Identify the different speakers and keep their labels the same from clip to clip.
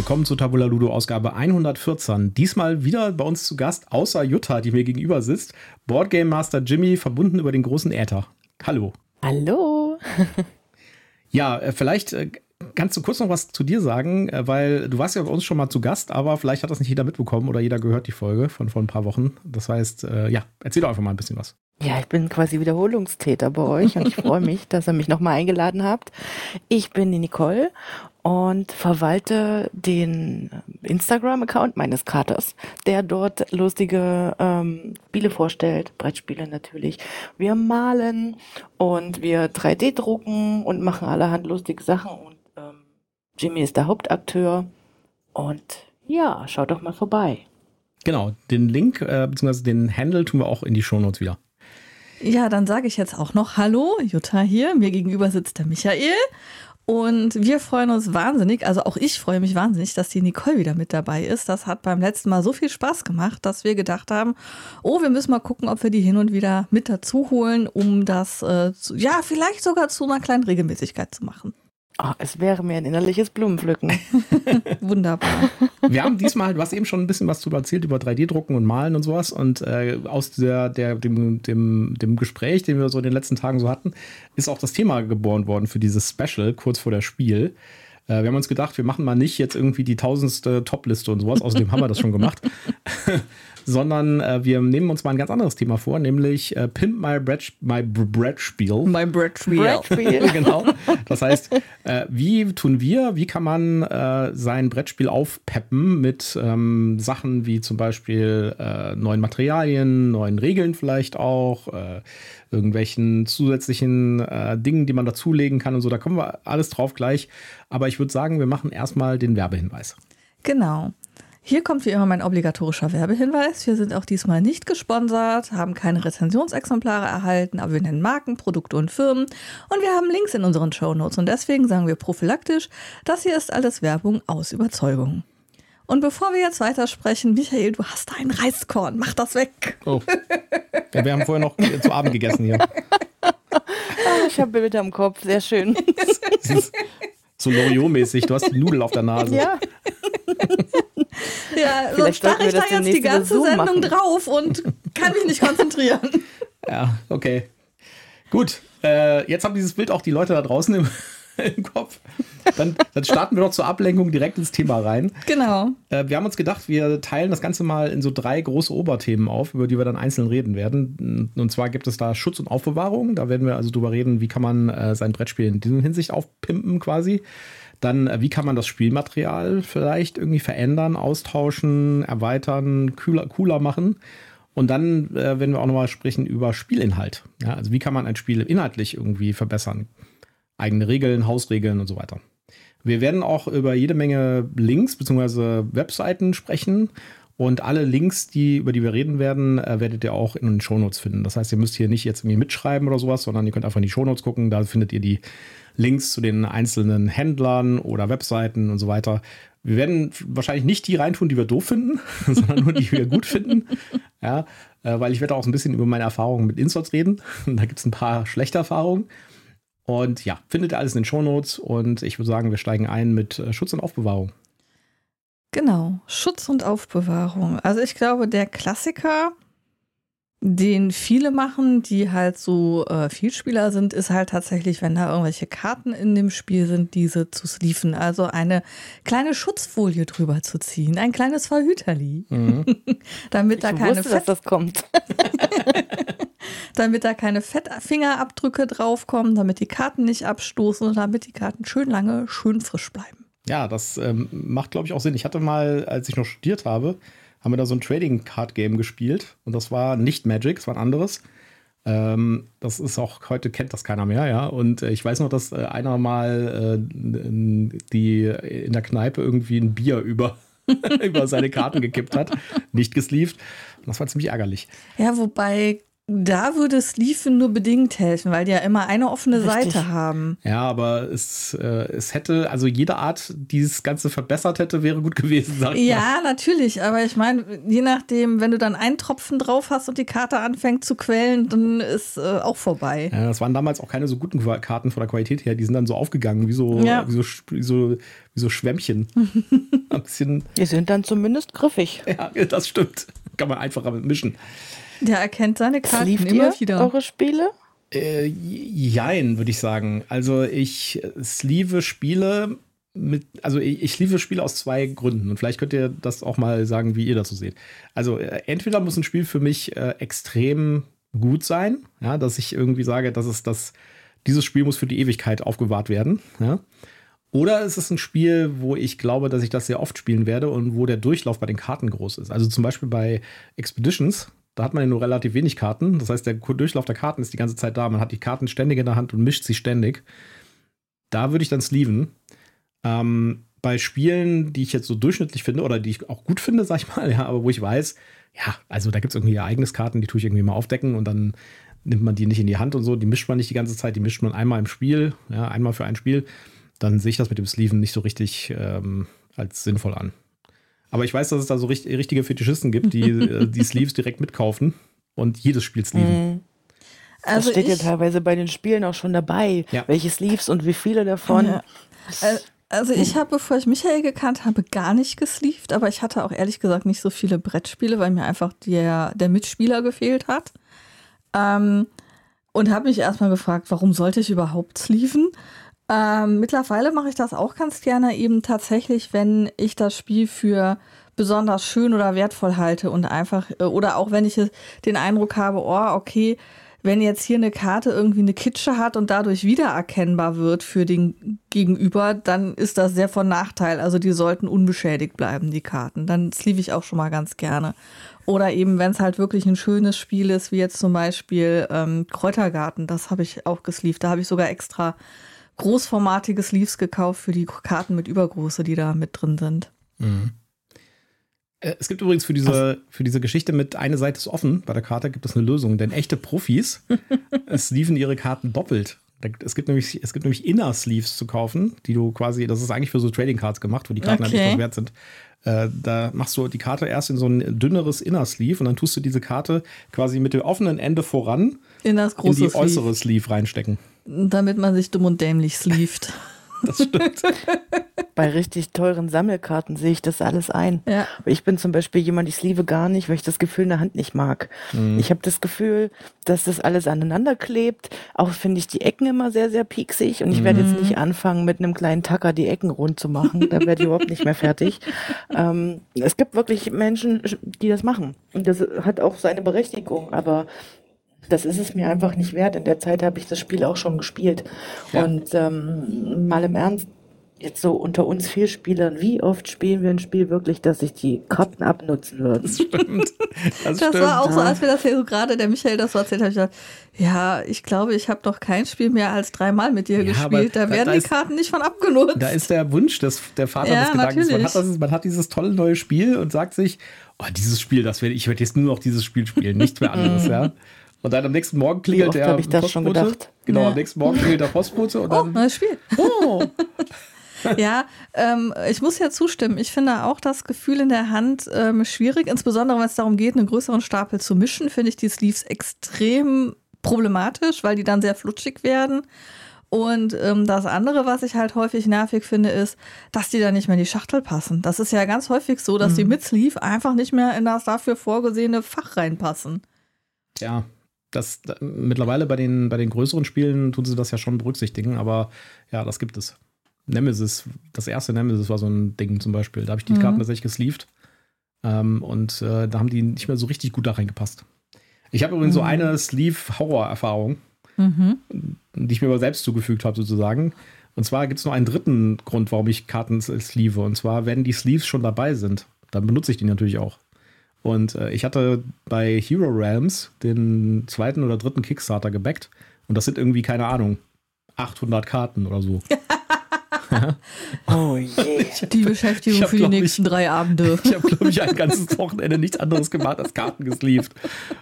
Speaker 1: Willkommen zu Tabula Ludo Ausgabe 114. Diesmal wieder bei uns zu Gast, außer Jutta, die mir gegenüber sitzt, Boardgame Master Jimmy, verbunden über den großen Äther. Hallo.
Speaker 2: Hallo.
Speaker 1: ja, äh, vielleicht äh, kannst du kurz noch was zu dir sagen, äh, weil du warst ja bei uns schon mal zu Gast, aber vielleicht hat das nicht jeder mitbekommen oder jeder gehört die Folge von vor ein paar Wochen. Das heißt, ja, erzähl doch einfach mal ein bisschen was.
Speaker 2: Ja, ich bin quasi Wiederholungstäter bei euch und ich freue mich, dass ihr mich nochmal eingeladen habt. Ich bin die Nicole und verwalte den Instagram-Account meines Katers, der dort lustige ähm, Spiele vorstellt, Brettspiele natürlich. Wir malen und wir 3D drucken und machen allerhand lustige Sachen und ähm, Jimmy ist der Hauptakteur und ja, schaut doch mal vorbei.
Speaker 1: Genau, den Link äh, bzw. den Handle tun wir auch in die Shownotes wieder.
Speaker 3: Ja, dann sage ich jetzt auch noch Hallo, Jutta hier. Mir gegenüber sitzt der Michael. Und wir freuen uns wahnsinnig, also auch ich freue mich wahnsinnig, dass die Nicole wieder mit dabei ist. Das hat beim letzten Mal so viel Spaß gemacht, dass wir gedacht haben, oh, wir müssen mal gucken, ob wir die hin und wieder mit dazu holen, um das, äh, zu, ja, vielleicht sogar zu einer kleinen Regelmäßigkeit zu machen.
Speaker 2: Oh, es wäre mir ein innerliches Blumenpflücken.
Speaker 3: Wunderbar.
Speaker 1: Wir haben diesmal, du hast eben schon ein bisschen was darüber erzählt, über 3D-Drucken und Malen und sowas. Und äh, aus der, der, dem, dem, dem Gespräch, den wir so in den letzten Tagen so hatten, ist auch das Thema geboren worden für dieses Special kurz vor der Spiel. Äh, wir haben uns gedacht, wir machen mal nicht jetzt irgendwie die tausendste Top-Liste und sowas. Außerdem haben wir das schon gemacht. sondern äh, wir nehmen uns mal ein ganz anderes Thema vor, nämlich äh, Pimp My Bread, my Bread Spiel.
Speaker 3: My Bread Spiel.
Speaker 1: genau. Das heißt, äh, wie tun wir, wie kann man äh, sein Brettspiel aufpeppen mit ähm, Sachen wie zum Beispiel äh, neuen Materialien, neuen Regeln vielleicht auch, äh, irgendwelchen zusätzlichen Dingen, die man dazulegen kann und so. Da kommen wir alles drauf gleich. Aber ich würde sagen, wir machen erstmal den Werbehinweis.
Speaker 3: Genau. Hier kommt wie immer mein obligatorischer Werbehinweis. Wir sind auch diesmal nicht gesponsert, haben keine Rezensionsexemplare erhalten, aber wir nennen Marken, Produkte und Firmen und wir haben Links in unseren Shownotes und deswegen sagen wir prophylaktisch, das hier ist alles Werbung aus Überzeugung. Und bevor wir jetzt weitersprechen, Michael, du hast ein Reiskorn, mach das weg. Oh.
Speaker 1: Ja, wir haben vorher noch zu Abend gegessen hier.
Speaker 2: Oh, ich habe Bilder im Kopf, sehr schön.
Speaker 1: so Loriot-mäßig, du hast die Nudel auf der Nase.
Speaker 3: Ja. Ja, sonst starre ich da jetzt die ganze Sendung machen. drauf und kann mich nicht konzentrieren.
Speaker 1: Ja, okay. Gut, äh, jetzt haben dieses Bild auch die Leute da draußen im, im Kopf. Dann, dann, starten wir doch zur Ablenkung direkt ins Thema rein.
Speaker 3: Genau.
Speaker 1: Äh, wir haben uns gedacht, wir teilen das Ganze mal in so drei große Oberthemen auf, über die wir dann einzeln reden werden. Und zwar gibt es da Schutz und Aufbewahrung. Da werden wir also drüber reden, wie kann man äh, sein Brettspiel in dieser Hinsicht aufpimpen quasi. Dann, äh, wie kann man das Spielmaterial vielleicht irgendwie verändern, austauschen, erweitern, cooler, cooler machen? Und dann äh, werden wir auch nochmal sprechen über Spielinhalt. Ja, also wie kann man ein Spiel inhaltlich irgendwie verbessern? Eigene Regeln, Hausregeln und so weiter. Wir werden auch über jede Menge Links bzw. Webseiten sprechen. Und alle Links, die, über die wir reden werden, äh, werdet ihr auch in den Shownotes finden. Das heißt, ihr müsst hier nicht jetzt irgendwie mitschreiben oder sowas, sondern ihr könnt einfach in die Shownotes gucken. Da findet ihr die Links zu den einzelnen Händlern oder Webseiten und so weiter. Wir werden wahrscheinlich nicht die reintun, die wir doof finden, sondern nur die, die wir gut finden. Ja, äh, weil ich werde auch ein bisschen über meine Erfahrungen mit Inserts reden. Da gibt es ein paar schlechte Erfahrungen. Und ja, findet ihr alles in den Shownotes. Und ich würde sagen, wir steigen ein mit äh, Schutz und Aufbewahrung.
Speaker 3: Genau, Schutz und Aufbewahrung. Also ich glaube, der Klassiker den viele machen, die halt so äh, Vielspieler sind, ist halt tatsächlich, wenn da irgendwelche Karten in dem Spiel sind, diese zu sleeven. Also eine kleine Schutzfolie drüber zu ziehen, ein kleines Verhüterli. Mhm. damit ich da keine
Speaker 2: wusste, Fett dass das kommt.
Speaker 3: damit da keine Fettfingerabdrücke draufkommen, damit die Karten nicht abstoßen und damit die Karten schön lange, schön frisch bleiben.
Speaker 1: Ja, das ähm, macht, glaube ich, auch Sinn. Ich hatte mal, als ich noch studiert habe, haben wir da so ein Trading Card Game gespielt und das war nicht Magic, es war ein anderes. Ähm, das ist auch, heute kennt das keiner mehr, ja. Und äh, ich weiß noch, dass äh, einer mal äh, die in der Kneipe irgendwie ein Bier über, über seine Karten gekippt hat, nicht gesleeved. Das war ziemlich ärgerlich.
Speaker 3: Ja, wobei Da würde Sleeven nur bedingt helfen, weil die ja immer eine offene
Speaker 2: Richtig.
Speaker 3: Seite haben.
Speaker 1: Ja, aber es, äh, es hätte, also jede Art, die das Ganze verbessert hätte, wäre gut gewesen, sag ich mal.
Speaker 3: Ja, natürlich, aber ich meine, je nachdem, wenn du dann einen Tropfen drauf hast und die Karte anfängt zu quellen, dann ist äh, auch vorbei.
Speaker 1: Ja, das waren damals auch keine so guten Karten von der Qualität her. Die sind dann so aufgegangen, wie so,
Speaker 3: Ja.
Speaker 1: wie so, wie so, wie so Schwämmchen. Ein bisschen,
Speaker 2: Die sind dann zumindest griffig.
Speaker 1: ja, das stimmt. Kann man einfacher mit mischen.
Speaker 3: Der erkennt seine Karten
Speaker 2: Sleeved
Speaker 3: immer
Speaker 2: ihr
Speaker 3: wieder.
Speaker 2: eure Spiele?
Speaker 1: Äh, jein, würde ich sagen. Also ich sleeve Spiele mit, also ich, ich sleeve Spiele aus zwei Gründen. Und vielleicht könnt ihr das auch mal sagen, wie ihr das so seht. Also äh, entweder muss ein Spiel für mich äh, extrem gut sein, ja, dass ich irgendwie sage, dass es das, dieses Spiel muss für die Ewigkeit aufgewahrt werden, ja. Oder es ist ein Spiel, wo ich glaube, dass ich das sehr oft spielen werde und wo der Durchlauf bei den Karten groß ist. Also zum Beispiel bei Expeditions, da hat man ja nur relativ wenig Karten. Das heißt, der Durchlauf der Karten ist die ganze Zeit da. Man hat die Karten ständig in der Hand und mischt sie ständig. Da würde ich dann sleeven. Ähm, bei Spielen, die ich jetzt so durchschnittlich finde oder die ich auch gut finde, sag ich mal, ja, aber wo ich weiß, ja, also da gibt es irgendwie Ereigniskarten, die tue ich irgendwie mal aufdecken und dann nimmt man die nicht in die Hand und so, die mischt man nicht die ganze Zeit, die mischt man einmal im Spiel, ja, einmal für ein Spiel, dann sehe ich das mit dem Sleeven nicht so richtig ähm, als sinnvoll an. Aber ich weiß, dass es da so richt richtige Fetischisten gibt, die äh, die Sleeves direkt mitkaufen und jedes Spiel sleeven.
Speaker 2: Mhm.
Speaker 3: Also
Speaker 2: das steht ja teilweise bei den Spielen auch schon dabei,
Speaker 1: Ja.
Speaker 2: welche Sleeves und wie viele davon.
Speaker 3: Ja. Äh, Also ich habe, bevor ich Michael gekannt habe, gar nicht gesleeved, aber ich hatte auch ehrlich gesagt nicht so viele Brettspiele, weil mir einfach der, der Mitspieler gefehlt hat. Ähm, und habe mich erstmal gefragt, warum sollte ich überhaupt sleeven? Ähm, mittlerweile mache ich das auch ganz gerne, eben tatsächlich, wenn ich das Spiel für besonders schön oder wertvoll halte und einfach, äh, oder auch wenn ich den Eindruck habe, oh, okay, wenn jetzt hier eine Karte irgendwie eine Kitsche hat und dadurch wiedererkennbar wird für den Gegenüber, dann ist das sehr von Nachteil. Also die sollten unbeschädigt bleiben, die Karten. Dann sleeve ich auch schon mal ganz gerne. Oder eben, wenn es halt wirklich ein schönes Spiel ist, wie jetzt zum Beispiel ähm, Kräutergarten, das habe ich auch gesleeved. Da habe ich sogar extra großformatige Sleeves gekauft für die Karten mit Übergroße, die da mit drin sind.
Speaker 1: Äh, Es gibt übrigens für diese, für diese Geschichte mit eine Seite ist offen bei der Karte gibt es eine Lösung, denn echte Profis sleeven ihre Karten doppelt. Es gibt, nämlich, es gibt nämlich Inner Sleeves zu kaufen, die du quasi, das ist eigentlich für so Trading Cards gemacht, wo die Karten halt
Speaker 3: Okay.
Speaker 1: nicht was wert sind. Äh, da machst du die Karte erst in so ein dünneres Inner Sleeve und dann tust du diese Karte quasi mit dem offenen Ende voran
Speaker 3: In das
Speaker 1: in
Speaker 3: große
Speaker 1: die
Speaker 3: Sleeve,
Speaker 1: äußere Sleeve reinstecken.
Speaker 3: Damit man sich dumm und dämlich sleeved.
Speaker 1: Das stimmt.
Speaker 2: Bei richtig teuren Sammelkarten sehe ich das alles ein.
Speaker 3: Ja.
Speaker 2: Ich bin zum Beispiel jemand, ich sleeve gar nicht, weil ich das Gefühl in der Hand nicht mag. Ich habe das Gefühl, dass das alles aneinander klebt. Auch finde ich die Ecken immer sehr, sehr pieksig. Und ich werde jetzt nicht anfangen, mit einem kleinen Tacker die Ecken rund zu machen. Da werde ich überhaupt nicht mehr fertig. Ähm, es gibt wirklich Menschen, die das machen. Und das hat auch seine Berechtigung. Aber das ist es mir einfach nicht wert. In der Zeit habe ich das Spiel auch schon gespielt.
Speaker 1: Ja.
Speaker 2: Und ähm, mal im Ernst, jetzt so unter uns vier Spielern, wie oft spielen wir ein Spiel wirklich, dass sich die Karten abnutzen würden?
Speaker 1: stimmt. Das,
Speaker 3: Das
Speaker 1: stimmt.
Speaker 3: war auch so, als wir das hier so gerade, der Michael das so erzählt hat, ich gedacht, ja, ich glaube, ich habe noch kein Spiel mehr als dreimal mit dir
Speaker 1: Ja,
Speaker 3: gespielt. Da
Speaker 1: da-
Speaker 3: werden
Speaker 1: da
Speaker 3: die
Speaker 1: ist-
Speaker 3: Karten nicht von abgenutzt.
Speaker 1: Da ist der Wunsch des, der Vater
Speaker 3: Ja,
Speaker 1: des Gedankens. Man
Speaker 3: natürlich.
Speaker 1: hat, das, man hat dieses tolle neue Spiel und sagt sich, oh, dieses Spiel, das werde ich werde jetzt nur noch dieses Spiel spielen, nichts mehr anderes, ja. Und dann am nächsten Morgen klingelt der
Speaker 2: hab ich das schon
Speaker 1: Postbote.
Speaker 2: gedacht.
Speaker 1: Genau,
Speaker 3: Ja.
Speaker 1: am nächsten Morgen klingelt der Postbote und
Speaker 3: oh,
Speaker 1: dann,
Speaker 3: neues Spiel.
Speaker 1: oh,
Speaker 3: Ja, ähm, ich muss ja zustimmen. Ich finde auch das Gefühl in der Hand ähm, schwierig, insbesondere wenn es darum geht, einen größeren Stapel zu mischen, finde ich die Sleeves extrem problematisch, weil die dann sehr flutschig werden. Und ähm, das andere, was ich halt häufig nervig finde, ist, dass die dann nicht mehr in die Schachtel passen. Das ist ja ganz häufig so, dass die mit Sleeve einfach nicht mehr in das dafür vorgesehene Fach reinpassen.
Speaker 1: ja, das, da, mittlerweile bei den, bei den größeren Spielen tun sie das ja schon berücksichtigen, aber ja, das gibt es. Nemesis, das erste Nemesis war so ein Ding zum Beispiel. Da habe ich die
Speaker 3: Mhm.
Speaker 1: Karten tatsächlich gesleeved. Ähm, und äh, da haben die nicht mehr so richtig gut da reingepasst. Ich habe übrigens so
Speaker 3: Mhm.
Speaker 1: eine Sleeve-Horror-Erfahrung.
Speaker 3: Mhm.
Speaker 1: die ich mir aber selbst zugefügt habe, sozusagen. Und zwar gibt es noch einen dritten Grund, warum ich Karten sleeve. Und zwar, wenn die Sleeves schon dabei sind, dann benutze ich die natürlich auch. Und äh, ich hatte bei Hero Realms den zweiten oder dritten Kickstarter gebackt. Und das sind irgendwie, keine Ahnung, 800 Karten oder so.
Speaker 2: Oh je.
Speaker 3: Die
Speaker 1: Ich
Speaker 3: Beschäftigung
Speaker 1: hab,
Speaker 3: für die
Speaker 1: ich-
Speaker 3: nächsten drei Abende.
Speaker 1: Ich habe, glaube ich, ein ganzes Wochenende nichts anderes gemacht als Karten gesleeved.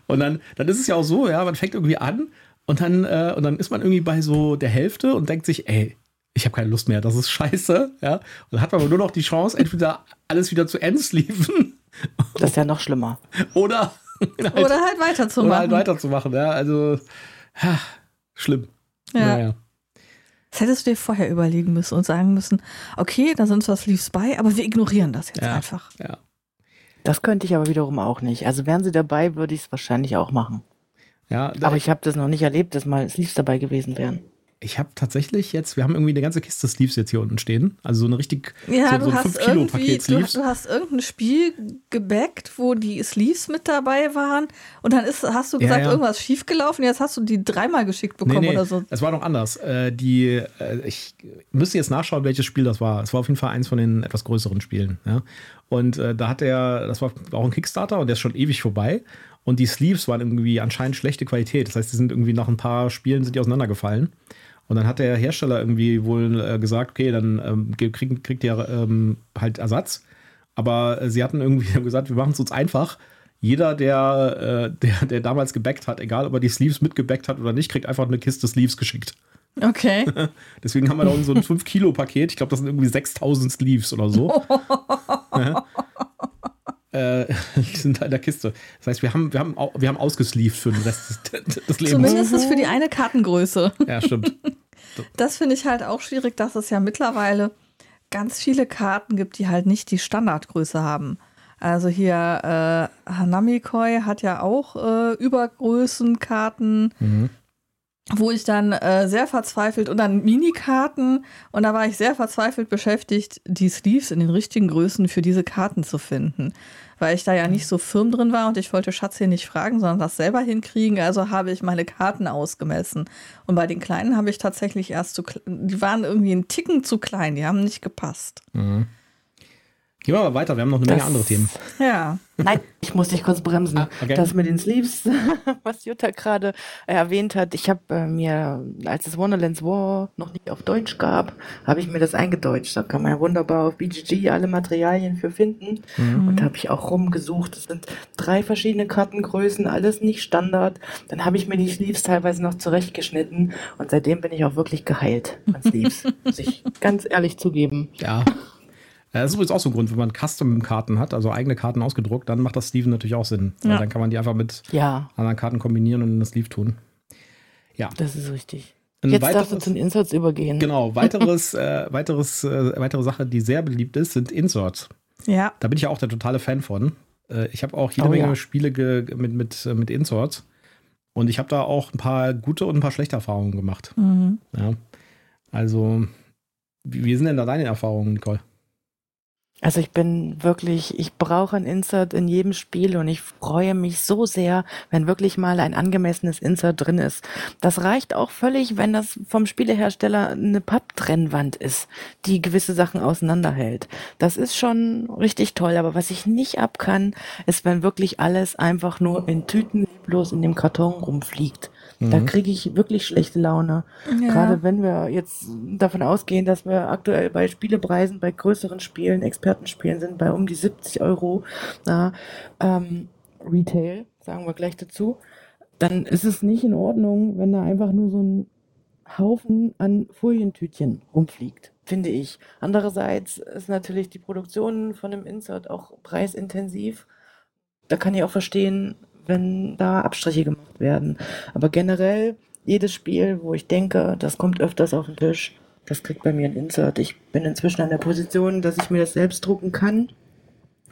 Speaker 1: Und dann, dann ist es ja auch so, ja, man fängt irgendwie an und dann, äh, und dann ist man irgendwie bei so der Hälfte und denkt sich, ey, ich habe keine Lust mehr, das ist scheiße, ja. Und dann hat man aber nur noch die Chance, entweder alles wieder zu endsleeven
Speaker 2: Das ist ja noch schlimmer.
Speaker 1: oder, halt,
Speaker 3: Oder halt weiterzumachen.
Speaker 1: oder halt weiterzumachen, ja. Also, ha, schlimm.
Speaker 3: Ja.
Speaker 1: Naja.
Speaker 3: Das hättest du dir vorher überlegen müssen und sagen müssen, okay, da sind zwar Sleeves bei, aber wir ignorieren das jetzt
Speaker 1: Ja.
Speaker 3: einfach.
Speaker 1: Ja.
Speaker 2: Das könnte ich aber wiederum auch nicht. Also wären sie dabei, würde ich es wahrscheinlich auch machen.
Speaker 1: Ja,
Speaker 2: Aber ich habe das noch nicht erlebt, dass mal Sleeves dabei gewesen wären.
Speaker 1: Ich habe tatsächlich jetzt, wir haben irgendwie eine ganze Kiste Sleeves jetzt hier unten stehen. Also so eine richtig,
Speaker 3: Ja,
Speaker 1: so,
Speaker 3: du
Speaker 1: so ein
Speaker 3: hast
Speaker 1: 5 Kilo
Speaker 3: irgendwie,
Speaker 1: Paket
Speaker 3: du,
Speaker 1: Sleeves.
Speaker 3: du hast irgendein Spiel gebackt, wo die Sleeves mit dabei waren und dann ist, hast du
Speaker 1: Ja,
Speaker 3: gesagt,
Speaker 1: ja.
Speaker 3: irgendwas schiefgelaufen, jetzt hast du die dreimal geschickt bekommen oder so.
Speaker 1: Es war noch anders. Äh, die, äh, ich müsste jetzt nachschauen, welches Spiel das war. Es war auf jeden Fall eins von den etwas größeren Spielen. Ja? Und äh, da hat er, das war auch ein Kickstarter und der ist schon ewig vorbei. Und die Sleeves waren irgendwie anscheinend schlechte Qualität. Das heißt, die sind irgendwie nach ein paar Spielen sind die auseinandergefallen. Und dann hat der Hersteller irgendwie wohl äh, gesagt, okay, dann ähm, ge- kriegt, ihr ähm, halt Ersatz. Aber äh, sie hatten irgendwie gesagt, wir machen es uns einfach. Jeder, der, äh, der, der damals gebackt hat, egal ob er die Sleeves mitgebackt hat oder nicht, kriegt einfach eine Kiste Sleeves geschickt.
Speaker 3: Okay.
Speaker 1: Deswegen haben wir da so ein 5-Kilo-Paket. Ich glaube, das sind irgendwie 6000 Sleeves oder so. Ja. Äh, die sind da in der Kiste. Das heißt, wir haben, wir haben, wir haben ausgesleeved für den Rest des, des Lebens.
Speaker 3: Zumindest für die eine Kartengröße.
Speaker 1: Ja, stimmt.
Speaker 3: Das finde ich halt auch schwierig, dass es ja mittlerweile ganz viele Karten gibt, die halt nicht die Standardgröße haben. Also hier äh, Hanamikoi hat ja auch äh, Übergrößenkarten,
Speaker 1: Mhm.
Speaker 3: wo ich dann äh, sehr verzweifelt und dann Minikarten und da war ich sehr verzweifelt beschäftigt, die Sleeves in den richtigen Größen für diese Karten zu finden. Weil ich da ja nicht so firm drin war und ich wollte Schatz hier nicht fragen, sondern das selber hinkriegen. Also habe ich meine Karten ausgemessen. Und bei den kleinen habe ich tatsächlich erst zu, die waren irgendwie einen Ticken zu klein, die haben nicht gepasst.
Speaker 1: Mhm. Gehen wir mal weiter, wir haben noch eine Menge
Speaker 2: Das-
Speaker 1: andere Themen.
Speaker 3: Ja.
Speaker 2: Nein, ich muss dich kurz bremsen.
Speaker 1: Ah, okay.
Speaker 2: Das mit den Sleeves, was Jutta gerade erwähnt hat. Ich habe äh, mir, als es Wonderlands War noch nicht auf Deutsch gab, habe ich mir das eingedeutscht. Da kann man ja wunderbar auf BGG alle Materialien für finden.
Speaker 1: Mhm.
Speaker 2: Und habe ich auch rumgesucht. Es sind drei verschiedene Kartengrößen, alles nicht Standard. Dann habe ich mir die Sleeves teilweise noch zurechtgeschnitten. Und seitdem bin ich auch wirklich geheilt an Sleeves. muss ich ganz ehrlich zugeben.
Speaker 1: Ja. Das ist übrigens auch so ein Grund, wenn man Custom-Karten hat, also eigene Karten ausgedruckt, dann macht das Steven natürlich auch Sinn. Weil
Speaker 3: Ja.
Speaker 1: dann kann man die einfach mit
Speaker 2: Ja,
Speaker 1: anderen Karten kombinieren und in das Sleeve tun. Ja.
Speaker 2: das ist richtig.
Speaker 1: Ein
Speaker 2: Jetzt darfst du
Speaker 1: weiteres-
Speaker 2: zu den Inserts übergehen.
Speaker 1: Genau, weiteres, äh, weiteres, äh, weitere Sache, die sehr beliebt ist, sind Inserts.
Speaker 3: Ja.
Speaker 1: Da bin ich ja auch der totale Fan von. Äh, ich habe auch jede
Speaker 2: Oh
Speaker 1: Menge
Speaker 2: ja.
Speaker 1: Spiele mit, mit, äh, mit Inserts. Und ich habe da auch ein paar gute und ein paar schlechte Erfahrungen gemacht.
Speaker 3: Mhm.
Speaker 1: Ja. Also, wie, wie sind denn da deine Erfahrungen, Nicole?
Speaker 2: Also ich bin wirklich, ich brauche ein Insert in jedem Spiel und ich freue mich so sehr, wenn wirklich mal ein angemessenes Insert drin ist. Das reicht auch völlig, wenn das vom Spielehersteller eine Papptrennwand ist, die gewisse Sachen auseinanderhält. Das ist schon richtig toll, aber was ich nicht ab kann, ist, wenn wirklich alles einfach nur in Tüten bloß in dem Karton rumfliegt. Da
Speaker 1: Mhm.
Speaker 2: kriege ich wirklich schlechte Laune.
Speaker 3: Ja.
Speaker 2: Gerade wenn wir jetzt davon ausgehen, dass wir aktuell bei Spielepreisen, bei größeren Spielen, Expertenspielen sind, bei um die 70 Euro na, ähm, Retail, sagen wir gleich dazu, dann ist es nicht in Ordnung, wenn da einfach nur so ein Haufen an Folientütchen rumfliegt, finde ich. Andererseits ist natürlich die Produktion von einem Insert auch preisintensiv. Da kann ich auch verstehen, wenn da Abstriche gemacht werden. Aber generell, jedes Spiel, wo ich denke, das kommt öfters auf den Tisch, das kriegt bei mir ein Insert. Ich bin inzwischen an der Position, dass ich mir das selbst drucken kann.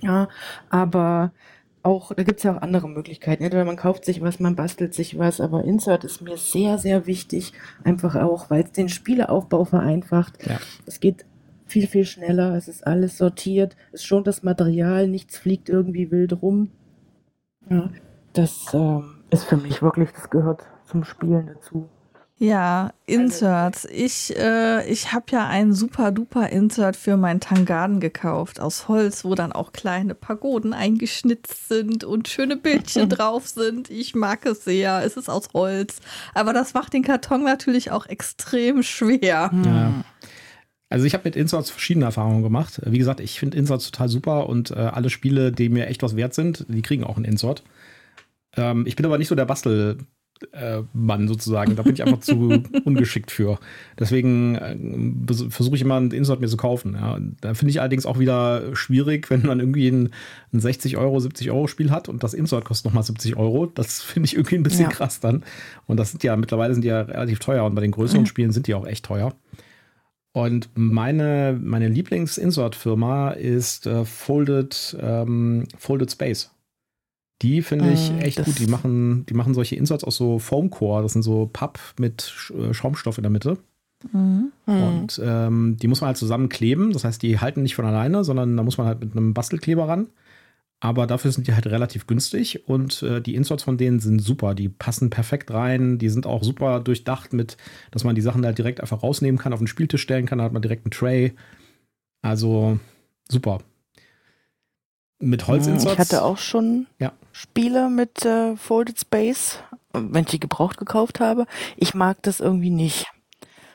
Speaker 2: Ja, aber auch, da gibt es ja auch andere Möglichkeiten. Entweder man kauft sich was, man bastelt sich was, aber Insert ist mir sehr, sehr wichtig. Einfach auch, weil es den Spieleaufbau vereinfacht.
Speaker 1: Ja.
Speaker 2: Es geht viel, viel schneller, es ist alles sortiert, es schont das Material, nichts fliegt irgendwie wild rum. Ja, das ähm, ist für mich wirklich, das gehört zum Spielen dazu.
Speaker 3: Ja, Inserts. Ich, äh, ich habe ja einen super duper Insert für meinen Tangaden gekauft aus Holz, wo dann auch kleine Pagoden eingeschnitzt sind und schöne Bildchen drauf sind. Ich mag es sehr. Es ist aus Holz. Aber das macht den Karton natürlich auch extrem schwer.
Speaker 1: Ja. Also ich habe mit Inserts verschiedene Erfahrungen gemacht. Wie gesagt, ich finde Inserts total super und äh, alle Spiele, die mir echt was wert sind, die kriegen auch einen Insert. Ähm, ich bin aber nicht so der Bastel, äh, sozusagen. Da bin ich einfach zu ungeschickt für. Deswegen äh, versuche ich immer einen Insert mir zu kaufen. Ja. Da finde ich allerdings auch wieder schwierig, wenn man irgendwie ein, ein 60 Euro, 70 Euro Spiel hat und das Insert kostet nochmal 70 Euro. Das finde ich irgendwie ein bisschen ja. krass dann. Und das sind ja mittlerweile sind die ja relativ teuer und bei den größeren mhm. Spielen sind die auch echt teuer. Und meine, meine Lieblings-Insert-Firma ist äh, Folded, ähm, Folded Space. Die finde ich mm, echt gut. Die machen, die machen solche Inserts aus so Foamcore. Das sind so Papp mit äh, Schaumstoff in der Mitte. Mhm. Und ähm, die muss man halt zusammenkleben. Das heißt, die halten nicht von alleine, sondern da muss man halt mit einem Bastelkleber ran. Aber dafür sind die halt relativ günstig und äh, die Inserts von denen sind super. Die passen perfekt rein. Die sind auch super durchdacht mit, dass man die Sachen halt direkt einfach rausnehmen kann, auf den Spieltisch stellen kann. Da hat man direkt einen Tray. Also super. Mit Holzinserts.
Speaker 2: Ich hatte auch schon ja. Spiele mit äh, Folded Space, wenn ich die gebraucht gekauft habe. Ich mag das irgendwie nicht.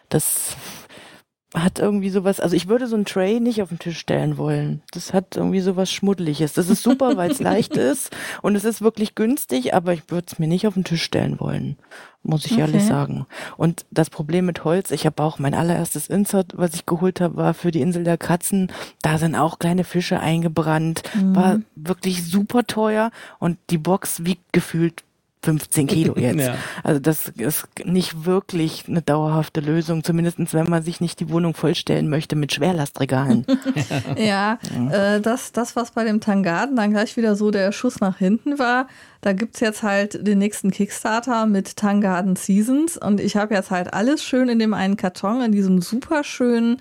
Speaker 2: Das hat irgendwie sowas, also ich würde so ein Tray nicht auf den Tisch stellen wollen. Das hat irgendwie sowas Schmuddeliges. Das ist super, weil es leicht ist und es ist wirklich günstig, aber ich würde es mir nicht auf den Tisch stellen wollen, muss ich okay. ehrlich sagen. Und das Problem mit Holz, ich habe auch mein allererstes Insert, was ich geholt habe, war für die Insel der Katzen. Da sind auch kleine Fische eingebrannt, mhm. war wirklich super teuer und die Box wiegt gefühlt 15 Kilo jetzt. Ja. Also das ist nicht wirklich eine dauerhafte Lösung, zumindest wenn man sich nicht die Wohnung vollstellen möchte mit Schwerlastregalen.
Speaker 3: ja, ja. Äh, das, das, was bei dem Tangaden dann gleich wieder so der Schuss nach hinten war, da gibt's jetzt halt den nächsten Kickstarter mit Tangaden Seasons und ich habe jetzt halt alles schön in dem einen Karton, in diesem super schönen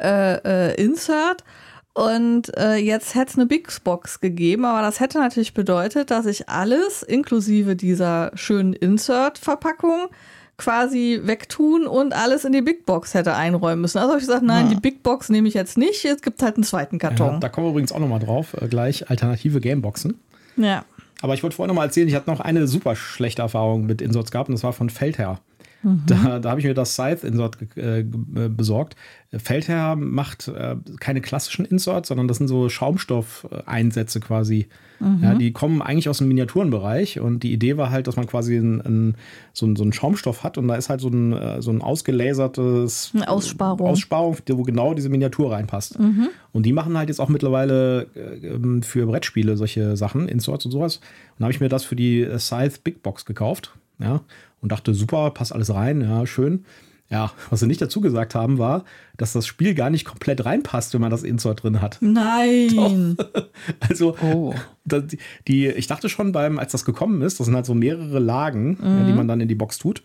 Speaker 3: äh, äh, Insert und äh, jetzt hätte es eine Big Box gegeben, aber das hätte natürlich bedeutet, dass ich alles inklusive dieser schönen Insert-Verpackung quasi wegtun und alles in die Big Box hätte einräumen müssen. Also habe ich gesagt, nein, ja. die Big Box nehme ich jetzt nicht. Es gibt halt einen zweiten Karton.
Speaker 1: Ja, da kommen wir übrigens auch nochmal drauf, äh, gleich alternative Gameboxen.
Speaker 3: Ja.
Speaker 1: Aber ich wollte vorhin nochmal erzählen, ich hatte noch eine super schlechte Erfahrung mit Inserts gehabt und das war von Feldherr. Mhm. Da, da habe ich mir das Scythe-Insert äh, besorgt. Feldherr macht äh, keine klassischen Inserts, sondern das sind so Schaumstoffeinsätze quasi. Mhm. Ja, die kommen eigentlich aus dem Miniaturenbereich und die Idee war halt, dass man quasi ein, ein, so, ein, so einen Schaumstoff hat und da ist halt so ein, äh, so ein ausgelasertes
Speaker 3: eine Aussparung.
Speaker 1: Aussparung, wo genau diese Miniatur reinpasst. Mhm. Und die machen halt jetzt auch mittlerweile äh, für Brettspiele solche Sachen, Inserts und sowas. Und da habe ich mir das für die Scythe Big Box gekauft. Ja, und dachte, super, passt alles rein, ja, schön. Ja, was sie nicht dazu gesagt haben, war, dass das Spiel gar nicht komplett reinpasst, wenn man das Insert drin hat.
Speaker 3: Nein.
Speaker 1: Doch. Also, oh. die, die, ich dachte schon beim, als das gekommen ist, das sind halt so mehrere Lagen, mhm. ja, die man dann in die Box tut.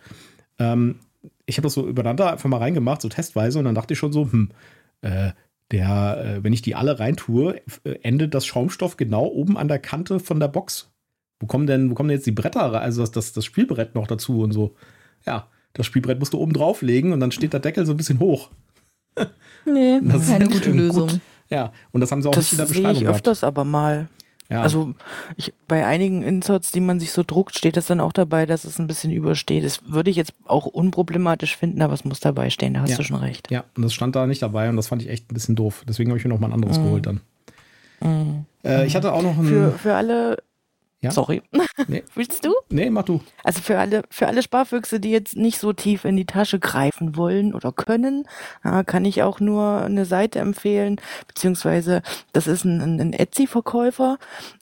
Speaker 1: Ähm, ich habe das so übereinander einfach mal reingemacht, so testweise, und dann dachte ich schon so, hm, äh, der, äh, wenn ich die alle reintue, endet das Schaumstoff genau oben an der Kante von der Box. Wo kommen denn, wo kommen denn jetzt die Bretter, also das, das, das Spielbrett noch dazu und so? Ja, das Spielbrett musst du oben drauflegen und dann steht der Deckel so ein bisschen hoch.
Speaker 3: Nee, das keine ist gute Lösung. Gut.
Speaker 1: Ja, und das haben sie auch
Speaker 2: das
Speaker 1: nicht in der
Speaker 2: Beschreibung sehe ich öfters aber mal. Ja. Also ich, bei einigen Inserts, die man sich so druckt, steht das dann auch dabei, dass es ein bisschen übersteht. Das würde ich jetzt auch unproblematisch finden, aber es muss dabei stehen, da hast
Speaker 1: ja.
Speaker 2: du schon recht.
Speaker 1: Ja, und das stand da nicht dabei und das fand ich echt ein bisschen doof. Deswegen habe ich mir noch mal ein anderes mm. geholt dann. Mm. Äh, ich hatte auch noch ein...
Speaker 2: Für, für alle ja? Sorry. Nee. Willst du?
Speaker 1: Nee, mach du.
Speaker 2: Also für alle, für alle Sparfüchse, die jetzt nicht so tief in die Tasche greifen wollen oder können, kann ich auch nur eine Seite empfehlen, beziehungsweise das ist ein, ein Etsy-Verkäufer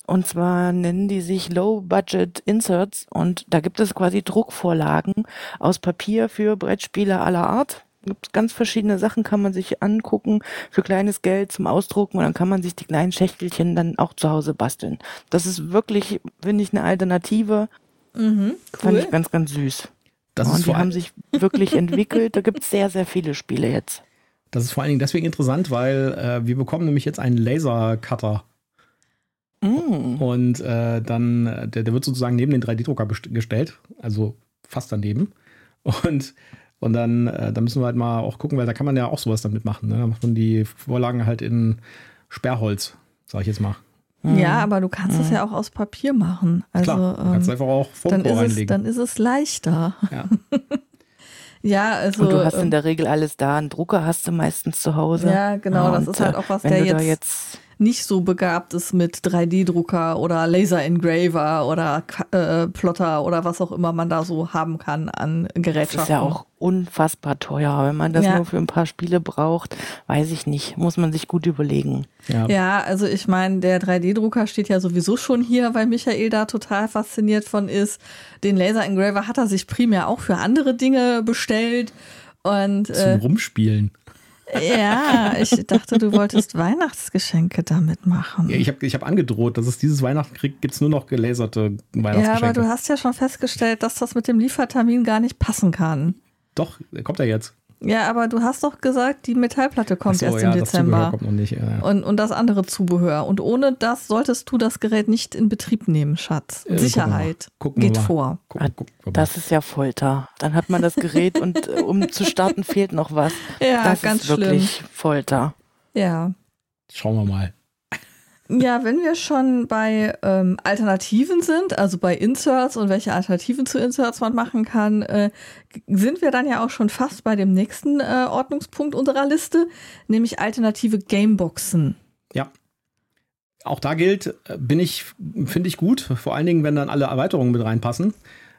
Speaker 2: und zwar nennen die sich Low Budget Inserts und da gibt es quasi Druckvorlagen aus Papier für Brettspiele aller Art gibt ganz verschiedene Sachen, kann man sich angucken für kleines Geld zum Ausdrucken und dann kann man sich die kleinen Schächtelchen dann auch zu Hause basteln. Das ist wirklich, finde ich, eine Alternative. Mhm, cool. Fand ich ganz, ganz süß. Das und die haben sich wirklich entwickelt. Da gibt es sehr, sehr viele Spiele jetzt.
Speaker 1: Das ist vor allen Dingen deswegen interessant, weil äh, wir bekommen nämlich jetzt einen Lasercutter. Mm. Und äh, dann, äh, der, der wird sozusagen neben den 3D-Drucker gestellt, also fast daneben. Und und dann, äh, dann müssen wir halt mal auch gucken, weil da kann man ja auch sowas damit machen. Ne? Da macht man die Vorlagen halt in Sperrholz, sag ich jetzt mal.
Speaker 3: Ja, aber du kannst es mhm. ja auch aus Papier machen. Also,
Speaker 1: Klar, du kannst
Speaker 3: ähm,
Speaker 1: einfach auch
Speaker 3: dann
Speaker 1: reinlegen.
Speaker 3: dann ist es leichter.
Speaker 1: Ja.
Speaker 3: Ja, also.
Speaker 2: Und du hast in
Speaker 3: ähm,
Speaker 2: der Regel alles da. Einen Drucker hast du meistens zu Hause.
Speaker 3: Ja, genau, das
Speaker 2: Und,
Speaker 3: ist halt
Speaker 2: äh,
Speaker 3: auch was,
Speaker 2: wenn
Speaker 3: der
Speaker 2: du da
Speaker 3: jetzt,
Speaker 2: jetzt
Speaker 3: nicht so begabt ist mit 3D-Drucker oder Laser-Engraver oder äh, Plotter oder was auch immer man da so haben kann an
Speaker 2: Das
Speaker 3: Gerätschaften.
Speaker 2: ist ja auch unfassbar teuer. Wenn man das
Speaker 3: Ja.
Speaker 2: nur für ein paar Spiele braucht, weiß ich nicht. Muss man sich gut überlegen.
Speaker 1: Ja.
Speaker 3: Ja, also ich meine, der 3D-Drucker steht ja sowieso schon hier, weil Michael da total fasziniert von ist. Den Laser Engraver hat er sich primär auch für andere Dinge bestellt. Und
Speaker 1: Zum
Speaker 3: äh,
Speaker 1: Rumspielen.
Speaker 3: Ja, ich dachte, du wolltest Weihnachtsgeschenke damit machen.
Speaker 1: Ja, ich habe ich hab angedroht, dass es dieses Weihnachten kriegt, gibt es nur noch gelaserte
Speaker 3: Ja,
Speaker 1: Weihnachtsgeschenke.
Speaker 3: aber du hast ja schon festgestellt, dass das mit dem Liefertermin gar nicht passen kann.
Speaker 1: Doch, kommt er jetzt.
Speaker 3: Ja, aber du hast doch gesagt, die Metallplatte kommt
Speaker 1: so,
Speaker 3: erst
Speaker 1: ja,
Speaker 3: im Dezember.
Speaker 1: kommt noch nicht. Ja.
Speaker 3: Und, und das andere Zubehör. Und ohne das solltest du das Gerät nicht in Betrieb nehmen, Schatz.
Speaker 1: Äh,
Speaker 3: Sicherheit
Speaker 1: gucken wir
Speaker 3: geht
Speaker 1: mal.
Speaker 3: vor.
Speaker 1: Guck,
Speaker 2: Ah,
Speaker 1: guck, guck mal.
Speaker 2: Das ist ja Folter. Dann hat man das Gerät und äh, um zu starten fehlt noch was.
Speaker 3: Ja,
Speaker 2: das
Speaker 3: ganz
Speaker 2: ist wirklich Folter.
Speaker 3: Ja.
Speaker 1: Schauen wir mal.
Speaker 3: Ja, wenn wir schon bei ähm, Alternativen sind, also bei Inserts und welche Alternativen zu Inserts man machen kann, äh, sind wir dann ja auch schon fast bei dem nächsten äh, Ordnungspunkt unserer Liste, nämlich alternative Gameboxen.
Speaker 1: Ja. Auch da gilt, äh, bin ich, finde ich gut, vor allen Dingen, wenn dann alle Erweiterungen mit reinpassen.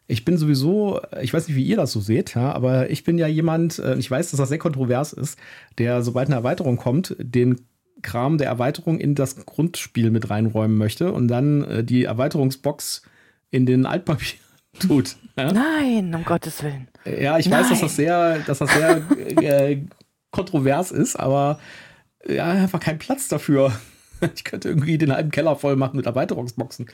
Speaker 1: Ich bin sowieso, äh, ich weiß nicht, wie ihr das so seht, ja, aber ich bin ja jemand, äh, ich weiß, dass das sehr kontrovers ist, der, sobald eine Erweiterung kommt, den Kram der Erweiterung in das Grundspiel mit reinräumen möchte und dann äh, die Erweiterungsbox in den Altpapier tut. Ja,
Speaker 2: Nein, um Gottes Willen.
Speaker 1: ja ich weiß, dass
Speaker 2: Nein.
Speaker 1: das sehr, dass das sehr äh, kontrovers ist, aber ja, einfach kein Platz dafür. Ich könnte irgendwie den halben Keller voll machen mit Erweiterungsboxen.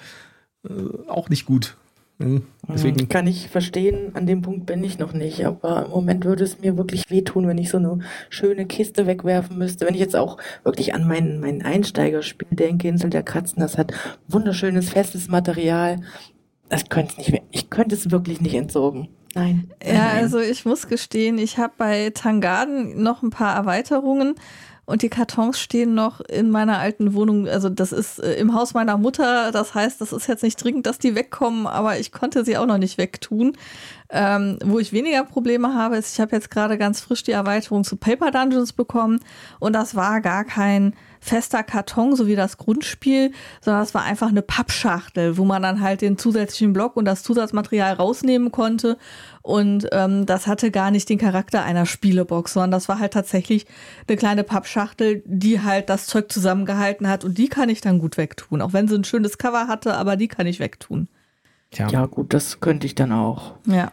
Speaker 1: Äh, auch nicht gut. Hm, Deswegen,
Speaker 2: Kann ich verstehen, an dem Punkt bin ich noch nicht, aber im Moment würde es mir wirklich wehtun, wenn ich so eine schöne Kiste wegwerfen müsste. Wenn ich jetzt auch wirklich an mein, mein Einsteigerspiel denke, Insel der Katzen, das hat wunderschönes, festes Material. Das könnte nicht mehr, ich könnte es wirklich nicht entsorgen. Nein. nein,
Speaker 3: Ja,
Speaker 2: nein.
Speaker 3: also ich muss gestehen, ich habe bei Tangaden noch ein paar Erweiterungen und die Kartons stehen noch in meiner alten Wohnung. Also das ist äh, im Haus meiner Mutter. Das heißt, das ist jetzt nicht dringend, dass die wegkommen, aber ich konnte sie auch noch nicht wegtun. Ähm, wo ich weniger Probleme habe, ist, ich habe jetzt gerade ganz frisch die Erweiterung zu Paper Dungeons bekommen und das war gar kein fester Karton, so wie das Grundspiel, sondern es war einfach eine Pappschachtel, wo man dann halt den zusätzlichen Block und das Zusatzmaterial rausnehmen konnte. Und ähm, das hatte gar nicht den Charakter einer Spielebox, sondern das war halt tatsächlich eine kleine Pappschachtel, die halt das Zeug zusammengehalten hat und die kann ich dann gut wegtun. Auch wenn sie ein schönes Cover hatte, aber die kann ich wegtun.
Speaker 1: tja,
Speaker 2: Ja, gut, das könnte ich dann auch.
Speaker 3: Ja.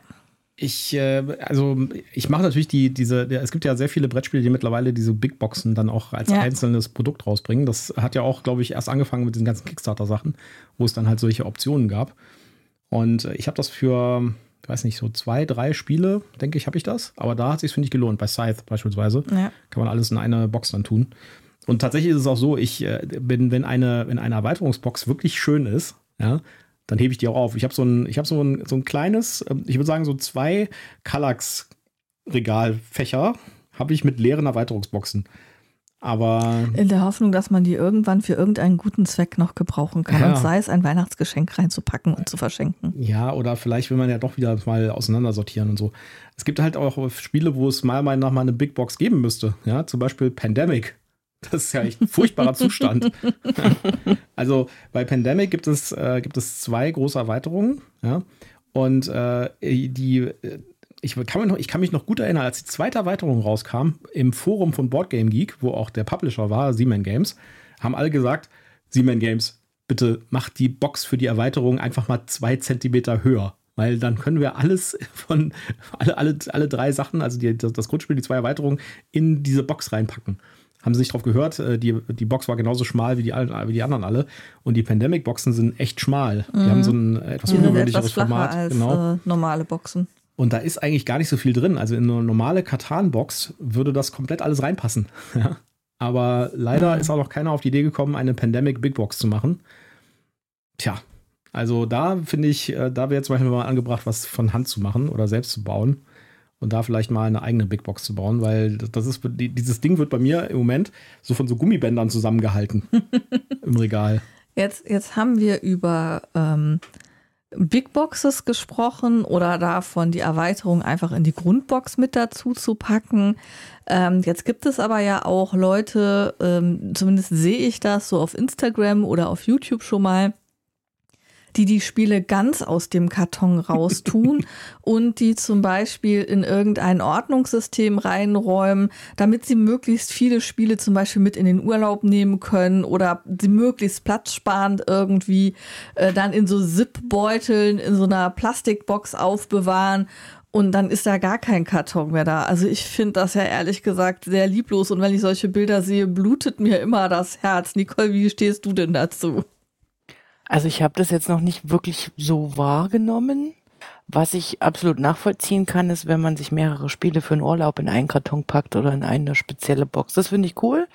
Speaker 1: Ich, äh, also ich mache natürlich die, diese, es gibt ja sehr viele Brettspiele, die mittlerweile diese Big Boxen dann auch als
Speaker 3: Ja.
Speaker 1: einzelnes Produkt rausbringen. Das hat ja auch, glaube ich, erst angefangen mit den ganzen Kickstarter-Sachen, wo es dann halt solche Optionen gab. Und äh, ich habe das für, ich weiß nicht, so zwei, drei Spiele, denke ich, habe ich das. Aber da hat sich finde ich, gelohnt. Bei Scythe beispielsweise
Speaker 3: Ja.
Speaker 1: kann man alles in eine Box dann tun. Und tatsächlich ist es auch so, ich äh, bin, wenn eine, wenn eine Erweiterungsbox wirklich schön ist, ja, dann hebe ich die auch auf. Ich habe so ein, ich habe so ein, so ein kleines, ähm, ich würde sagen, so zwei Kallax-Regalfächer habe ich mit leeren Erweiterungsboxen. Aber
Speaker 3: In der Hoffnung, dass man die irgendwann für irgendeinen guten Zweck noch gebrauchen kann.
Speaker 1: Ja.
Speaker 3: Und sei es ein Weihnachtsgeschenk reinzupacken und zu verschenken.
Speaker 1: Ja, oder vielleicht will man ja doch wieder mal auseinandersortieren und so. Es gibt halt auch Spiele, wo es meiner Meinung nach mal eine Big Box geben müsste. Ja, zum Beispiel Pandemic. Das ist ja echt ein furchtbarer Zustand. also bei Pandemic gibt es, äh, gibt es zwei große Erweiterungen. Ja, und äh, die, äh, ich kann, mich noch, ich kann mich noch gut erinnern, als die zweite Erweiterung rauskam, im Forum von Boardgame Geek, wo auch der Publisher war, Seaman Games, haben alle gesagt, Seaman Games, bitte macht die Box für die Erweiterung einfach mal zwei Zentimeter höher. Weil dann können wir alles von, alle, alle, alle drei Sachen, also die, das, das Grundspiel, die zwei Erweiterungen, in diese Box reinpacken. Haben sie nicht drauf gehört. Äh, Die, die Box war genauso schmal wie die, wie die anderen alle. Und die Pandemic-Boxen sind echt schmal. Die haben so ein äh, etwas ungewöhnlicheres Format.
Speaker 3: als
Speaker 1: genau.
Speaker 3: äh, normale Boxen.
Speaker 1: Und da ist eigentlich gar nicht so viel drin. Also in eine normale Katan-Box würde das komplett alles reinpassen. Aber leider ist auch noch keiner auf die Idee gekommen, eine Pandemic Big Box zu machen. Tja, also da finde ich, äh, da wäre zum Beispiel mal angebracht, was von Hand zu machen oder selbst zu bauen. Und da vielleicht mal eine eigene Big Box zu bauen, weil das ist, die- dieses Ding wird bei mir im Moment so von so Gummibändern zusammengehalten im Regal.
Speaker 3: Jetzt, jetzt haben wir über ähm, Big Boxes gesprochen oder davon, die Erweiterung einfach in die Grundbox mit dazu zu packen. Ähm, jetzt gibt es aber ja auch Leute, ähm, zumindest sehe ich das so auf Instagram oder auf YouTube schon mal, die die Spiele ganz aus dem Karton raustun und die zum Beispiel in irgendein Ordnungssystem reinräumen, damit sie möglichst viele Spiele zum Beispiel mit in den Urlaub nehmen können oder sie möglichst platzsparend irgendwie äh, dann in so Zip-Beuteln in so einer Plastikbox aufbewahren und dann ist da gar kein Karton mehr da. Also ich finde das ja ehrlich gesagt sehr lieblos. Und wenn ich solche Bilder sehe, blutet mir immer das Herz. Nicole, wie stehst du denn dazu?
Speaker 2: Also ich habe das jetzt noch nicht wirklich so wahrgenommen. Was ich absolut nachvollziehen kann, ist, wenn man sich mehrere Spiele für einen Urlaub in einen Karton packt oder in eine spezielle Box. Das finde ich cool.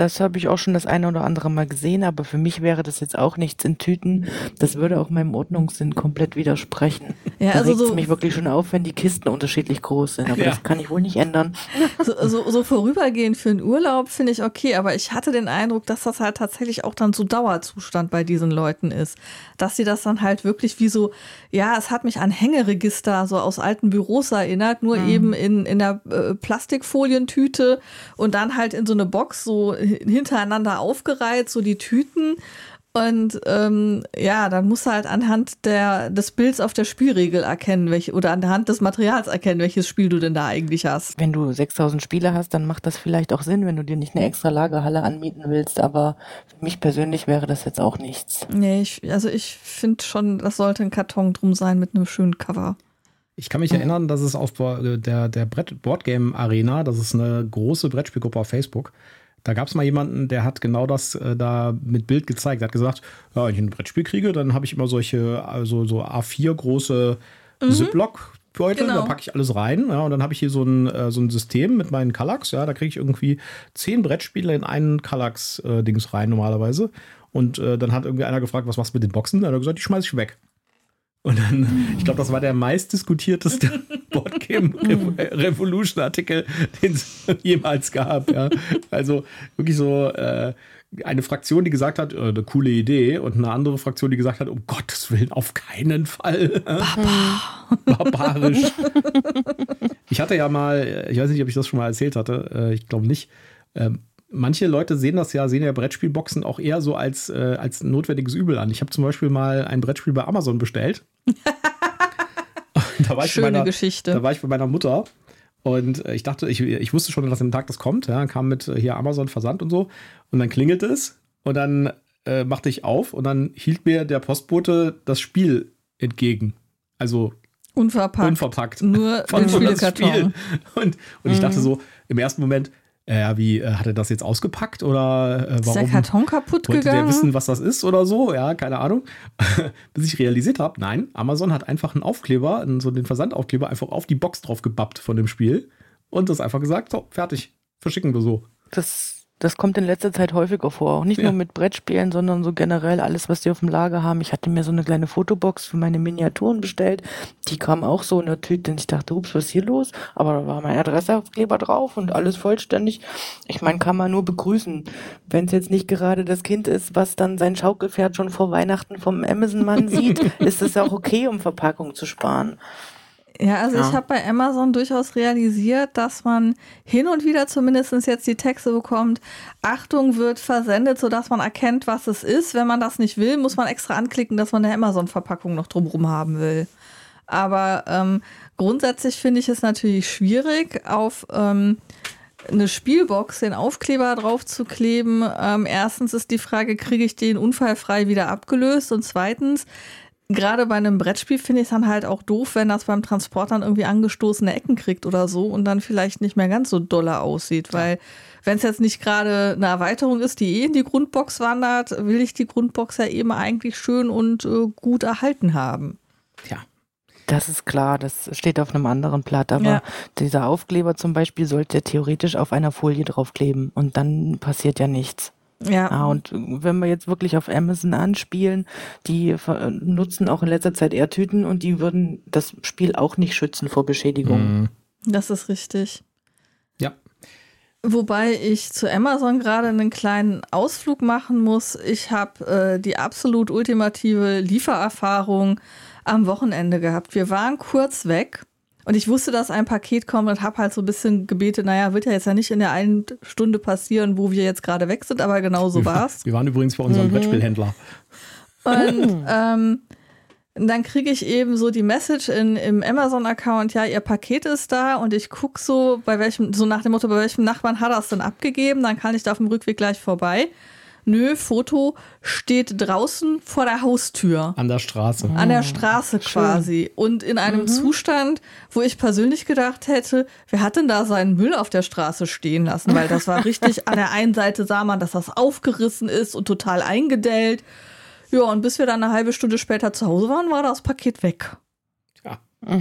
Speaker 2: Das habe ich auch schon das eine oder andere Mal gesehen, aber für mich wäre das jetzt auch nichts in Tüten. Das würde auch meinem Ordnungssinn komplett widersprechen. Ja, da also regt es so mich wirklich schon auf, wenn die Kisten unterschiedlich groß sind. Aber ja. das kann ich wohl nicht ändern.
Speaker 3: So, so, so vorübergehend für einen Urlaub finde ich okay, aber ich hatte den Eindruck, dass das halt tatsächlich auch dann so Dauerzustand bei diesen Leuten ist. Dass sie das dann halt wirklich wie so, ja, es hat mich an Hängeregister so aus alten Büros erinnert, nur mhm. eben in, in der äh, Plastikfolientüte und dann halt in so eine Box so hintereinander aufgereiht, so die Tüten. Und ähm, ja, dann musst du halt anhand der, des Bilds auf der Spielregel erkennen, welche, oder anhand des Materials erkennen, welches Spiel du denn da eigentlich hast.
Speaker 2: Wenn du 6000 Spiele hast, dann macht das vielleicht auch Sinn, wenn du dir nicht eine extra Lagerhalle anmieten willst. Aber für mich persönlich wäre das jetzt auch nichts.
Speaker 3: Nee, ich, also ich finde schon, das sollte ein Karton drum sein mit einem schönen Cover.
Speaker 1: Ich kann mich erinnern, dass es auf der, der Brett Boardgame Arena, das ist eine große Brettspielgruppe auf Facebook, da gab es mal jemanden, der hat genau das äh, da mit Bild gezeigt. Er hat gesagt, ja, wenn ich ein Brettspiel kriege, dann habe ich immer solche, also so A4 große mhm. Ziploc. Beutel, genau. da packe ich alles rein, ja, und dann habe ich hier so ein, äh, so ein System mit meinen Kallax, ja, da kriege ich irgendwie zehn Brettspiele in einen Kallax-Dings äh, rein normalerweise. Und äh, dann hat irgendwie einer gefragt, was machst du mit den Boxen? Dann hat er gesagt, die schmeiße ich weg. Und dann, ich glaube, das war der meistdiskutierteste Boardgame Revolution Artikel, den es jemals gab. Ja. Also wirklich so äh, eine Fraktion, die gesagt hat, äh, eine coole Idee, und eine andere Fraktion, die gesagt hat, um Gottes Willen, auf keinen Fall. Barbar. Barbarisch. ich hatte ja mal, ich weiß nicht, ob ich das schon mal erzählt hatte, äh, ich glaube nicht. Ähm, manche Leute sehen das ja, sehen ja Brettspielboxen auch eher so als, äh, als notwendiges Übel an. Ich habe zum Beispiel mal ein Brettspiel bei Amazon bestellt.
Speaker 3: da war Schöne
Speaker 1: meiner,
Speaker 3: Geschichte.
Speaker 1: Da war ich bei meiner Mutter und äh, ich dachte, ich, ich wusste schon, dass am Tag das kommt. Ja, kam mit äh, hier Amazon Versand und so. Und dann klingelte es und dann äh, machte ich auf und dann hielt mir der Postbote das Spiel entgegen. Also
Speaker 3: unverpackt.
Speaker 1: Unverpackt.
Speaker 3: Nur den Spielkarton. Spiel.
Speaker 1: Und, und ich dachte mhm. so, im ersten Moment, äh, wie äh, hat er das jetzt ausgepackt oder
Speaker 3: äh, warum? Ist der Karton kaputt wollte gegangen?
Speaker 1: der wissen, was das ist oder so? Ja, keine Ahnung. Bis ich realisiert habe, nein, Amazon hat einfach einen Aufkleber, so den Versandaufkleber einfach auf die Box drauf gebappt von dem Spiel und das einfach gesagt, so, fertig, verschicken wir so.
Speaker 2: Das das kommt in letzter Zeit häufiger vor. Auch nicht ja. nur mit Brettspielen, sondern so generell alles, was die auf dem Lager haben. Ich hatte mir so eine kleine Fotobox für meine Miniaturen bestellt. Die kam auch so in der Tüte und ich dachte, ups, was ist hier los? Aber da war mein Adressaufkleber drauf und alles vollständig. Ich meine, kann man nur begrüßen. Wenn es jetzt nicht gerade das Kind ist, was dann sein Schaukelpferd schon vor Weihnachten vom Amazon-Mann sieht, ist es auch okay, um Verpackung zu sparen.
Speaker 3: Ja, also ja. ich habe bei Amazon durchaus realisiert, dass man hin und wieder zumindest jetzt die Texte bekommt, Achtung wird versendet, sodass man erkennt, was es ist. Wenn man das nicht will, muss man extra anklicken, dass man eine Amazon-Verpackung noch drumherum haben will. Aber ähm, grundsätzlich finde ich es natürlich schwierig, auf ähm, eine Spielbox den Aufkleber drauf zu kleben. Ähm, erstens ist die Frage, kriege ich den unfallfrei wieder abgelöst? Und zweitens, gerade bei einem Brettspiel finde ich es dann halt auch doof, wenn das beim Transport dann irgendwie angestoßene Ecken kriegt oder so und dann vielleicht nicht mehr ganz so doller aussieht, weil wenn es jetzt nicht gerade eine Erweiterung ist, die eh in die Grundbox wandert, will ich die Grundbox ja eben eigentlich schön und äh, gut erhalten haben.
Speaker 2: Ja. Das ist klar, das steht auf einem anderen Blatt, aber ja. dieser Aufkleber zum Beispiel sollte theoretisch auf einer Folie draufkleben und dann passiert ja nichts. Ja. Ah, und wenn wir jetzt wirklich auf Amazon anspielen, die nutzen auch in letzter Zeit Erdtüten und die würden das Spiel auch nicht schützen vor Beschädigung. Mhm.
Speaker 3: Das ist richtig.
Speaker 1: Ja.
Speaker 3: Wobei ich zu Amazon gerade einen kleinen Ausflug machen muss. Ich habe äh, die absolut ultimative Liefererfahrung am Wochenende gehabt. Wir waren kurz weg und ich wusste, dass ein Paket kommt und habe halt so ein bisschen gebetet, naja, wird ja jetzt ja nicht in der einen Stunde passieren, wo wir jetzt gerade weg sind, aber genau so war es.
Speaker 1: Wir waren übrigens bei unserem mhm. Brettspielhändler.
Speaker 3: Und ähm, dann kriege ich eben so die Message in, im Amazon-Account, ja, ihr Paket ist da und ich gucke so, bei welchem, so nach dem Motto, bei welchem Nachbarn hat er es denn abgegeben, dann kann ich da auf dem Rückweg gleich vorbei. Nö, Foto steht draußen vor der Haustür.
Speaker 1: An der Straße.
Speaker 3: An der Straße quasi. Schön. Und in einem mhm. Zustand, wo ich persönlich gedacht hätte, wer hat denn da seinen Müll auf der Straße stehen lassen? Weil das war richtig, an der einen Seite sah man, dass das aufgerissen ist und total eingedellt. Ja, und bis wir dann eine halbe Stunde später zu Hause waren, war das Paket weg. Ja.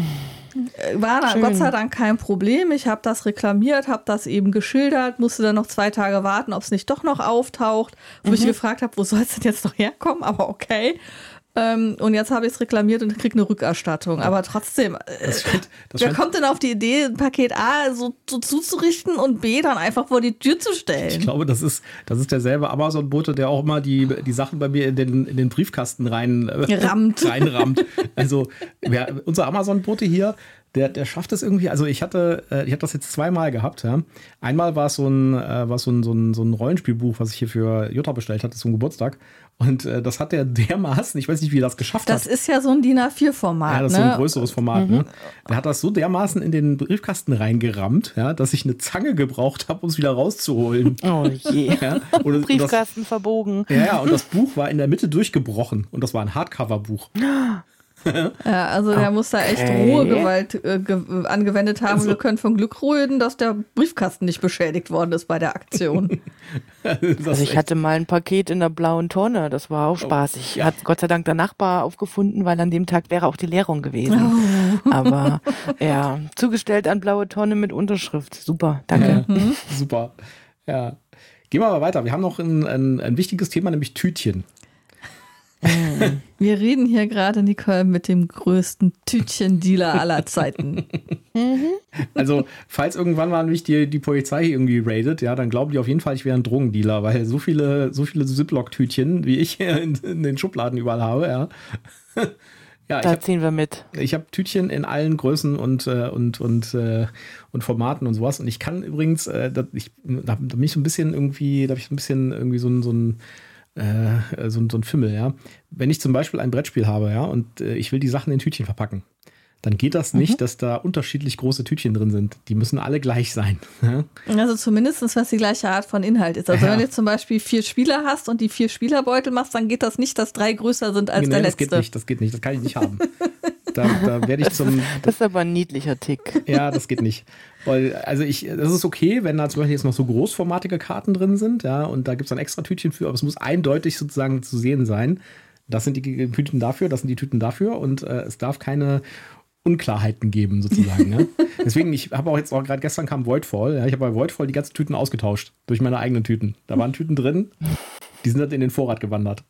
Speaker 3: War da Gott sei Dank kein Problem. Ich habe das reklamiert, habe das eben geschildert, musste dann noch zwei Tage warten, ob es nicht doch noch auftaucht, wo mhm. ich gefragt habe, wo soll es denn jetzt noch herkommen, aber okay. Ähm, und jetzt habe ich es reklamiert und kriege eine Rückerstattung. Aber trotzdem, äh, scheint, wer kommt denn auf die Idee, ein Paket A so, so, zuzurichten und B dann einfach vor die Tür zu stellen?
Speaker 1: Ich glaube, das ist, das ist derselbe Amazon-Bote, der auch immer die, die Sachen bei mir in den, in den Briefkasten rein, äh, reinrammt. Also wer, unser Amazon-Bote hier, der, der schafft es irgendwie. Also ich hatte, äh, ich habe das jetzt zweimal gehabt. Ja. Einmal war es so ein, äh, so ein, so ein, so ein Rollenspielbuch, was ich hier für Jutta bestellt hatte zum Geburtstag. Und äh, das hat er dermaßen, ich weiß nicht, wie er das geschafft
Speaker 3: das
Speaker 1: hat.
Speaker 3: Das ist ja so ein DIN A4-Format.
Speaker 1: Ja, das ist ne? so ein ne? größeres Format. Mhm. Ne? Der hat das so dermaßen in den Briefkasten reingerammt, ja, dass ich eine Zange gebraucht habe, um es wieder rauszuholen.
Speaker 2: Oh je. Ja,
Speaker 1: und,
Speaker 2: Briefkasten
Speaker 1: das,
Speaker 2: verbogen.
Speaker 1: Ja, ja, und das Buch war in der Mitte durchgebrochen. Und das war ein Hardcover-Buch.
Speaker 3: ja, also der okay. muss da echt Ruhegewalt äh, angewendet haben. Also. Wir können von Glück rühren, dass der Briefkasten nicht beschädigt worden ist bei der Aktion.
Speaker 2: also ich hatte mal ein Paket in der blauen Tonne, das war auch spaßig. Oh, ja. Hat Gott sei Dank der Nachbar aufgefunden, weil an dem Tag wäre auch die Leerung gewesen. Oh. Aber ja, zugestellt an blaue Tonne mit Unterschrift. Super, danke.
Speaker 1: Ja, mhm. Super. Ja. Gehen wir aber weiter. Wir haben noch ein, ein, ein wichtiges Thema, nämlich Tütchen.
Speaker 3: Wir reden hier gerade, Nicole, mit dem größten Tütchendealer aller Zeiten.
Speaker 1: Also, falls irgendwann mal mich die, die Polizei irgendwie raidet, ja, dann glauben die auf jeden Fall, ich wäre ein Drogendealer, weil so viele, so viele Ziploc-Tütchen, wie ich in, in, den Schubladen überall habe, ja.
Speaker 2: Ja, da hab, ziehen wir mit.
Speaker 1: Ich habe Tütchen in allen Größen und, äh, und, und, äh, und Formaten und sowas. Und ich kann übrigens, äh, da, ich, da bin ich so ein bisschen irgendwie, da habe ich so ein bisschen irgendwie so ein, so ein äh, so, so ein Fimmel, ja. Wenn ich zum Beispiel ein Brettspiel habe, ja, und äh, ich will die Sachen in Tütchen verpacken, dann geht das nicht, mhm. dass da unterschiedlich große Tütchen drin sind. Die müssen alle gleich sein.
Speaker 3: also zumindest, was die gleiche Art von Inhalt ist. Also ja. wenn du zum Beispiel vier Spieler hast und die vier Spielerbeutel machst, dann geht das nicht, dass drei größer sind als nee, der letzte.
Speaker 1: Das geht nicht, das geht nicht, das kann ich nicht haben. Da, da werde ich zum.
Speaker 2: Das ist aber ein niedlicher Tick.
Speaker 1: Ja, das geht nicht. Weil, also ich, das ist okay, wenn da zum Beispiel jetzt noch so großformatige Karten drin sind, ja, und da gibt es dann extra Tütchen für, aber es muss eindeutig sozusagen zu sehen sein. Das sind die Tüten dafür, das sind die Tüten dafür und äh, es darf keine Unklarheiten geben, sozusagen. ne? Deswegen, ich habe auch jetzt auch gerade gestern kam Voidfall, ja, ich habe bei Voidfall die ganzen Tüten ausgetauscht durch meine eigenen Tüten. Da waren Tüten drin, die sind dann in den Vorrat gewandert.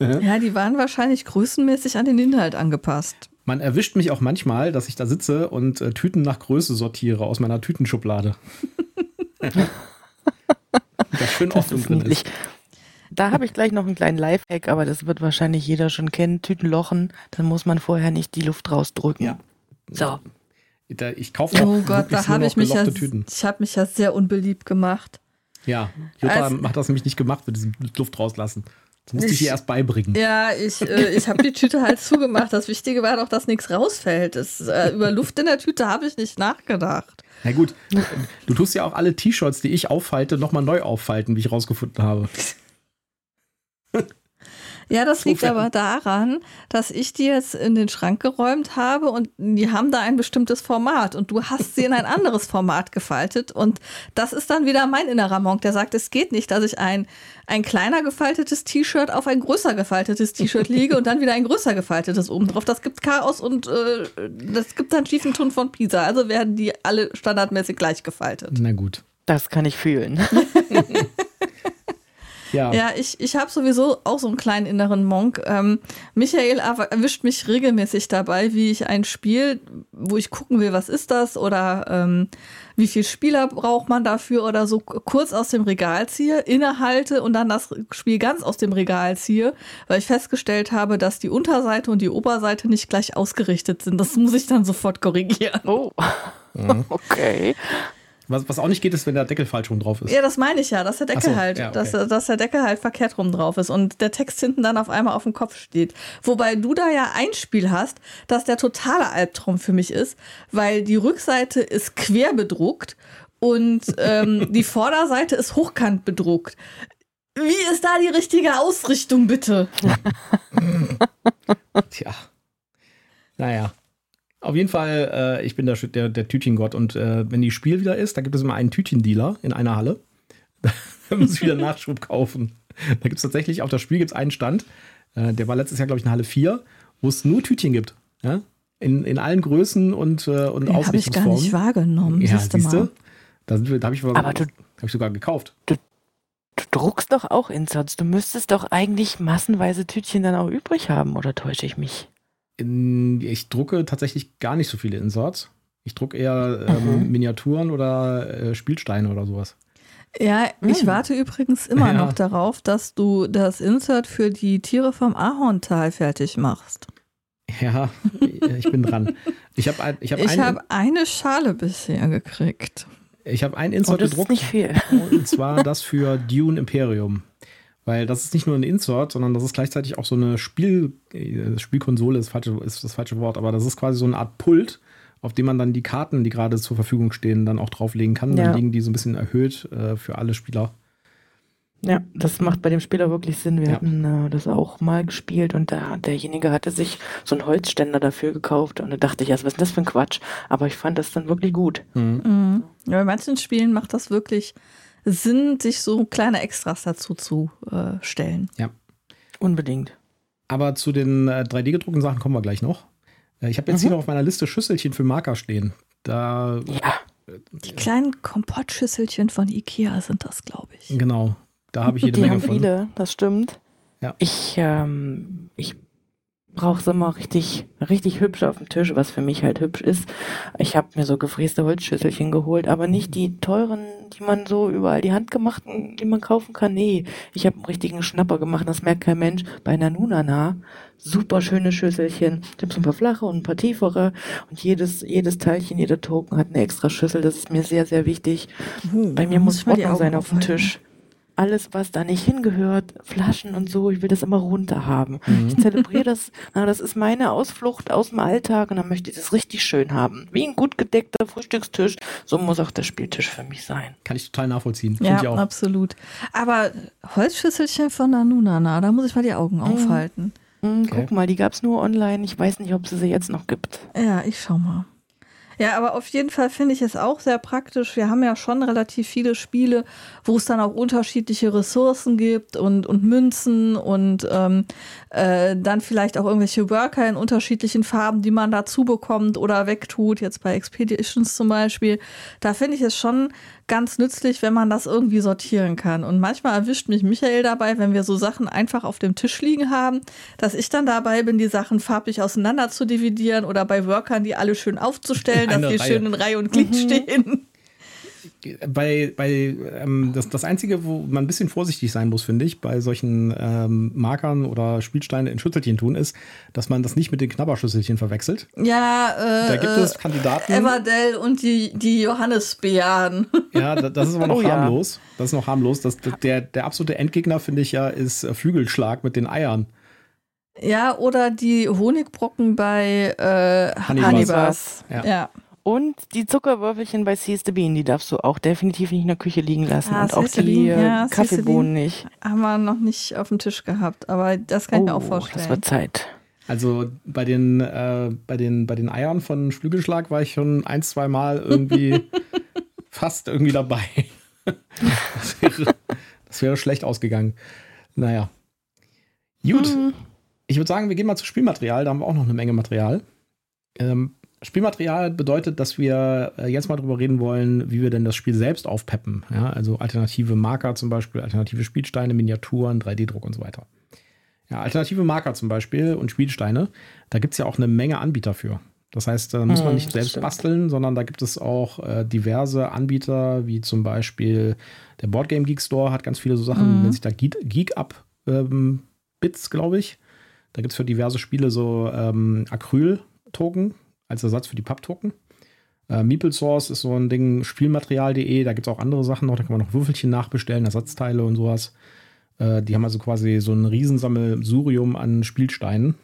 Speaker 3: Ja, die waren wahrscheinlich größenmäßig an den Inhalt angepasst.
Speaker 1: Man erwischt mich auch manchmal, dass ich da sitze und äh, Tüten nach Größe sortiere aus meiner Tütenschublade. das schön oft das drin ist.
Speaker 2: Da habe ich gleich noch einen kleinen Lifehack, aber das wird wahrscheinlich jeder schon kennen. Tütenlochen, dann muss man vorher nicht die Luft rausdrücken. Ja.
Speaker 3: So.
Speaker 1: Da, ich kaufe
Speaker 3: Oh Gott, da habe ich mich ja, Tüten. ich habe mich ja sehr unbeliebt gemacht.
Speaker 1: Ja, Jutta also, hat das nämlich nicht gemacht mit diesem Luft rauslassen. Das musste ich, dir erst beibringen.
Speaker 3: Ja, ich, äh, ich habe die Tüte halt zugemacht. Das Wichtige war doch, dass nichts rausfällt. Das, äh, über Luft in der Tüte habe ich nicht nachgedacht.
Speaker 1: Na gut, du tust ja auch alle T-Shirts, die ich auffalte, nochmal neu auffalten, wie ich rausgefunden habe.
Speaker 3: Ja, das liegt aber daran, dass ich die jetzt in den Schrank geräumt habe und die haben da ein bestimmtes Format und du hast sie in ein anderes Format gefaltet und das ist dann wieder mein innerer Monk, der sagt, es geht nicht, dass ich ein, ein kleiner gefaltetes T-Shirt auf ein größer gefaltetes T-Shirt lege und dann wieder ein größer gefaltetes oben drauf. Das gibt Chaos und äh, das gibt dann schiefen Ton von Pisa. Also werden die alle standardmäßig gleich gefaltet.
Speaker 1: Na gut.
Speaker 2: Das kann ich fühlen.
Speaker 3: Ja, ja ich, ich habe sowieso auch so einen kleinen inneren Monk. Ähm, Michael erwischt mich regelmäßig dabei, wie ich ein Spiel, wo ich gucken will, was ist das oder ähm, wie viel Spieler braucht man dafür oder so kurz aus dem Regal ziehe, innehalte und dann das Spiel ganz aus dem Regal ziehe, weil ich festgestellt habe, dass die Unterseite und die Oberseite nicht gleich ausgerichtet sind. Das muss ich dann sofort korrigieren.
Speaker 2: Oh, mhm. okay.
Speaker 1: Was, was auch nicht geht, ist, wenn der Deckel falsch rum drauf ist.
Speaker 3: Ja, das meine ich ja, dass der Deckel so, halt, ja, okay. dass, dass der Deckel halt verkehrt rum drauf ist und der Text hinten dann auf einmal auf dem Kopf steht. Wobei du da ja ein Spiel hast, das der totale Albtraum für mich ist, weil die Rückseite ist quer bedruckt und ähm, die Vorderseite ist hochkant bedruckt. Wie ist da die richtige Ausrichtung, bitte?
Speaker 1: Tja. Naja. Auf jeden Fall, äh, ich bin der, der, der Tütchengott und äh, wenn die Spiel wieder ist, da gibt es immer einen Tütchendealer in einer Halle. da muss ich wieder Nachschub kaufen. Da gibt es tatsächlich, auf das Spiel gibt es einen Stand, äh, der war letztes Jahr, glaube ich, in Halle 4, wo es nur Tütchen gibt. Ja? In, in allen Größen und, äh, und
Speaker 3: Ausrichtungsformen. habe ich gar nicht wahrgenommen.
Speaker 1: Ja, siehst du? Da, da habe ich, hab ich sogar gekauft.
Speaker 2: Du, du druckst doch auch Inserts. Du müsstest doch eigentlich massenweise Tütchen dann auch übrig haben, oder täusche ich mich?
Speaker 1: In, ich drucke tatsächlich gar nicht so viele Inserts. Ich drucke eher ähm, mhm. Miniaturen oder äh, Spielsteine oder sowas.
Speaker 3: Ja, ich mhm. warte übrigens immer ja. noch darauf, dass du das Insert für die Tiere vom Ahorntal fertig machst.
Speaker 1: Ja, ich bin dran. Ich habe ich hab,
Speaker 3: ich hab eine Schale bisher gekriegt.
Speaker 1: Ich habe ein Insert oh, das gedruckt.
Speaker 2: Ist nicht viel.
Speaker 1: Und zwar das für Dune Imperium. Weil das ist nicht nur ein Insert, sondern das ist gleichzeitig auch so eine Spiel, äh, Spielkonsole ist, falsche, ist das falsche Wort, aber das ist quasi so eine Art Pult, auf dem man dann die Karten, die gerade zur Verfügung stehen, dann auch drauflegen kann. Ja. Dann liegen die so ein bisschen erhöht äh, für alle Spieler.
Speaker 2: Ja, das macht bei dem Spieler wirklich Sinn. Wir ja. hatten äh, das auch mal gespielt und der, derjenige hatte sich so einen Holzständer dafür gekauft und da dachte ich, was ist das für ein Quatsch? Aber ich fand das dann wirklich gut.
Speaker 3: Mhm. Mhm. Ja, bei manchen Spielen macht das wirklich Sinn, sich so kleine Extras dazu zu äh, stellen.
Speaker 1: Ja.
Speaker 2: Unbedingt.
Speaker 1: Aber zu den äh, 3D-gedruckten Sachen kommen wir gleich noch. Äh, ich habe jetzt mhm. hier noch auf meiner Liste Schüsselchen für Marker stehen. Da.
Speaker 2: Ja.
Speaker 3: Die kleinen Kompottschüsselchen von Ikea sind das, glaube ich.
Speaker 1: Genau. Da habe ich jede
Speaker 2: Die
Speaker 1: Menge
Speaker 2: haben
Speaker 1: von.
Speaker 2: viele, das stimmt.
Speaker 1: Ja.
Speaker 2: Ich, ähm, ich brauche es immer richtig, richtig hübsch auf dem Tisch, was für mich halt hübsch ist. Ich habe mir so gefräste Holzschüsselchen geholt, aber nicht die teuren, die man so überall die handgemachten, die man kaufen kann. Nee, ich habe einen richtigen Schnapper gemacht, das merkt kein Mensch. Bei Nanunana, super schöne Schüsselchen. Ich habe so ein paar flache und ein paar tiefere und jedes, jedes Teilchen, jeder Token hat eine extra Schüssel. Das ist mir sehr, sehr wichtig. Uh, Bei mir muss Ordnung sein auf dem Tisch alles, was da nicht hingehört, Flaschen und so, ich will das immer runter haben. Mhm. Ich zelebriere das, na, das ist meine Ausflucht aus dem Alltag und dann möchte ich das richtig schön haben. Wie ein gut gedeckter Frühstückstisch, so muss auch der Spieltisch für mich sein.
Speaker 1: Kann ich total nachvollziehen.
Speaker 3: Ja, absolut. Aber Holzschüsselchen von Nanunana, da muss ich mal die Augen mhm. aufhalten.
Speaker 2: Mhm, okay. Guck mal, die gab es nur online. Ich weiß nicht, ob es sie jetzt noch gibt.
Speaker 3: Ja, ich schau mal. Ja, aber auf jeden Fall finde ich es auch sehr praktisch. Wir haben ja schon relativ viele Spiele, wo es dann auch unterschiedliche Ressourcen gibt und, und Münzen und ähm, äh, dann vielleicht auch irgendwelche Worker in unterschiedlichen Farben, die man dazu bekommt oder wegtut, jetzt bei Expeditions zum Beispiel. Da finde ich es schon ganz nützlich, wenn man das irgendwie sortieren kann. Und manchmal erwischt mich Michael dabei, wenn wir so Sachen einfach auf dem Tisch liegen haben, dass ich dann dabei bin, die Sachen farblich auseinander zu dividieren oder bei Workern die alle schön aufzustellen, dass die schön in Reihe und Glied mhm. stehen
Speaker 1: bei, bei ähm, das, das Einzige, wo man ein bisschen vorsichtig sein muss, finde ich, bei solchen ähm, Markern oder Spielsteine in Schüsselchen tun, ist, dass man das nicht mit den Knabberschüsselchen verwechselt.
Speaker 3: Ja, äh,
Speaker 1: da gibt es äh, Kandidaten.
Speaker 3: Everdell und die, die Johannisbeeren.
Speaker 1: Ja, das ist aber noch oh, harmlos. Ja. Das ist noch harmlos. Das, der, der absolute Endgegner, finde ich ja, ist Flügelschlag mit den Eiern.
Speaker 3: Ja, oder die Honigbrocken bei äh, Hannibas.
Speaker 1: Ja. ja.
Speaker 2: Und die Zuckerwürfelchen bei Seize the Bean, die darfst du auch definitiv nicht in der Küche liegen lassen. Ah, und auch die ja, äh, Kaffeebohnen nicht.
Speaker 3: Haben wir noch nicht auf dem Tisch gehabt, aber das kann oh, ich mir auch oh, vorstellen.
Speaker 2: Das wird Zeit.
Speaker 1: Also bei den, äh, bei den, bei den Eiern von Flügelschlag war ich schon ein, zwei Mal irgendwie fast irgendwie dabei. das, wäre, das wäre schlecht ausgegangen. Naja. Gut. Mhm. Ich würde sagen, wir gehen mal zu Spielmaterial. Da haben wir auch noch eine Menge Material. Ähm, Spielmaterial bedeutet, dass wir äh, jetzt mal drüber reden wollen, wie wir denn das Spiel selbst aufpeppen. Ja, also alternative Marker zum Beispiel, alternative Spielsteine, Miniaturen, 3D-Druck und so weiter. Ja, alternative Marker zum Beispiel und Spielsteine, da gibt es ja auch eine Menge Anbieter für. Das heißt, da muss man nicht selbst
Speaker 2: stimmt.
Speaker 1: basteln, sondern da gibt es auch äh, diverse Anbieter, wie zum Beispiel der Boardgame Geek Store hat ganz viele so Sachen, nennt sich da Geek, Geek Up ähm, Bits, glaube ich. Da gibt es für diverse Spiele so ähm, Acryl-Token als Ersatz für die Papp-Token. Äh, Meeple Source ist so ein Ding, Spielmaterial.de, da gibt es auch andere Sachen noch, da kann man noch Würfelchen nachbestellen, Ersatzteile und sowas. Äh, die haben also quasi so ein Riesensammelsurium an Spielsteinen.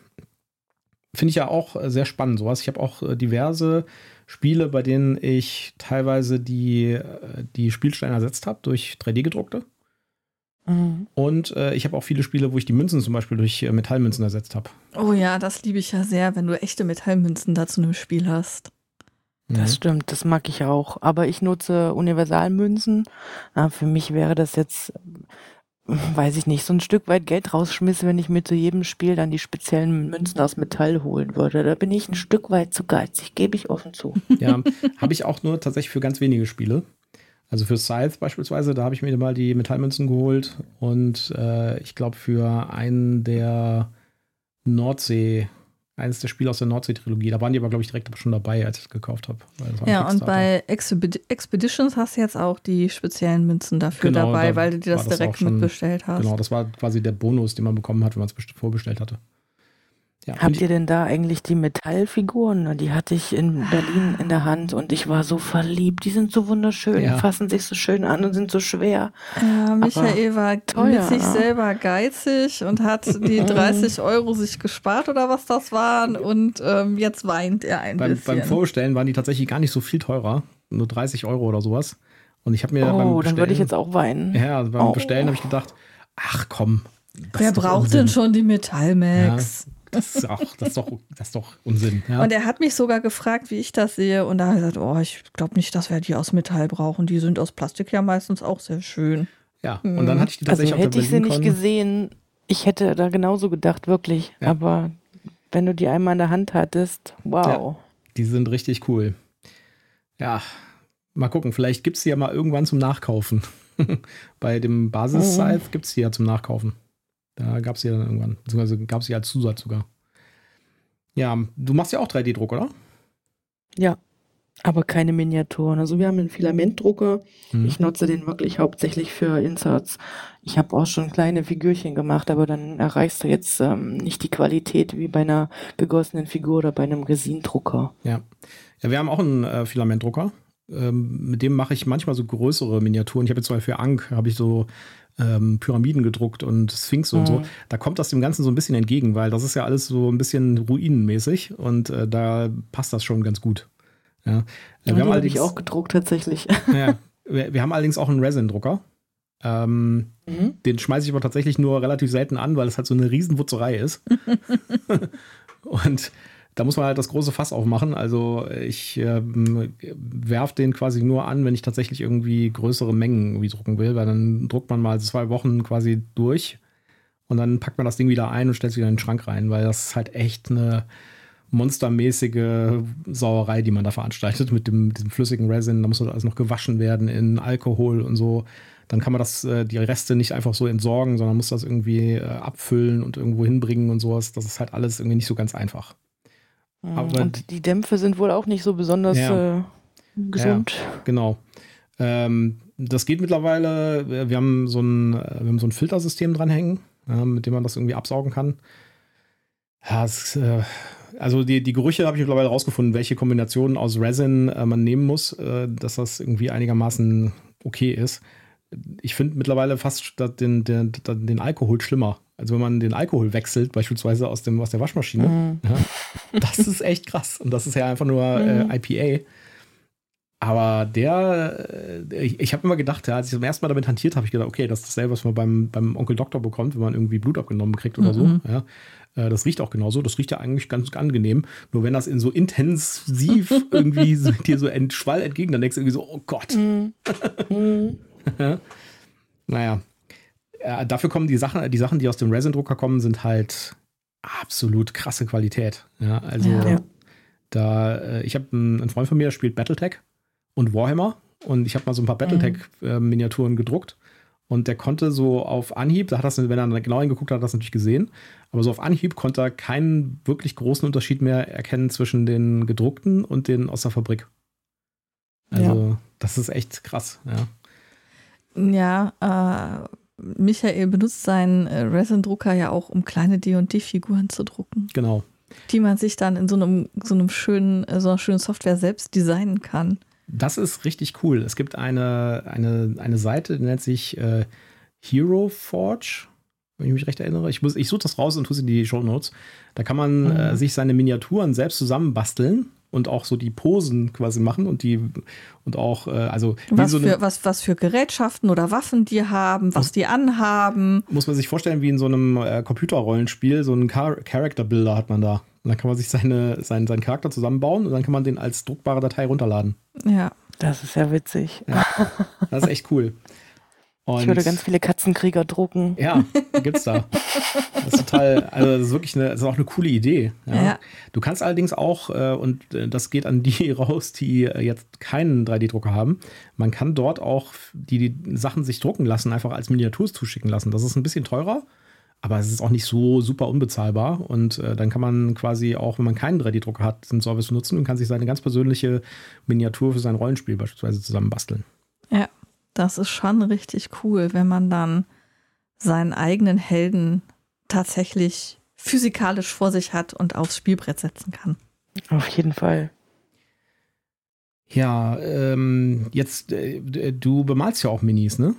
Speaker 1: Finde ich ja auch äh, sehr spannend, sowas. Ich habe auch äh, diverse Spiele, bei denen ich teilweise die, äh, die Spielsteine ersetzt habe durch 3D-gedruckte.
Speaker 2: Mhm.
Speaker 1: Und äh, ich habe auch viele Spiele, wo ich die Münzen zum Beispiel durch äh, Metallmünzen ersetzt habe.
Speaker 3: Oh ja, das liebe ich ja sehr, wenn du echte Metallmünzen da zu einem Spiel hast.
Speaker 2: Das stimmt, das mag ich auch. Aber ich nutze Universalmünzen. Na, für mich wäre das jetzt, äh, weiß ich nicht, so ein Stück weit Geld rausschmiss, wenn ich mir zu jedem Spiel dann die speziellen Münzen aus Metall holen würde. Da bin ich ein Stück weit zu geizig, gebe ich offen zu.
Speaker 1: Ja, habe ich auch nur tatsächlich für ganz wenige Spiele. Also für Scythe beispielsweise, da habe ich mir mal die Metallmünzen geholt und äh, ich glaube für einen der Nordsee, eines der Spiele aus der Nordsee-Trilogie, da waren die aber, glaube ich, direkt schon dabei, als ich es gekauft habe.
Speaker 3: Ja, und bei Expedi Expeditions hast du jetzt auch die speziellen Münzen dafür
Speaker 1: Genau,
Speaker 3: dabei,
Speaker 1: da
Speaker 3: weil du dir das direkt
Speaker 1: schon-
Speaker 3: mitbestellt hast.
Speaker 1: Genau, das war quasi der Bonus, den man bekommen hat, wenn man es vorbestellt hatte. Ja,
Speaker 2: Habt ihr denn da eigentlich die Metallfiguren? Die hatte ich in Berlin in der Hand und ich war so verliebt. Die sind so wunderschön,
Speaker 1: Ja.
Speaker 2: fassen sich so schön an und sind so schwer.
Speaker 3: Ja, Michael war
Speaker 2: teuer,
Speaker 3: mit sich
Speaker 2: ne?
Speaker 3: selber geizig und hat die 30 Euro sich gespart oder was das waren und ähm, jetzt weint er ein
Speaker 1: beim,
Speaker 3: bisschen.
Speaker 1: beim Vorbestellen waren die tatsächlich gar nicht so viel teurer, nur 30 Euro oder sowas. Und ich habe mir beim
Speaker 2: Oh, dann würde ich jetzt auch weinen.
Speaker 1: ja, beim
Speaker 2: Oh.
Speaker 1: Bestellen habe ich gedacht, ach komm. das
Speaker 3: Wer braucht
Speaker 1: Unsinn.
Speaker 3: denn schon die Metallmax?
Speaker 1: Das ist, auch, das ist, doch, das ist doch Unsinn. Ja.
Speaker 3: Und er hat mich sogar gefragt, wie ich das sehe. Und da habe ich gesagt, oh, ich glaube nicht, dass wir die aus Metall brauchen. Die sind aus Plastik ja meistens auch sehr schön.
Speaker 1: ja. Und dann hatte ich die
Speaker 2: Also
Speaker 1: tatsächlich
Speaker 2: hätte
Speaker 1: auf
Speaker 2: ich sie nicht
Speaker 1: BerlinCon.
Speaker 2: gesehen, ich hätte da genauso gedacht, wirklich.
Speaker 1: Ja.
Speaker 2: Aber wenn du die einmal in der Hand hattest, wow.
Speaker 1: Die sind richtig cool. Ja, mal gucken. Vielleicht gibt es die ja mal irgendwann zum Nachkaufen. Bei dem Basis-Scythe gibt es die ja zum Nachkaufen. Da gab es die dann irgendwann. Beziehungsweise gab es die als Zusatz sogar. Ja, du machst ja auch 3D-Druck, oder?
Speaker 2: Ja. Aber keine Miniaturen. Also wir haben einen Filamentdrucker.
Speaker 1: Hm.
Speaker 2: Ich nutze den wirklich hauptsächlich für Inserts. Ich habe auch schon kleine Figürchen gemacht, aber dann erreichst du jetzt ähm, nicht die Qualität wie bei einer gegossenen Figur oder bei einem Resindrucker.
Speaker 1: Ja. Ja, wir haben auch einen äh, Filamentdrucker. Ähm, mit dem mache ich manchmal so größere Miniaturen. Ich habe jetzt zum Beispiel für Ankh habe ich so ähm, Pyramiden gedruckt und Sphinx und so.
Speaker 2: Mhm.
Speaker 1: Da kommt das dem Ganzen so ein bisschen entgegen, weil das ist ja alles so ein bisschen ruinenmäßig und äh, da passt das schon ganz gut. Ja. Äh,
Speaker 2: Ja,
Speaker 1: wir, haben
Speaker 2: habe ich
Speaker 1: allerdings,
Speaker 2: auch gedruckt tatsächlich.
Speaker 1: ja, wir, wir haben allerdings auch einen Resin-Drucker. Ähm,
Speaker 2: Mhm.
Speaker 1: den schmeiße ich aber tatsächlich nur relativ selten an, weil es halt so eine Riesenwutzerei ist. und da muss man halt das große Fass aufmachen. Also ich ähm, werfe den quasi nur an, wenn ich tatsächlich irgendwie größere Mengen irgendwie drucken will, weil dann druckt man mal zwei Wochen quasi durch und dann packt man das Ding wieder ein und stellt es wieder in den Schrank rein, weil das ist halt echt eine monstermäßige Sauerei, die man da veranstaltet mit dem, diesem flüssigen Resin. Da muss das alles noch gewaschen werden in Alkohol und so. Dann kann man das, äh, die Reste nicht einfach so entsorgen, sondern muss das irgendwie äh, abfüllen und irgendwo hinbringen und sowas. Das ist halt alles irgendwie nicht so ganz einfach. Aber-
Speaker 2: und die Dämpfe sind wohl auch nicht so besonders
Speaker 1: Ja.
Speaker 2: äh, gesund.
Speaker 1: Genau. Ähm, das geht mittlerweile. Wir haben so ein, äh, wir haben so ein Filtersystem dranhängen, ja, mit dem man das irgendwie absaugen kann. Ja, es, äh, also die, die Gerüche habe ich mittlerweile rausgefunden, welche Kombinationen aus Resin äh, man nehmen muss, äh, dass das irgendwie einigermaßen okay ist. Ich finde mittlerweile fast den, den, den Alkohol schlimmer. Also wenn man den Alkohol wechselt, beispielsweise aus, dem, aus der Waschmaschine,
Speaker 2: Mhm.
Speaker 1: ja, das ist echt krass. Und das ist ja einfach nur äh,
Speaker 2: Mhm.
Speaker 1: IPA. Aber der, äh, ich, ich habe immer gedacht, ja, als ich zum ersten Mal damit hantiert habe, ich gedacht, okay, das ist dasselbe, was man beim, beim Onkel Doktor bekommt, wenn man irgendwie Blut abgenommen kriegt oder
Speaker 3: Mhm.
Speaker 1: so. Ja. Äh, Das riecht auch genauso. Das riecht ja eigentlich ganz angenehm. Nur wenn das in so intensiv irgendwie so, dir so ent, Schwall entgegen, dann denkst du irgendwie so, oh Gott. Naja. Äh, dafür kommen die Sachen, die Sachen, die aus dem Resin-Drucker kommen, sind halt absolut krasse Qualität. Ja, also
Speaker 3: Ja.
Speaker 2: Ja.
Speaker 1: Da, äh, ich habe einen, einen Freund von mir, der spielt Battletech und Warhammer und ich habe mal so ein paar Battletech-Miniaturen
Speaker 3: Mhm.
Speaker 1: äh, gedruckt und der konnte so auf Anhieb, da hat das, wenn er genau hingeguckt hat, hat er das natürlich gesehen, aber so auf Anhieb konnte er keinen wirklich großen Unterschied mehr erkennen zwischen den gedruckten und den aus der Fabrik. Also, das ist echt krass, ja.
Speaker 3: Ja, äh, Michael benutzt seinen äh, Resin-Drucker ja auch, um kleine D&D-Figuren zu drucken,
Speaker 1: Genau.
Speaker 3: die man sich dann in so einem, so einem schönen, äh, so einer schönen Software selbst designen kann.
Speaker 1: Das ist richtig cool. Es gibt eine, eine, eine Seite, die nennt sich äh, Hero Forge, wenn ich mich recht erinnere. Ich, muss- ich suche das raus und tue es in die Show Notes. Da kann man
Speaker 3: Mhm.
Speaker 1: äh, sich seine Miniaturen selbst zusammenbasteln und auch so die Posen quasi machen und die und auch, äh, also
Speaker 3: Was,
Speaker 1: so eine,
Speaker 3: für, was, was für Gerätschaften oder Waffen die haben, was die anhaben.
Speaker 1: muss man sich vorstellen, wie in so einem äh, Computerrollenspiel, so einen Char Character Builder hat man da. Und dann kann man sich seine, seinen, seinen Charakter zusammenbauen und dann kann man den als druckbare Datei runterladen.
Speaker 3: Ja.
Speaker 2: Das ist ja witzig.
Speaker 1: Das ist echt cool. Und
Speaker 2: Ich würde ganz viele Katzenkrieger drucken.
Speaker 1: Ja, gibt's da. Das ist total, also das ist wirklich eine, das ist auch eine coole Idee. Ja.
Speaker 3: Ja.
Speaker 1: Du kannst allerdings auch, äh, und äh, das geht an die raus, die äh, jetzt keinen 3D-Drucker haben, man kann dort auch die, die Sachen sich drucken lassen, einfach als Miniaturs zuschicken lassen. Das ist ein bisschen teurer, aber es ist auch nicht so super unbezahlbar. Und dann kann man quasi auch, wenn man keinen 3D-Drucker hat, diesen Service nutzen und kann sich seine ganz persönliche Miniatur für sein Rollenspiel beispielsweise zusammenbasteln.
Speaker 3: Ja, das ist schon richtig cool, wenn man dann seinen eigenen Helden tatsächlich physikalisch vor sich hat und aufs Spielbrett setzen kann.
Speaker 2: Auf jeden Fall.
Speaker 1: Ja, ähm, jetzt, äh, du bemalst ja auch Minis, ne?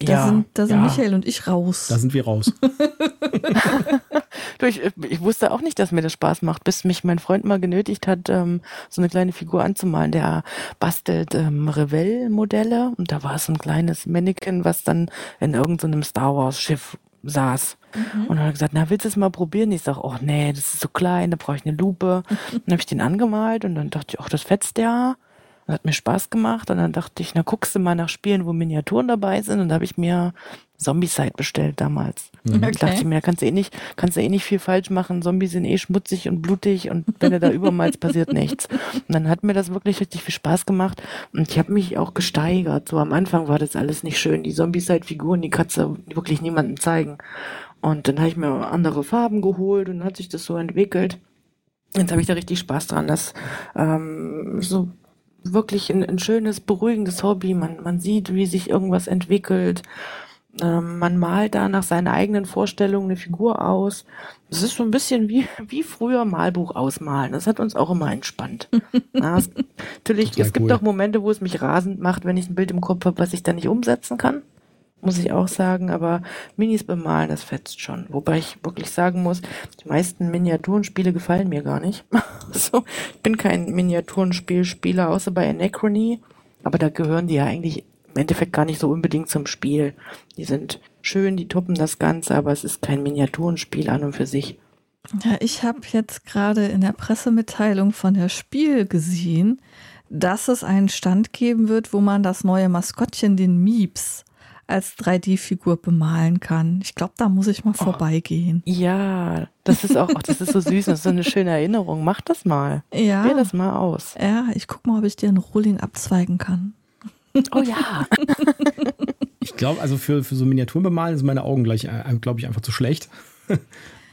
Speaker 3: Da sind, da sind
Speaker 2: ja.
Speaker 3: Michael und ich raus.
Speaker 1: Da sind wir raus.
Speaker 2: Du, ich, ich wusste auch nicht, dass mir das Spaß macht, bis mich mein Freund mal genötigt hat, ähm, so eine kleine Figur anzumalen. Der bastelt ähm, Revell-Modelle und da war so ein kleines Mannequin, was dann in irgendeinem Star Wars-Schiff saß. Und dann hat er gesagt, na, willst du es mal probieren? Ich sag, oh nee, das ist so klein, da brauche ich eine Lupe. dann habe ich den angemalt und dann dachte ich, ach, das fetzt ja. Hat mir Spaß gemacht und dann dachte ich, na, guckst du mal nach Spielen, wo Miniaturen dabei sind und da habe ich mir Zombie-Side bestellt damals.
Speaker 1: Mhm.
Speaker 2: Ich dachte
Speaker 3: Okay.
Speaker 2: mir, da kannst du eh nicht, kannst du eh nicht viel falsch machen. Zombies sind eh schmutzig und blutig und wenn du da übermalst, passiert nichts. Und dann hat mir das wirklich richtig viel Spaß gemacht und ich habe mich auch gesteigert. So am Anfang war das alles nicht schön. Die Zombie-Side-Figuren, die kannst du wirklich niemandem zeigen. Und dann habe ich mir andere Farben geholt und dann hat sich das so entwickelt. Jetzt habe ich da richtig Spaß dran. Das ähm, so wirklich ein, ein schönes, beruhigendes Hobby. Man, man sieht, wie sich irgendwas entwickelt. Ähm, man malt da nach seiner eigenen Vorstellung eine Figur aus. Das ist so ein bisschen wie, wie früher Malbuch ausmalen. Das hat uns auch immer entspannt. ja, es, natürlich,
Speaker 1: Total
Speaker 2: es gibt
Speaker 1: cool.
Speaker 2: auch Momente, wo es mich rasend macht, wenn ich ein Bild im Kopf habe, was ich dann nicht umsetzen kann. Muss ich auch sagen, aber Minis bemalen, das fetzt schon. Wobei ich wirklich sagen muss, die meisten Miniaturenspiele gefallen mir gar nicht. so, ich bin kein Miniaturenspielspieler, außer bei Anachrony. Aber da gehören die ja eigentlich im Endeffekt gar nicht so unbedingt zum Spiel. Die sind schön, die toppen das Ganze, aber es ist kein Miniaturenspiel an und für sich.
Speaker 3: Ja, ich habe jetzt gerade in der Pressemitteilung von der Spiel gesehen, dass es einen Stand geben wird, wo man das neue Maskottchen, den Mieps, als 3D-Figur bemalen kann. Ich glaube, da muss ich mal vorbeigehen.
Speaker 2: Ja, das ist auch, das ist so süß, das ist so eine schöne Erinnerung. Mach das mal. Probier
Speaker 3: Ja,
Speaker 2: das mal aus.
Speaker 3: ja, ich guck mal, ob ich dir einen Rohling abzweigen kann.
Speaker 2: Oh ja.
Speaker 1: Ich glaube, also für, für so Miniaturen bemalen sind meine Augen gleich, äh, glaube ich, einfach zu schlecht.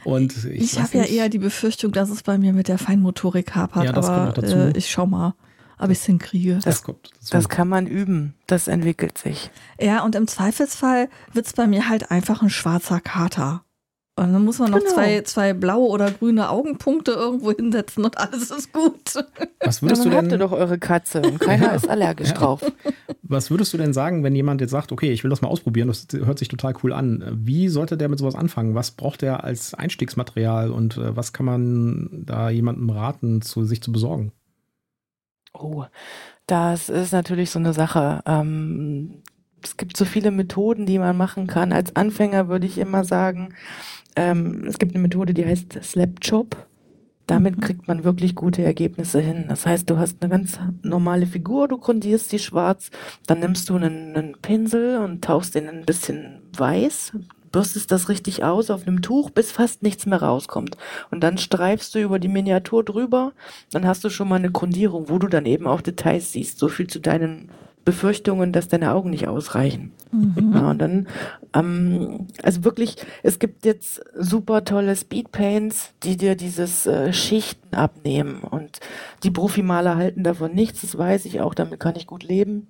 Speaker 1: Und ich,
Speaker 3: Ich, habe ja eher die Befürchtung, dass es bei mir mit der Feinmotorik hapert,
Speaker 1: Ja, das kommt
Speaker 3: aber
Speaker 1: noch dazu.
Speaker 3: äh, ich schau mal, ob ich es hinkriege.
Speaker 1: das kommt.
Speaker 2: Das kann man üben. Das entwickelt sich.
Speaker 3: Ja, und im Zweifelsfall wird's bei mir halt einfach ein schwarzer Kater. Und dann muss man noch
Speaker 2: Genau.
Speaker 3: zwei, zwei blaue oder grüne Augenpunkte irgendwo hinsetzen und alles ist gut.
Speaker 1: was
Speaker 2: Ja,
Speaker 1: würdest du
Speaker 2: dann habt ihr
Speaker 1: denn,
Speaker 2: doch eure Katze und keiner
Speaker 1: Ja.
Speaker 2: ist allergisch
Speaker 1: Ja.
Speaker 2: drauf.
Speaker 1: was würdest du denn sagen, wenn jemand jetzt sagt, okay, ich will das mal ausprobieren, das hört sich total cool an. Wie sollte der mit sowas anfangen? Was braucht er als Einstiegsmaterial und äh, was kann man da jemandem raten, zu, sich zu besorgen?
Speaker 2: Oh, das ist natürlich so eine Sache. Ähm, es gibt so viele Methoden, die man machen kann. Als Anfänger würde ich immer sagen, ähm, es gibt eine Methode, die heißt Slapjob. Damit
Speaker 3: Mhm.
Speaker 2: kriegt man wirklich gute Ergebnisse hin. Das heißt, du hast eine ganz normale Figur, du grundierst die schwarz, dann nimmst du einen, einen Pinsel und tauchst den in ein bisschen weiß, bürstest das richtig aus auf einem Tuch, bis fast nichts mehr rauskommt. Und dann streifst du über die Miniatur drüber, dann hast du schon mal eine Grundierung, wo du dann eben auch Details siehst. So viel zu deinen Befürchtungen, dass deine Augen nicht ausreichen. Mhm. Ja, und dann, ähm, also wirklich, es gibt jetzt super tolle Speedpaints, die dir dieses äh, Schichten abnehmen. Und die Profimaler halten davon nichts, das weiß ich auch, damit kann ich gut leben.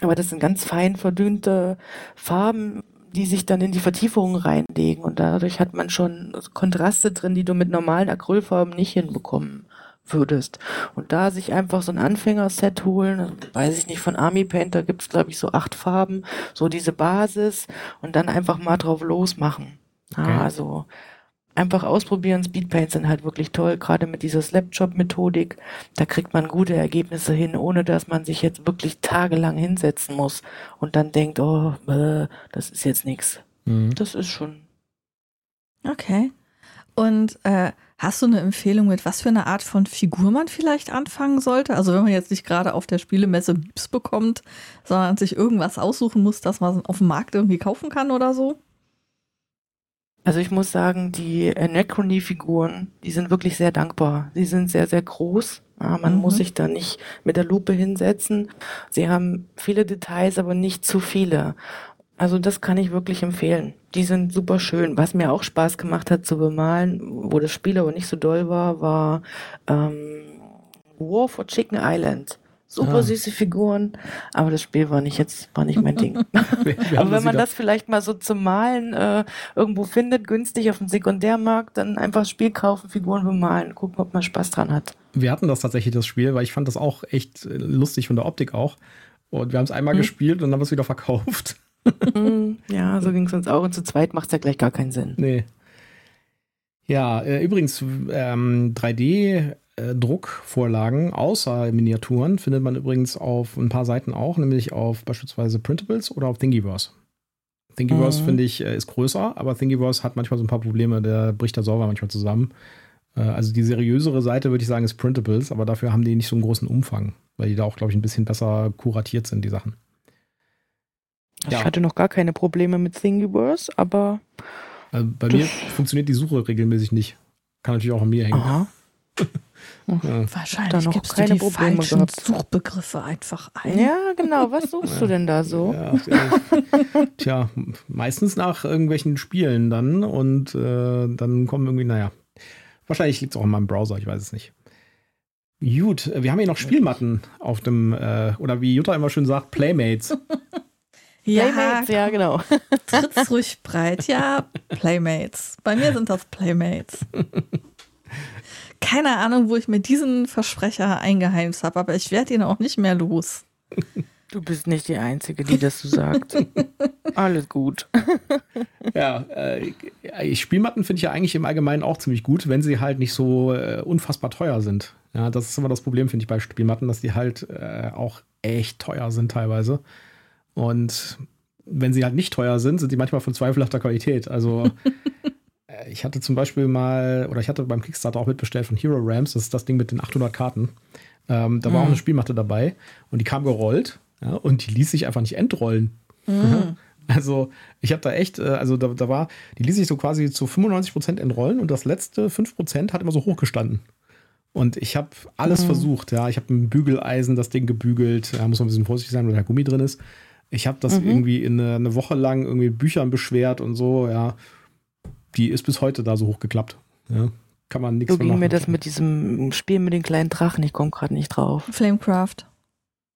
Speaker 2: Aber das sind ganz fein verdünnte Farben, die sich dann in die Vertiefungen reinlegen. Und dadurch hat man schon Kontraste drin, die du mit normalen Acrylfarben nicht hinbekommen würdest. Und da sich einfach so ein Anfängerset holen, weiß ich nicht, von Army Paint, da gibt's glaube ich so acht Farben, so diese Basis und dann einfach mal drauf losmachen. Okay. Ja, also einfach ausprobieren. Speedpaints sind halt wirklich toll, gerade mit dieser Slapjob-Methodik. Da kriegt man gute Ergebnisse hin, ohne dass man sich jetzt wirklich tagelang hinsetzen muss und dann denkt, oh, äh, das ist jetzt nichts. Mhm. Das ist schon.
Speaker 3: Okay. Und äh, Hast du eine Empfehlung, mit was für eine Art von Figur man vielleicht anfangen sollte? Also wenn man jetzt nicht gerade auf der Spielemesse Bips bekommt, sondern sich irgendwas aussuchen muss, das man auf dem Markt irgendwie kaufen kann oder so?
Speaker 2: Also ich muss sagen, die Anachrony-Figuren, die sind wirklich sehr dankbar. Sie sind sehr, sehr groß. Ja, man mhm. muss sich da nicht mit der Lupe hinsetzen. Sie haben viele Details, aber nicht zu viele. Also das kann ich wirklich empfehlen. Die sind super schön. Was mir auch Spaß gemacht hat zu bemalen, wo das Spiel aber nicht so doll war, war ähm, War for Chicken Island. Super ah. süße Figuren, aber das Spiel war nicht jetzt war nicht mein Ding. aber wenn man das vielleicht mal so zum Malen äh, irgendwo findet, günstig auf dem Sekundärmarkt, dann einfach das Spiel kaufen, Figuren bemalen, gucken, ob man Spaß dran hat.
Speaker 1: Wir hatten das tatsächlich das Spiel, weil ich fand das auch echt lustig von der Optik auch. Und wir haben es einmal hm. gespielt und dann haben es wieder verkauft.
Speaker 2: Mhm. ja, so ging es uns auch. Und zu zweit macht es ja gleich gar keinen Sinn.
Speaker 1: Nee. Ja, äh, übrigens, ähm, 3D-Druckvorlagen äh, außer Miniaturen findet man übrigens auf ein paar Seiten auch, nämlich auf beispielsweise Printables oder auf Thingiverse. Thingiverse, mhm. finde ich, äh, ist größer, aber Thingiverse hat manchmal so ein paar Probleme, der bricht der Server manchmal zusammen. Äh, also die seriösere Seite, würde ich sagen, ist Printables, aber dafür haben die nicht so einen großen Umfang, weil die da auch, glaube ich, ein bisschen besser kuratiert sind, die Sachen.
Speaker 2: Ja. Ich hatte noch gar keine Probleme mit Thingiverse, aber.
Speaker 1: Also bei mir funktioniert die Suche regelmäßig nicht. Kann natürlich auch an mir hängen. Aha.
Speaker 3: Wahrscheinlich noch gibst keine du die Probleme falschen gehabt. Suchbegriffe einfach ein.
Speaker 2: Ja, genau. Was suchst du denn da so? Ja,
Speaker 1: tja, meistens nach irgendwelchen Spielen dann und äh, dann kommen irgendwie, naja. Wahrscheinlich liegt es auch in meinem Browser, ich weiß es nicht. Gut, wir haben hier noch Spielmatten auf dem, äh, oder wie Jutta immer schön sagt, Playmates.
Speaker 2: Ja, Playmates, ja, genau.
Speaker 3: Tritt's ruhig breit. Ja, Playmates. Bei mir sind das Playmates. Keine Ahnung, wo ich mir diesen Versprecher eingeheimst habe, aber ich werde ihn auch nicht mehr los.
Speaker 2: Du bist nicht die Einzige, die das so sagt. Alles gut.
Speaker 1: ja, äh, Spielmatten finde ich ja eigentlich im Allgemeinen auch ziemlich gut, wenn sie halt nicht so äh, unfassbar teuer sind. Ja, das ist immer das Problem, finde ich, bei Spielmatten, dass die halt äh, auch echt teuer sind teilweise. Und wenn sie halt nicht teuer sind, sind die manchmal von zweifelhafter Qualität. Also ich hatte zum Beispiel mal, oder ich hatte beim Kickstarter auch mitbestellt von Hero Rams, das ist das Ding mit den 800 Karten. Ähm, da war auch eine Spielmatte dabei und die kam gerollt ja, und die ließ sich einfach nicht entrollen. Mm. Also ich habe da echt, äh, also da, da, war, die ließ sich so quasi zu 95% entrollen und das letzte 5% hat immer so hochgestanden. Und ich habe alles mm. versucht, ja. Ich habe ein Bügeleisen das Ding gebügelt, da muss man ein bisschen vorsichtig sein, weil da Gummi drin ist. Ich habe das mhm. irgendwie in eine, eine, Woche lang irgendwie Büchern beschwert und so, ja. Die ist bis heute da so hochgeklappt. Ja. Kann man nichts
Speaker 2: So ging mir das mit diesem Spiel mit den kleinen Drachen, ich komme gerade nicht drauf.
Speaker 3: Flamecraft.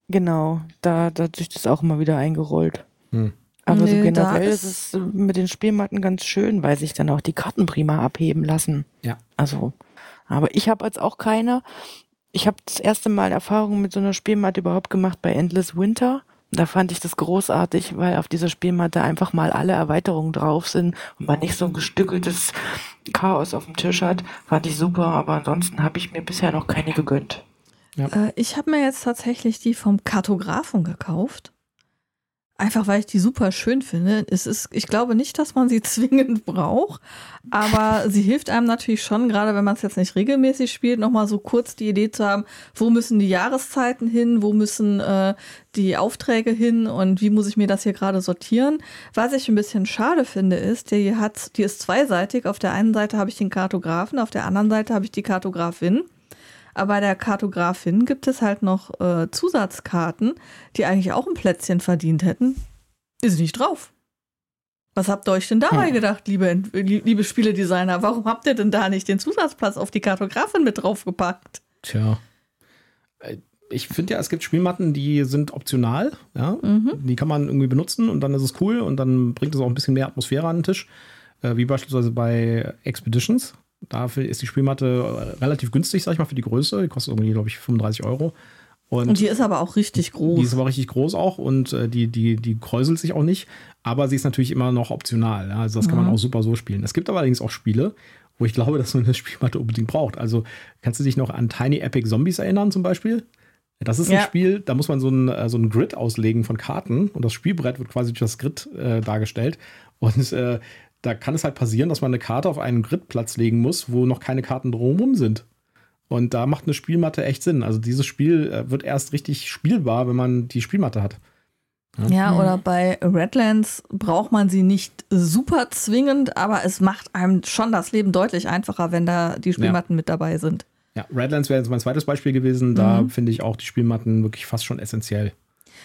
Speaker 2: Genau, da, da hat sich das auch immer wieder eingerollt. Hm. Aber nee, so generell ist es mit den Spielmatten ganz schön, weil sich dann auch die Karten prima abheben lassen.
Speaker 1: Ja.
Speaker 2: Also, aber ich habe jetzt auch keine. Ich habe das erste Mal Erfahrung mit so einer Spielmatte überhaupt gemacht bei Endless Winter. Da fand ich das großartig, weil auf dieser Spielmatte einfach mal alle Erweiterungen drauf sind und man nicht so ein gestückeltes Chaos auf dem Tisch hat. Fand ich super, aber ansonsten habe ich mir bisher noch keine gegönnt.
Speaker 3: Ja. Äh, ich habe mir jetzt tatsächlich die vom Kartografen gekauft. Einfach weil ich die super schön finde. Es ist, ich glaube nicht, dass man sie zwingend braucht, aber sie hilft einem natürlich schon, gerade wenn man es jetzt nicht regelmäßig spielt, nochmal so kurz die Idee zu haben, wo müssen die Jahreszeiten hin, wo müssen äh, die Aufträge hin und wie muss ich mir das hier gerade sortieren. Was ich ein bisschen schade finde, ist, die hat, die ist zweiseitig. Auf der einen Seite habe ich den Kartografen, auf der anderen Seite habe ich die Kartografin. Aber bei der Kartografin gibt es halt noch äh, Zusatzkarten, die eigentlich auch ein Plätzchen verdient hätten. Ist nicht drauf. Was habt ihr euch denn dabei hm. gedacht, liebe, liebe Spieledesigner? Warum habt ihr denn da nicht den Zusatzplatz auf die Kartografin mit draufgepackt?
Speaker 1: Tja. Äh, ich finde ja, es gibt Spielmatten, die sind optional. Ja? Mhm. Die kann man irgendwie benutzen und dann ist es cool und dann bringt es auch ein bisschen mehr Atmosphäre an den Tisch. Äh, wie beispielsweise bei Expeditions. Dafür ist die Spielmatte relativ günstig, sag ich mal, für die Größe. Die kostet irgendwie, glaube ich, 35 Euro.
Speaker 3: Und, und, die ist aber auch richtig groß.
Speaker 1: Die ist aber richtig groß auch und äh, die, die, die kräuselt sich auch nicht. Aber sie ist natürlich immer noch optional. Ja? Also das kann man mhm. auch super so spielen. Es gibt aber allerdings auch Spiele, wo ich glaube, dass man eine Spielmatte unbedingt braucht. Also kannst du dich noch an Tiny Epic Zombies erinnern zum Beispiel? Das ist ein ja. Spiel, da muss man so ein, äh, so ein Grid auslegen von Karten und das Spielbrett wird quasi durch das Grid äh, dargestellt. Und äh, da kann es halt passieren, dass man eine Karte auf einen Gridplatz legen muss, wo noch keine Karten drumherum sind. Und da macht eine Spielmatte echt Sinn. Also dieses Spiel äh, wird erst richtig spielbar, wenn man die Spielmatte hat.
Speaker 3: Ja. ja, oder bei Redlands braucht man sie nicht super zwingend, aber es macht einem schon das Leben deutlich einfacher, wenn da die Spielmatten ja. mit dabei sind.
Speaker 1: Ja, Redlands wäre jetzt mein zweites Beispiel gewesen. Da mhm. finde ich auch die Spielmatten wirklich fast schon essentiell.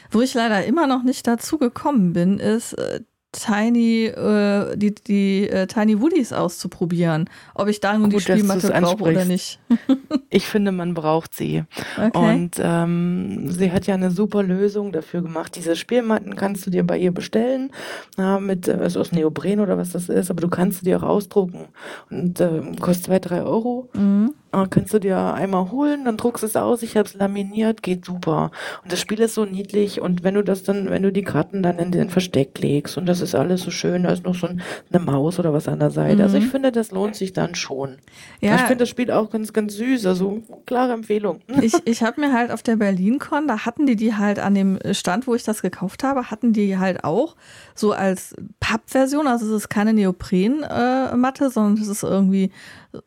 Speaker 3: Wo ich leider immer noch nicht dazu gekommen bin, ist äh, Tiny, äh, die, die äh, Tiny Woodies auszuprobieren, ob ich da nun Gut, die Spielmatte brauche oder nicht.
Speaker 2: ich finde, man braucht sie. Okay. Und ähm, sie hat ja eine super Lösung dafür gemacht. Diese Spielmatten kannst du dir bei ihr bestellen, na, mit äh, also aus Neopren oder was das ist, aber du kannst sie dir auch ausdrucken. Und äh, kostet zwei, drei Euro. Mhm. Ah, kannst du dir einmal holen, dann druckst es aus, ich habe es laminiert, geht super. Und das Spiel ist so niedlich und wenn du das dann, wenn du die Karten dann in den Versteck legst und das ist alles so schön, da ist noch so ein, eine Maus oder was an der Seite. Mhm. Also ich mhm. finde, das lohnt sich dann schon. Ja. Ich finde das Spiel auch ganz, ganz süß, also klare Empfehlung.
Speaker 3: Ich, ich habe mir halt auf der BerlinCon, da hatten die die halt an dem Stand, wo ich das gekauft habe, hatten die halt auch so als Pappversion, also es ist keine Neoprenmatte, äh, sondern es ist irgendwie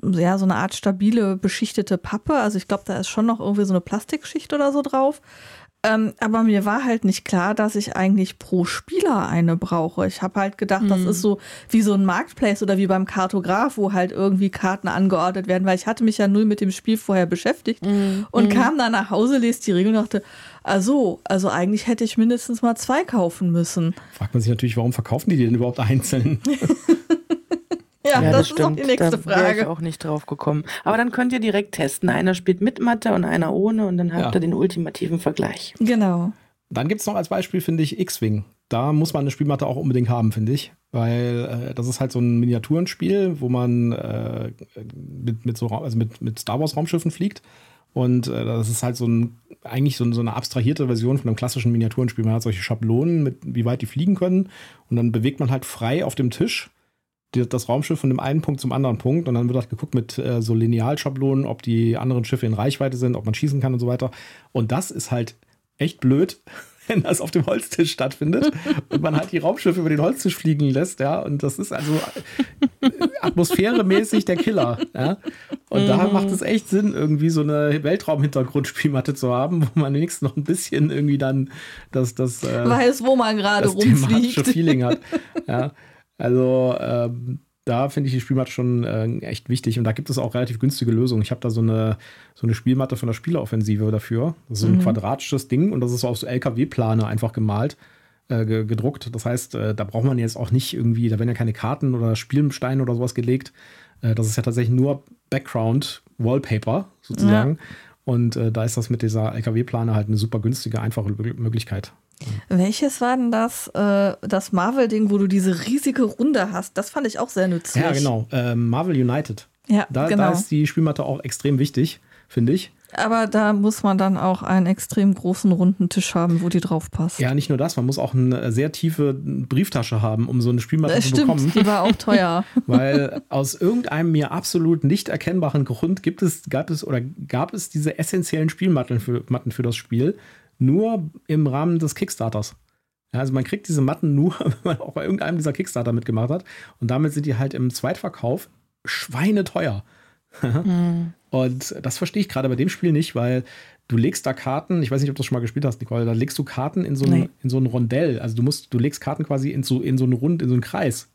Speaker 3: ja so eine Art stabile beschichtete Pappe. Also ich glaube, da ist schon noch irgendwie so eine Plastikschicht oder so drauf. Ähm, aber mir war halt nicht klar, dass ich eigentlich pro Spieler eine brauche. Ich habe halt gedacht, mhm. das ist so wie so ein Marketplace oder wie beim Kartograf, wo halt irgendwie Karten angeordnet werden, weil ich hatte mich ja null mit dem Spiel vorher beschäftigt mhm. und mhm. kam dann nach Hause, lest die Regeln und dachte, also, also eigentlich hätte ich mindestens mal zwei kaufen müssen.
Speaker 1: Fragt man sich natürlich, warum verkaufen die die denn überhaupt einzeln?
Speaker 2: Ja, ja, das, das stimmt. die nächste Frage. Da wäre ich auch nicht drauf gekommen. Aber dann könnt ihr direkt testen. Einer spielt mit Matte und einer ohne und dann habt ja. ihr den ultimativen Vergleich.
Speaker 3: Genau.
Speaker 1: Dann gibt es noch als Beispiel, finde ich, X-Wing. Da muss man eine Spielmatte auch unbedingt haben, finde ich. Weil äh, das ist halt so ein Miniaturenspiel, wo man äh, mit, mit, so, also mit, mit Star Wars Raumschiffen fliegt. Und äh, das ist halt so ein, eigentlich so, so, eine abstrahierte Version von einem klassischen Miniaturenspiel. Man hat solche Schablonen, mit wie weit die fliegen können. Und dann bewegt man halt frei auf dem Tisch die, das Raumschiff von dem einen Punkt zum anderen Punkt und dann wird halt geguckt mit äh, so Linealschablonen, ob die anderen Schiffe in Reichweite sind, ob man schießen kann und so weiter. Und das ist halt echt blöd, wenn das auf dem Holztisch stattfindet und man halt die Raumschiffe über den Holztisch fliegen lässt, ja, und das ist also äh, atmosphäremäßig der Killer, ja. Und mhm. da macht es echt Sinn, irgendwie so eine Weltraumhintergrundspielmatte zu haben, wo man wenigstens noch ein bisschen irgendwie dann das, das
Speaker 3: äh, weiß, wo man gerade rumfliegt.
Speaker 1: Feeling hat. Ja. Also ähm, da finde ich die Spielmatte schon äh, echt wichtig und da gibt es auch relativ günstige Lösungen. Ich habe da so eine, so eine Spielmatte von der Spieleroffensive dafür. Das ist mhm. ein quadratisches Ding und das ist so auf so LKW-Plane einfach gemalt, äh, gedruckt. Das heißt, äh, da braucht man jetzt auch nicht irgendwie, da werden ja keine Karten oder Spielsteine oder sowas gelegt. Äh, das ist ja tatsächlich nur Background-Wallpaper sozusagen. Ja. Und äh, da ist das mit dieser LKW-Plane halt eine super günstige, einfache Möglichkeit.
Speaker 3: Welches war denn das, äh, das Marvel-Ding, wo du diese riesige Runde hast? Das fand ich auch sehr nützlich.
Speaker 1: Ja, genau. Ähm, Marvel United.
Speaker 3: Ja,
Speaker 1: da,
Speaker 3: genau.
Speaker 1: da ist die Spielmatte auch extrem wichtig, finde ich.
Speaker 3: Aber da muss man dann auch einen extrem großen runden Tisch haben, wo die drauf passt.
Speaker 1: Ja, nicht nur das, man muss auch eine sehr tiefe Brieftasche haben, um so eine Spielmatte
Speaker 3: das
Speaker 1: zu
Speaker 3: stimmt,
Speaker 1: bekommen.
Speaker 3: Die war auch teuer.
Speaker 1: Weil aus irgendeinem mir absolut nicht erkennbaren Grund gibt es, gab es oder gab es diese essentiellen Spielmatten für, Matten für das Spiel nur im Rahmen des Kickstarters. Ja, also man kriegt diese Matten nur, wenn man auch bei irgendeinem dieser Kickstarter mitgemacht hat. Und damit sind die halt im Zweitverkauf schweineteuer. mhm. Und das verstehe ich gerade bei dem Spiel nicht, weil du legst da Karten, ich weiß nicht, ob du das schon mal gespielt hast, Nicole, da legst du Karten in so ein, nee. in so ein Rondell. Also du musst, du legst Karten quasi in so, in so einen Rund, in so einen Kreis.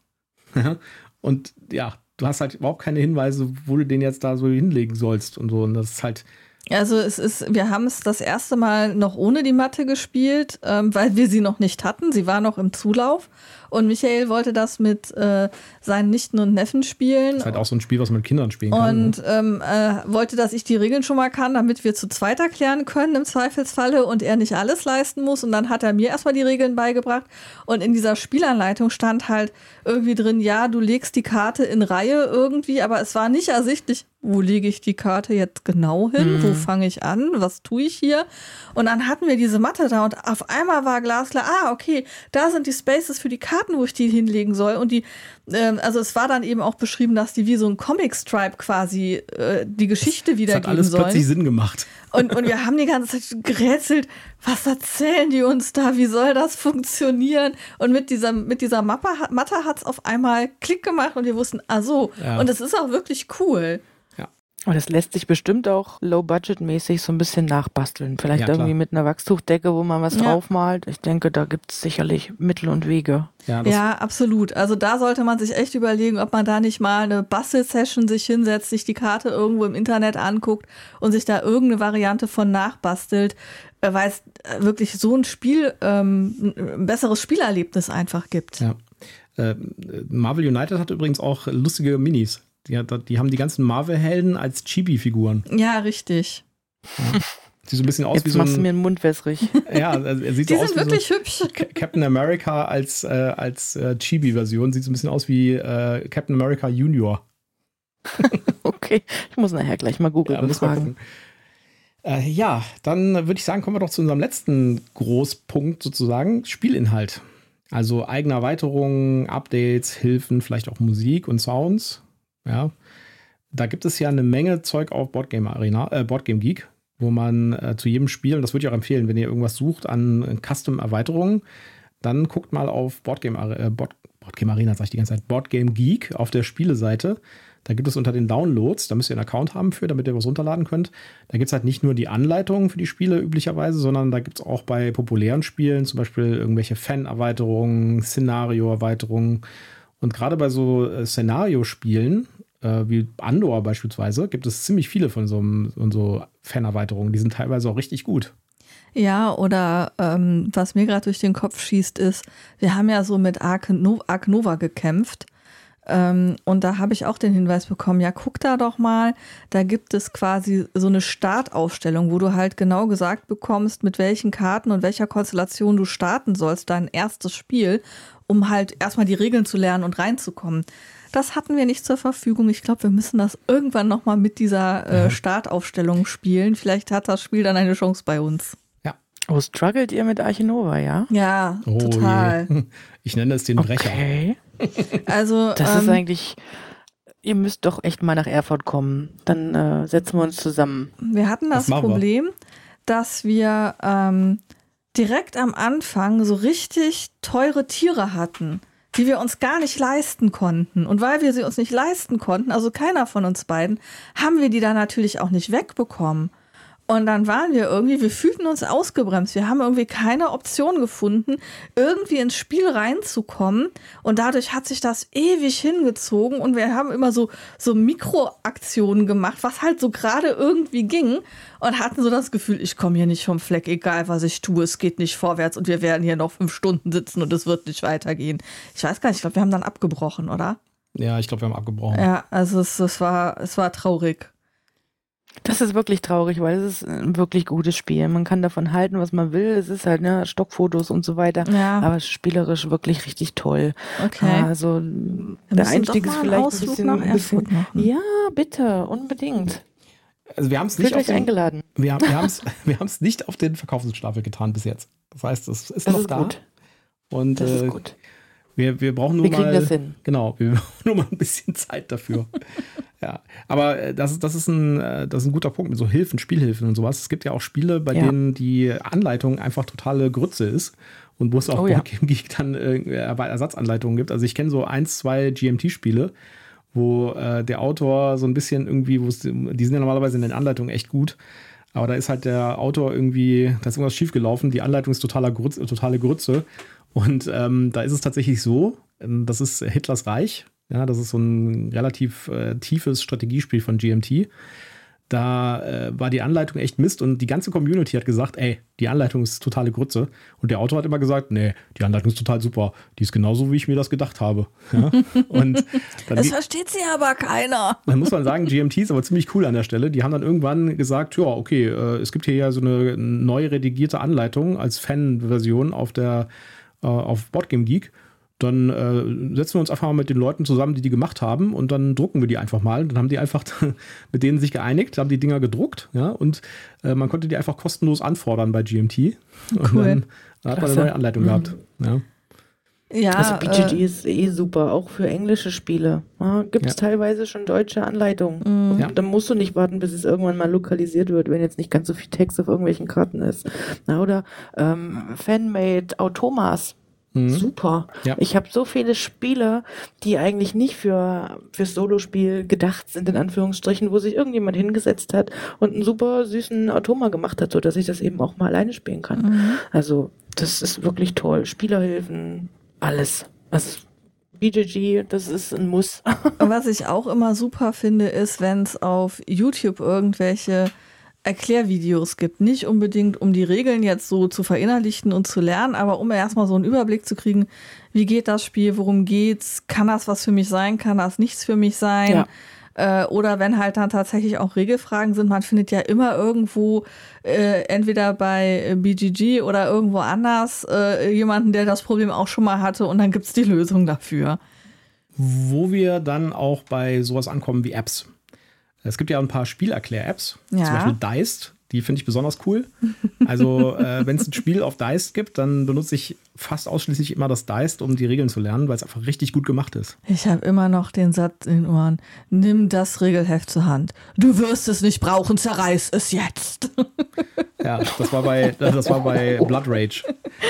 Speaker 1: und ja, du hast halt überhaupt keine Hinweise, wo du den jetzt da so hinlegen sollst und so. Und das ist halt.
Speaker 3: Also es ist, wir haben es das erste Mal noch ohne die Matte gespielt, ähm, weil wir sie noch nicht hatten. Sie war noch im Zulauf. Und Michael wollte das mit äh, seinen Nichten und Neffen spielen. Das ist
Speaker 1: halt auch so ein Spiel, was man mit Kindern spielen kann.
Speaker 3: Und ne? ähm, äh, wollte, dass ich die Regeln schon mal kann, damit wir zu zweit erklären können im Zweifelsfalle und er nicht alles leisten muss. Und dann hat er mir erstmal die Regeln beigebracht. Und in dieser Spielanleitung stand halt irgendwie drin, ja, du legst die Karte in Reihe irgendwie, aber es war nicht ersichtlich, wo lege ich die Karte jetzt genau hin? Mhm. Wo fange ich an? Was tue ich hier? Und dann hatten wir diese Matte da und auf einmal war glasklar, ah, okay, da sind die Spaces für die Karten, wo ich die hinlegen soll. Und die, äh, also es war dann eben auch beschrieben, dass die wie so ein Comic-Stripe quasi äh, die Geschichte wiedergeben sollen. Hat alles
Speaker 1: plötzlich Sinn gemacht.
Speaker 3: Und, und wir haben die ganze Zeit gerätselt, was erzählen die uns da? Wie soll das funktionieren? Und mit dieser, mit dieser Mappe, Matte hat es auf einmal Klick gemacht und wir wussten, ah so. Ja. Und es ist auch wirklich cool.
Speaker 2: Und das lässt sich bestimmt auch low-budget-mäßig so ein bisschen nachbasteln. Vielleicht ja, irgendwie mit einer Wachstuchdecke, wo man was ja. draufmalt. Ich denke, da gibt es sicherlich Mittel und Wege.
Speaker 3: Ja, ja, absolut. Also da sollte man sich echt überlegen, ob man da nicht mal eine Bastel-Session sich hinsetzt, sich die Karte irgendwo im Internet anguckt und sich da irgendeine Variante von nachbastelt, weil es äh, wirklich so ein Spiel, ähm, ein besseres Spielerlebnis einfach gibt.
Speaker 1: Ja. Äh, Marvel United hat übrigens auch lustige Minis. Die, die haben die ganzen Marvel-Helden als Chibi-Figuren.
Speaker 3: Ja, richtig.
Speaker 1: Ja. Sieht so ein bisschen aus
Speaker 2: Jetzt
Speaker 1: wie so
Speaker 2: ein. machst du mir den Mund wässrig.
Speaker 1: Ja, also er sieht
Speaker 3: die
Speaker 1: so
Speaker 3: aus sind wirklich so hübsch.
Speaker 1: Captain America als, äh, als äh, Chibi-Version. Sieht so ein bisschen aus wie äh, Captain America Junior.
Speaker 2: okay, ich muss nachher gleich mal googeln. Ja,
Speaker 1: äh, ja, dann würde ich sagen, kommen wir doch zu unserem letzten Großpunkt sozusagen: Spielinhalt. Also eigene Erweiterungen, Updates, Hilfen, vielleicht auch Musik und Sounds. Ja. Da gibt es ja eine Menge Zeug auf Boardgame Arena, äh, Boardgame Geek, wo man äh, zu jedem Spiel, und das würde ich auch empfehlen, wenn ihr irgendwas sucht an Custom-Erweiterungen, dann guckt mal auf Boardgame, äh, Board, Boardgame Arena, sag ich die ganze Zeit, Boardgame Geek auf der Spieleseite. Da gibt es unter den Downloads, da müsst ihr einen Account haben für, damit ihr was runterladen könnt. Da gibt es halt nicht nur die Anleitungen für die Spiele üblicherweise, sondern da gibt es auch bei populären Spielen zum Beispiel irgendwelche Fan-Erweiterungen, Szenario-Erweiterungen und gerade bei so äh, Szenariospielen, äh, wie Andor beispielsweise, gibt es ziemlich viele von so, von so Fan-Erweiterungen. Die sind teilweise auch richtig gut.
Speaker 3: Ja, oder ähm, was mir gerade durch den Kopf schießt, ist, wir haben ja so mit Ark, no Ark Nova gekämpft. Ähm, und da habe ich auch den Hinweis bekommen, ja, guck da doch mal, da gibt es quasi so eine Startaufstellung, wo du halt genau gesagt bekommst, mit welchen Karten und welcher Konstellation du starten sollst, dein erstes Spiel um halt erstmal die Regeln zu lernen und reinzukommen. Das hatten wir nicht zur Verfügung. Ich glaube, wir müssen das irgendwann nochmal mit dieser äh, Startaufstellung spielen. Vielleicht hat das Spiel dann eine Chance bei uns.
Speaker 1: Ja.
Speaker 2: Oh, struggelt ihr mit Archinova, ja?
Speaker 3: Ja, oh, total. Je.
Speaker 1: Ich nenne es den Brecher.
Speaker 2: Okay.
Speaker 3: Also,
Speaker 2: das ähm, ist eigentlich. Ihr müsst doch echt mal nach Erfurt kommen. Dann äh, setzen wir uns zusammen.
Speaker 3: Wir hatten das, das Problem, wir. dass wir ähm, direkt am Anfang so richtig teure Tiere hatten, die wir uns gar nicht leisten konnten. Und weil wir sie uns nicht leisten konnten, also keiner von uns beiden, haben wir die dann natürlich auch nicht wegbekommen. Und dann waren wir irgendwie, wir fühlten uns ausgebremst. Wir haben irgendwie keine Option gefunden, irgendwie ins Spiel reinzukommen. Und dadurch hat sich das ewig hingezogen. Und wir haben immer so, so Mikroaktionen gemacht, was halt so gerade irgendwie ging. Und hatten so das Gefühl, ich komme hier nicht vom Fleck, egal was ich tue, es geht nicht vorwärts und wir werden hier noch fünf Stunden sitzen und es wird nicht weitergehen. Ich weiß gar nicht, ich glaube, wir haben dann abgebrochen, oder?
Speaker 1: Ja, ich glaube, wir haben abgebrochen.
Speaker 3: Ja, also es, es, war, es war traurig.
Speaker 2: Das ist wirklich traurig, weil es ist ein wirklich gutes Spiel. Man kann davon halten, was man will. Es ist halt ne, Stockfotos und so weiter. Ja. Aber spielerisch wirklich richtig toll.
Speaker 3: Okay.
Speaker 2: Also der Einstieg ist vielleicht ein bisschen, bisschen Ja, bitte, unbedingt.
Speaker 1: Also wir haben es nicht auf
Speaker 2: den, eingeladen.
Speaker 1: Wir, wir haben es wir nicht auf den Verkaufsstapel getan bis jetzt. Das heißt, es ist
Speaker 2: das
Speaker 1: noch
Speaker 2: ist
Speaker 1: da.
Speaker 2: Gut.
Speaker 1: Und
Speaker 2: das
Speaker 1: äh,
Speaker 2: ist gut.
Speaker 1: Wir, wir brauchen nur
Speaker 2: wir
Speaker 1: mal.
Speaker 2: Das hin.
Speaker 1: Genau, wir brauchen nur mal ein bisschen Zeit dafür. Ja, aber äh, das, das, ist ein, äh, das ist ein guter Punkt mit so Hilfen, Spielhilfen und sowas. Es gibt ja auch Spiele, bei ja. denen die Anleitung einfach totale Grütze ist und wo es auch oh, ja. Geek dann äh, Ersatzanleitungen gibt. Also ich kenne so ein, zwei GMT-Spiele, wo äh, der Autor so ein bisschen irgendwie, die sind ja normalerweise in den Anleitungen echt gut, aber da ist halt der Autor irgendwie, da ist irgendwas schiefgelaufen, die Anleitung ist totaler Grütze, totale Grütze. Und ähm, da ist es tatsächlich so, ähm, das ist Hitlers Reich, ja, das ist so ein relativ äh, tiefes Strategiespiel von GMT. Da äh, war die Anleitung echt Mist und die ganze Community hat gesagt, ey, die Anleitung ist totale Grütze. Und der Autor hat immer gesagt, nee, die Anleitung ist total super. Die ist genauso, wie ich mir das gedacht habe. Ja?
Speaker 3: Und das versteht sie aber keiner.
Speaker 1: Dann muss man sagen, GMT ist aber ziemlich cool an der Stelle. Die haben dann irgendwann gesagt, ja, okay, äh, es gibt hier ja so eine neu redigierte Anleitung als Fan-Version auf der äh, auf Boardgame Geek dann äh, setzen wir uns einfach mal mit den Leuten zusammen, die die gemacht haben und dann drucken wir die einfach mal. Dann haben die einfach mit denen sich geeinigt, haben die Dinger gedruckt, ja, und äh, man konnte die einfach kostenlos anfordern bei GMT. Und cool. dann, dann hat man eine neue Anleitung mhm. gehabt. Ja.
Speaker 2: Ja, also BGG äh, ist eh super, auch für englische Spiele. Ja, Gibt es ja. teilweise schon deutsche Anleitungen. Mhm. Ja. Dann musst du nicht warten, bis es irgendwann mal lokalisiert wird, wenn jetzt nicht ganz so viel Text auf irgendwelchen Karten ist. Na, oder ähm, Fanmade Automas. Mhm. Super. Ja. Ich habe so viele Spiele, die eigentlich nicht für fürs Solospiel gedacht sind, in Anführungsstrichen, wo sich irgendjemand hingesetzt hat und einen super süßen Automa gemacht hat, sodass ich das eben auch mal alleine spielen kann. Mhm. Also, das ist wirklich toll. Spielerhilfen, alles. Also, BGG, das ist ein Muss.
Speaker 3: Was ich auch immer super finde, ist, wenn es auf YouTube irgendwelche Erklärvideos gibt. Nicht unbedingt, um die Regeln jetzt so zu verinnerlichen und zu lernen, aber um erstmal so einen Überblick zu kriegen, wie geht das Spiel, worum geht's, kann das was für mich sein, kann das nichts für mich sein. Ja. Äh, oder wenn halt dann tatsächlich auch Regelfragen sind, man findet ja immer irgendwo, äh, entweder bei BGG oder irgendwo anders, äh, jemanden, der das Problem auch schon mal hatte und dann gibt es die Lösung dafür.
Speaker 1: Wo wir dann auch bei sowas ankommen wie Apps. Es gibt ja ein paar Spielerklär-Apps, ja. zum Beispiel Deist. Die finde ich besonders cool. Also, äh, wenn es ein Spiel auf Deist gibt, dann benutze ich fast ausschließlich immer das Deist, um die Regeln zu lernen, weil es einfach richtig gut gemacht ist.
Speaker 3: Ich habe immer noch den Satz in den Ohren: Nimm das Regelheft zur Hand. Du wirst es nicht brauchen, zerreiß es jetzt.
Speaker 1: Ja, das war bei, das war bei Blood Rage.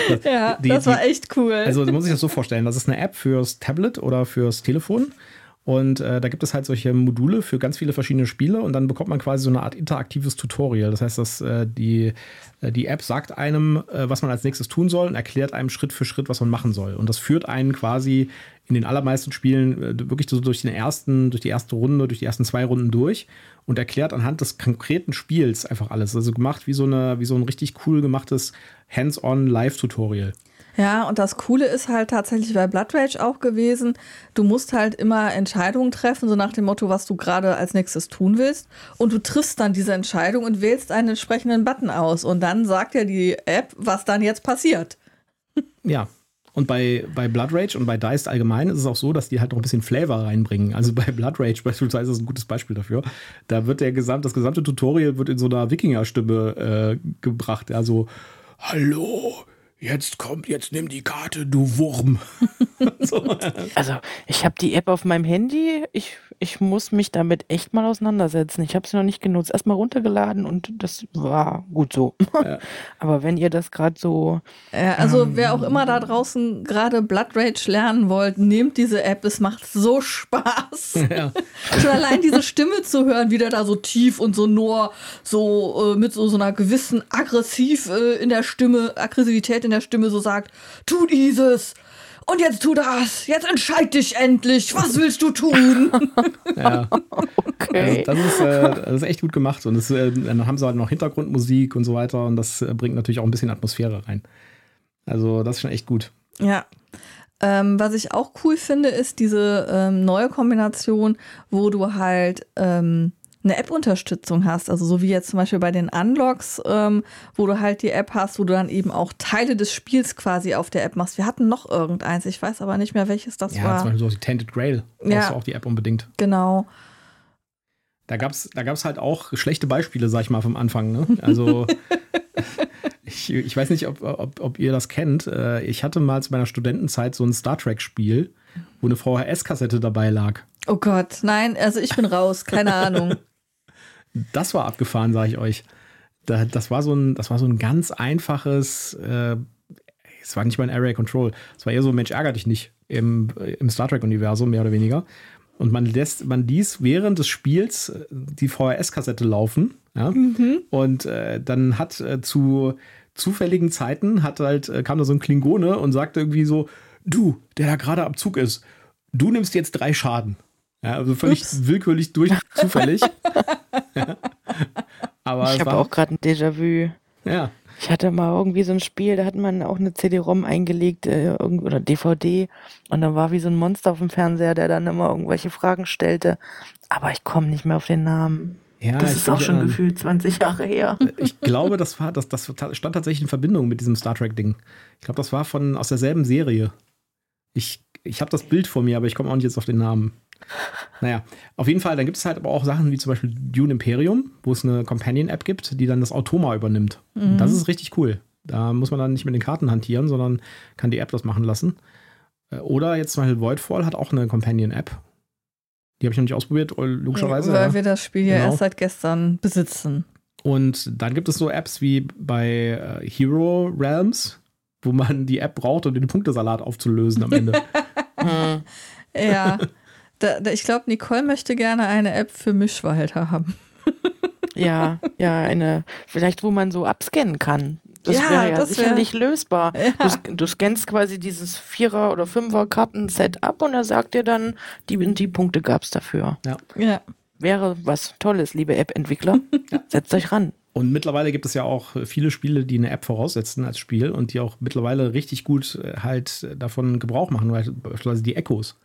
Speaker 3: Das, ja, die, das war echt cool.
Speaker 1: Also, muss ich das so vorstellen: Das ist eine App fürs Tablet oder fürs Telefon. Und äh, da gibt es halt solche Module für ganz viele verschiedene Spiele und dann bekommt man quasi so eine Art interaktives Tutorial. Das heißt, dass äh, die, äh, die App sagt einem, äh, was man als nächstes tun soll und erklärt einem Schritt für Schritt, was man machen soll. Und das führt einen quasi in den allermeisten Spielen äh, wirklich so durch den ersten, durch die erste Runde, durch die ersten zwei Runden durch und erklärt anhand des konkreten Spiels einfach alles. Also gemacht wie so eine, wie so ein richtig cool gemachtes Hands-on Live-Tutorial.
Speaker 3: Ja, und das Coole ist halt tatsächlich bei Blood Rage auch gewesen, du musst halt immer Entscheidungen treffen, so nach dem Motto, was du gerade als nächstes tun willst. Und du triffst dann diese Entscheidung und wählst einen entsprechenden Button aus. Und dann sagt ja die App, was dann jetzt passiert.
Speaker 1: Ja, und bei, bei Blood Rage und bei Dice allgemein ist es auch so, dass die halt noch ein bisschen Flavor reinbringen. Also bei Blood Rage beispielsweise ist ein gutes Beispiel dafür. Da wird der gesamt, das gesamte Tutorial wird in so einer Wikinger-Stimme äh, gebracht. Also, hallo, jetzt kommt, jetzt nimm die Karte, du Wurm.
Speaker 2: so. Also, ich habe die App auf meinem Handy. Ich, ich muss mich damit echt mal auseinandersetzen. Ich habe sie noch nicht genutzt. Erstmal runtergeladen und das war gut so. Ja. Aber wenn ihr das gerade so.
Speaker 3: Ja, also, ähm, wer auch immer da draußen gerade Blood Rage lernen wollt, nehmt diese App. Es macht so Spaß. Ja. Schon allein diese Stimme zu hören, wie der da so tief und so nur so äh, mit so, so einer gewissen aggressiv äh, in der Stimme, Aggressivität in der Stimme so sagt: Tu dieses! Und jetzt tu das. Jetzt entscheid dich endlich. Was willst du tun?
Speaker 1: ja. Okay. Also das, ist, äh, das ist echt gut gemacht. Und das, äh, dann haben sie halt noch Hintergrundmusik und so weiter. Und das äh, bringt natürlich auch ein bisschen Atmosphäre rein. Also, das ist schon echt gut.
Speaker 3: Ja. Ähm, was ich auch cool finde, ist diese ähm, neue Kombination, wo du halt ähm, eine App-Unterstützung hast, also so wie jetzt zum Beispiel bei den Unlocks, ähm, wo du halt die App hast, wo du dann eben auch Teile des Spiels quasi auf der App machst. Wir hatten noch irgendeins, ich weiß aber nicht mehr, welches das
Speaker 1: ja,
Speaker 3: war.
Speaker 1: Ja, zum Beispiel so die Tainted Grail. Da ja. du auch die App unbedingt.
Speaker 3: Genau.
Speaker 1: Da gab es da gab's halt auch schlechte Beispiele, sag ich mal, vom Anfang. Ne? Also ich, ich weiß nicht, ob, ob, ob ihr das kennt. Äh, ich hatte mal zu meiner Studentenzeit so ein Star Trek-Spiel, wo eine VHS-Kassette dabei lag.
Speaker 3: Oh Gott, nein, also ich bin raus, keine Ahnung.
Speaker 1: Das war abgefahren, sage ich euch. das, war so ein, das war so ein ganz einfaches, äh, es war nicht mal ein Area Control, es war eher so, Mensch, ärger dich nicht im, im Star Trek-Universum, mehr oder weniger. Und man lässt, man ließ während des Spiels äh, die VHS-Kassette laufen. Ja? Mhm. Und äh, dann hat äh, zu zufälligen Zeiten hat halt, äh, kam da so ein Klingone und sagte irgendwie so: Du, der da gerade am Zug ist, du nimmst jetzt drei Schaden. Ja, also völlig Ups. willkürlich durch zufällig.
Speaker 2: Aber ich habe auch gerade ein Déjà-vu.
Speaker 1: Ja.
Speaker 2: Ich hatte mal irgendwie so ein Spiel, da hat man auch eine CD-ROM eingelegt äh, oder DVD und dann war wie so ein Monster auf dem Fernseher, der dann immer irgendwelche Fragen stellte. Aber ich komme nicht mehr auf den Namen. Ja, das ist auch schon ähm, gefühlt 20 Jahre her.
Speaker 1: Ich glaube, das war, das, das stand tatsächlich in Verbindung mit diesem Star Trek-Ding. Ich glaube, das war von aus derselben Serie. Ich, ich habe das Bild vor mir, aber ich komme auch nicht jetzt auf den Namen. Naja, auf jeden Fall, dann gibt es halt aber auch Sachen wie zum Beispiel Dune Imperium, wo es eine Companion-App gibt, die dann das Automa übernimmt. Mhm. Das ist richtig cool. Da muss man dann nicht mit den Karten hantieren, sondern kann die App das machen lassen. Äh, oder jetzt zum Beispiel Voidfall hat auch eine Companion-App. Die habe ich noch nicht ausprobiert, logischerweise.
Speaker 3: weil ja. wir das Spiel ja genau. erst seit gestern besitzen.
Speaker 1: Und dann gibt es so Apps wie bei äh, Hero Realms, wo man die App braucht, um den Punktesalat aufzulösen am Ende.
Speaker 3: ja, Da, da, ich glaube, Nicole möchte gerne eine App für Mischwalter haben.
Speaker 2: ja, ja, eine, vielleicht wo man so abscannen kann. Das ja, wäre ja das sicherlich wär, lösbar. Ja. Du, du, scannst quasi dieses Vierer- oder Fünfer-Karten-Set ab und er sagt dir dann, die, die Punkte gab es dafür.
Speaker 1: Ja.
Speaker 3: ja.
Speaker 2: Wäre was Tolles, liebe App-Entwickler. ja. Setzt euch ran.
Speaker 1: Und mittlerweile gibt es ja auch viele Spiele, die eine App voraussetzen als Spiel und die auch mittlerweile richtig gut äh, halt davon Gebrauch machen, beispielsweise die Echos.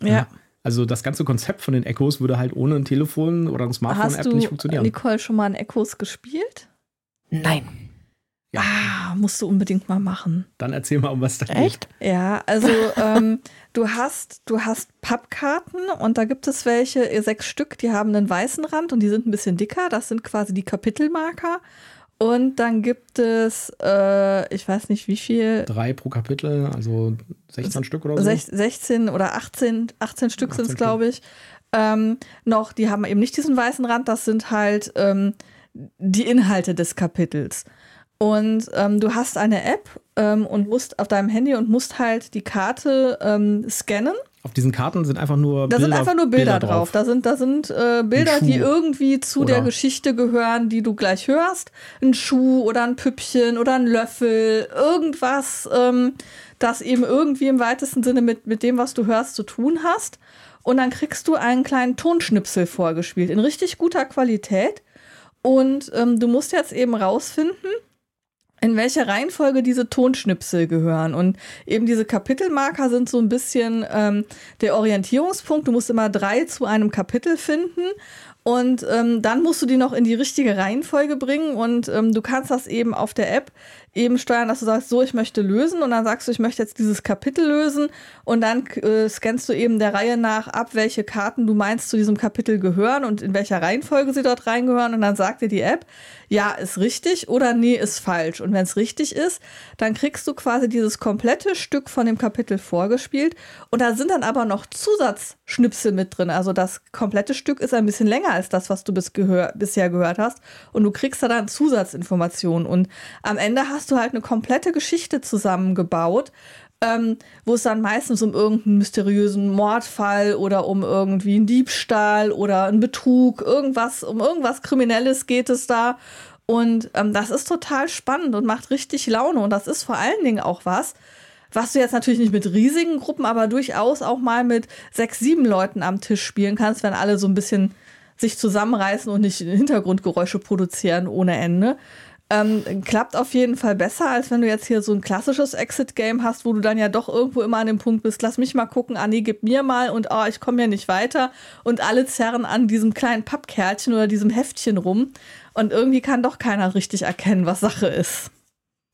Speaker 3: Ja.
Speaker 1: Also das ganze Konzept von den Echos würde halt ohne ein Telefon oder eine Smartphone-App nicht funktionieren.
Speaker 3: Hast du, Nicole, schon mal ein Echos gespielt?
Speaker 2: Nein.
Speaker 3: Ja. Ah, musst du unbedingt mal machen.
Speaker 1: Dann erzähl mal, um was da
Speaker 2: geht. Echt?
Speaker 3: Ja, also ähm, du hast, du hast Pappkarten und da gibt es welche, sechs Stück, die haben einen weißen Rand und die sind ein bisschen dicker. Das sind quasi die Kapitelmarker. Und dann gibt es, äh, ich weiß nicht wie viel.
Speaker 1: Drei pro Kapitel, also 16 Stück oder so.
Speaker 3: 16 oder 18, 18 Stück sind es, glaube ich. Ähm, noch, die haben eben nicht diesen weißen Rand, das sind halt ähm, die Inhalte des Kapitels. Und ähm, du hast eine App ähm, und musst auf deinem Handy und musst halt die Karte ähm, scannen
Speaker 1: auf diesen Karten sind einfach nur
Speaker 3: da Bilder. Da sind einfach nur Bilder, Bilder drauf. Da sind, da sind äh, Bilder, die irgendwie zu oder der Geschichte gehören, die du gleich hörst. Ein Schuh oder ein Püppchen oder ein Löffel, irgendwas, ähm, das eben irgendwie im weitesten Sinne mit, mit dem, was du hörst, zu tun hast. Und dann kriegst du einen kleinen Tonschnipsel vorgespielt in richtig guter Qualität. Und ähm, du musst jetzt eben rausfinden, in welcher Reihenfolge diese Tonschnipsel gehören. Und eben diese Kapitelmarker sind so ein bisschen ähm, der Orientierungspunkt. Du musst immer drei zu einem Kapitel finden. Und ähm, dann musst du die noch in die richtige Reihenfolge bringen. Und ähm, du kannst das eben auf der App eben steuern, dass du sagst, so, ich möchte lösen und dann sagst du, ich möchte jetzt dieses Kapitel lösen und dann äh, scannst du eben der Reihe nach ab, welche Karten du meinst zu diesem Kapitel gehören und in welcher Reihenfolge sie dort reingehören und dann sagt dir die App, ja, ist richtig oder nee, ist falsch. Und wenn es richtig ist, dann kriegst du quasi dieses komplette Stück von dem Kapitel vorgespielt und da sind dann aber noch Zusatzschnipsel mit drin. Also das komplette Stück ist ein bisschen länger als das, was du bis gehör bisher gehört hast und du kriegst da dann Zusatzinformationen und am Ende hast hast du halt eine komplette Geschichte zusammengebaut, ähm, wo es dann meistens um irgendeinen mysteriösen Mordfall oder um irgendwie einen Diebstahl oder einen Betrug, irgendwas, um irgendwas Kriminelles geht es da. Und ähm, das ist total spannend und macht richtig Laune. Und das ist vor allen Dingen auch was, was du jetzt natürlich nicht mit riesigen Gruppen, aber durchaus auch mal mit sechs, sieben Leuten am Tisch spielen kannst, wenn alle so ein bisschen sich zusammenreißen und nicht Hintergrundgeräusche produzieren ohne Ende. Ähm, klappt auf jeden Fall besser, als wenn du jetzt hier so ein klassisches Exit-Game hast, wo du dann ja doch irgendwo immer an dem Punkt bist, lass mich mal gucken, Anni, gib mir mal und oh, ich komme ja nicht weiter. Und alle zerren an diesem kleinen Pappkärtchen oder diesem Heftchen rum. Und irgendwie kann doch keiner richtig erkennen, was Sache ist.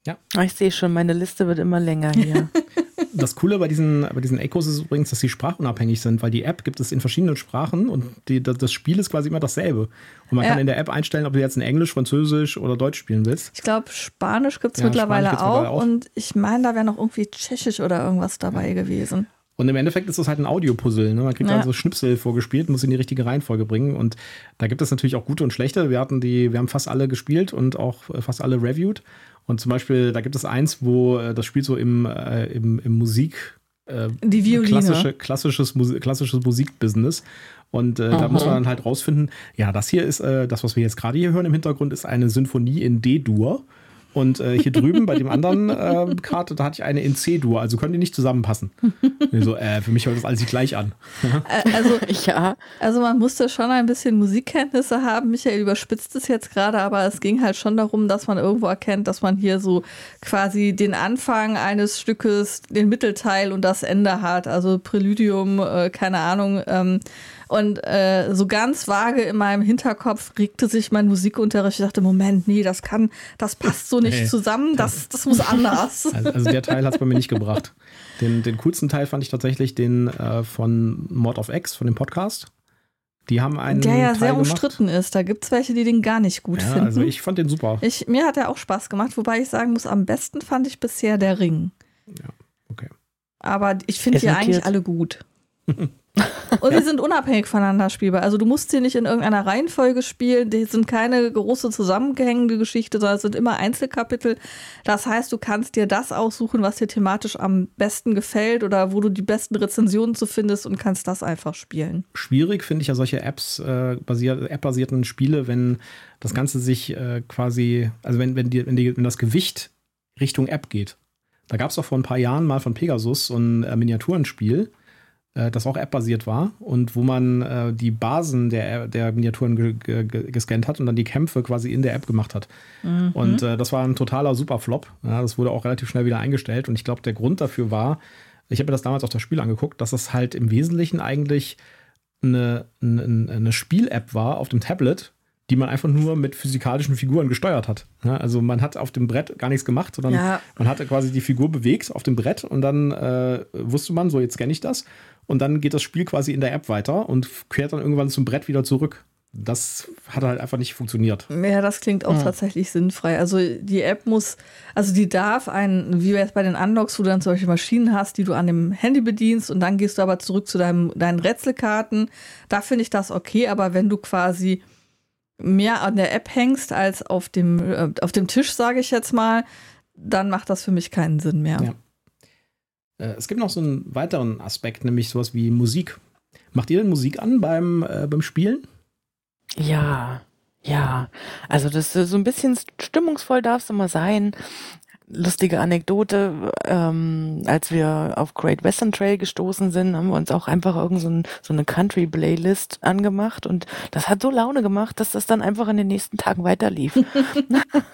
Speaker 2: Ja. Ah, ich sehe schon, meine Liste wird immer länger hier.
Speaker 1: das Coole bei diesen, bei diesen Echos ist übrigens, dass sie sprachunabhängig sind, weil die App gibt es in verschiedenen Sprachen und die, das Spiel ist quasi immer dasselbe. Und man ja. kann in der App einstellen, ob du jetzt in Englisch, Französisch oder Deutsch spielen willst.
Speaker 3: Ich glaube, Spanisch gibt es ja, mittlerweile, auch, auch, und ich meine, da wäre noch irgendwie Tschechisch oder irgendwas dabei ja. gewesen.
Speaker 1: Und im Endeffekt ist das halt ein Audiopuzzle. Ne? Man kriegt
Speaker 3: Ja.
Speaker 1: dann so Schnipsel vorgespielt, muss in die richtige Reihenfolge bringen. Und da gibt es natürlich auch gute und schlechte. Wir hatten die, wir haben fast alle gespielt und auch äh, fast alle reviewed. Und zum Beispiel, da gibt es eins, wo äh, das spielt so im, äh, im, im Musik, äh,
Speaker 3: Die Violine.
Speaker 1: klassische, klassisches, Musi klassisches Musikbusiness. Und äh, da muss man dann halt rausfinden, ja, das hier ist, äh, das, was wir jetzt gerade hier hören im Hintergrund, ist eine Sinfonie in D-Dur. Und äh, hier drüben bei dem anderen äh, Karte, da hatte ich eine in C-Dur, also können die nicht zusammenpassen. So, äh, für mich hört das alles gleich an.
Speaker 3: Also,
Speaker 2: Ja,
Speaker 3: also man musste schon ein bisschen Musikkenntnisse haben. Michael überspitzt es jetzt gerade, aber es ging halt schon darum, dass man irgendwo erkennt, dass man hier so quasi den Anfang eines Stückes, den Mittelteil und das Ende hat. Also Präludium, äh, keine Ahnung. Ähm, und äh, so ganz vage in meinem Hinterkopf regte sich mein Musikunterricht. Ich dachte, Moment, nee, das kann, das passt so nicht
Speaker 1: Nee.
Speaker 3: zusammen. Das, das muss anders.
Speaker 1: Also, also der Teil hat es bei mir nicht gebracht. Den, den coolsten Teil fand ich tatsächlich den äh, von Mod of X, von dem Podcast. Die haben einen
Speaker 3: Der ja
Speaker 1: Teil
Speaker 3: sehr
Speaker 1: gemacht.
Speaker 3: umstritten ist. Da gibt es welche, die den gar nicht gut
Speaker 1: Ja,
Speaker 3: finden.
Speaker 1: also ich fand den super.
Speaker 3: Ich, mir hat er auch Spaß gemacht, wobei ich sagen muss, am besten fand ich bisher der Ring.
Speaker 1: Okay.
Speaker 3: Aber ich finde die eigentlich alle gut. Und sie sind unabhängig voneinander spielbar. Also du musst sie nicht in irgendeiner Reihenfolge spielen. Die sind keine große zusammengehängende Geschichte, sondern es sind immer Einzelkapitel. Das heißt, du kannst dir das aussuchen, was dir thematisch am besten gefällt oder wo du die besten Rezensionen zu findest und kannst das einfach spielen.
Speaker 1: Schwierig finde ich ja solche Apps, äh, basiert, App-basierten Spiele, wenn das Ganze sich äh, quasi, also wenn, wenn, die, wenn, die, wenn das Gewicht Richtung App geht. Da gab es doch vor ein paar Jahren mal von Pegasus so ein äh, Miniaturenspiel, das auch App-basiert war und wo man äh, die Basen der, der Miniaturen ge ge ge gescannt hat und dann die Kämpfe quasi in der App gemacht hat. Und äh, das war ein totaler Superflop. Ja, das wurde auch relativ schnell wieder eingestellt und ich glaube, der Grund dafür war, ich habe mir das damals auf das Spiel angeguckt, dass es halt im Wesentlichen eigentlich eine, eine, eine Spiel-App war auf dem Tablet, die man einfach nur mit physikalischen Figuren gesteuert hat. Also man hat auf dem Brett gar nichts gemacht, sondern
Speaker 3: Ja.
Speaker 1: man hatte quasi die Figur bewegt auf dem Brett und dann äh, wusste man, so jetzt scanne ich das und dann geht das Spiel quasi in der App weiter und kehrt dann irgendwann zum Brett wieder zurück. Das hat halt einfach nicht funktioniert.
Speaker 3: Ja, das klingt auch tatsächlich sinnfrei. Also die App muss, also die darf ein, wie jetzt bei den Unlocks, wo du dann solche Maschinen hast, die du an dem Handy bedienst und dann gehst du aber zurück zu deinem, deinen Rätselkarten. Da finde ich das okay, aber wenn du quasi mehr an der App hängst als auf dem, äh, auf dem Tisch, sage ich jetzt mal, dann macht das für mich keinen Sinn mehr.
Speaker 1: Ja. Äh, es gibt noch so einen weiteren Aspekt, nämlich sowas wie Musik. Macht ihr denn Musik an beim, äh, beim Spielen?
Speaker 2: ja, ja. Also das ist so ein bisschen stimmungsvoll darf es immer sein. Lustige Anekdote, ähm, als wir auf Great Western Trail gestoßen sind, haben wir uns auch einfach irgend so, ein, so eine Country-Playlist angemacht und das hat so Laune gemacht, dass das dann einfach in den nächsten Tagen weiterlief.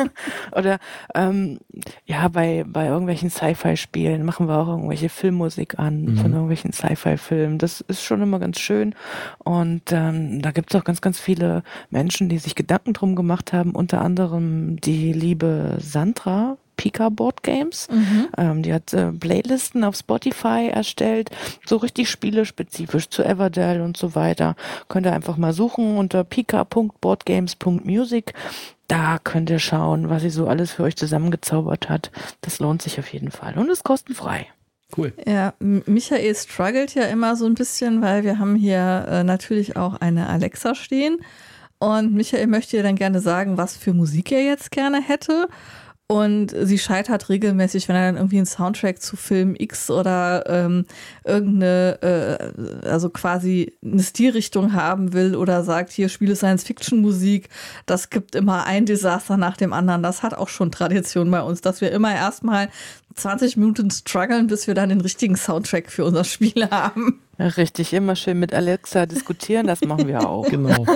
Speaker 2: Oder ähm, ja, bei, bei irgendwelchen Sci-Fi-Spielen machen wir auch irgendwelche Filmmusik an
Speaker 1: Mhm.
Speaker 2: von irgendwelchen Sci-Fi-Filmen. Das ist schon immer ganz schön. Und ähm, da gibt es auch ganz, ganz viele Menschen, die sich Gedanken drum gemacht haben, unter anderem die liebe Sandra. Pika Board Games. Ähm, die hat äh, Playlisten auf Spotify erstellt, so richtig spielespezifisch zu Everdell und so weiter. Könnt ihr einfach mal suchen unter pika.boardgames.music. Da könnt ihr schauen, was sie so alles für euch zusammengezaubert hat. Das lohnt sich auf jeden Fall und ist kostenfrei.
Speaker 1: Cool.
Speaker 3: Ja, Michael struggelt ja immer so ein bisschen, weil wir haben hier äh, natürlich auch eine Alexa stehen. Und Michael möchte ihr dann gerne sagen, was für Musik er jetzt gerne hätte. Und sie scheitert regelmäßig, wenn er dann irgendwie einen Soundtrack zu Film X oder ähm, irgendeine, äh, also quasi eine Stilrichtung haben will oder sagt, hier spiele Science-Fiction-Musik. Das gibt immer ein Desaster nach dem anderen. Das hat auch schon Tradition bei uns, dass wir immer erstmal 20 Minuten strugglen, bis wir dann den richtigen Soundtrack für unser Spiel haben.
Speaker 2: Richtig, immer schön mit Alexa diskutieren, das machen wir auch.
Speaker 1: Genau.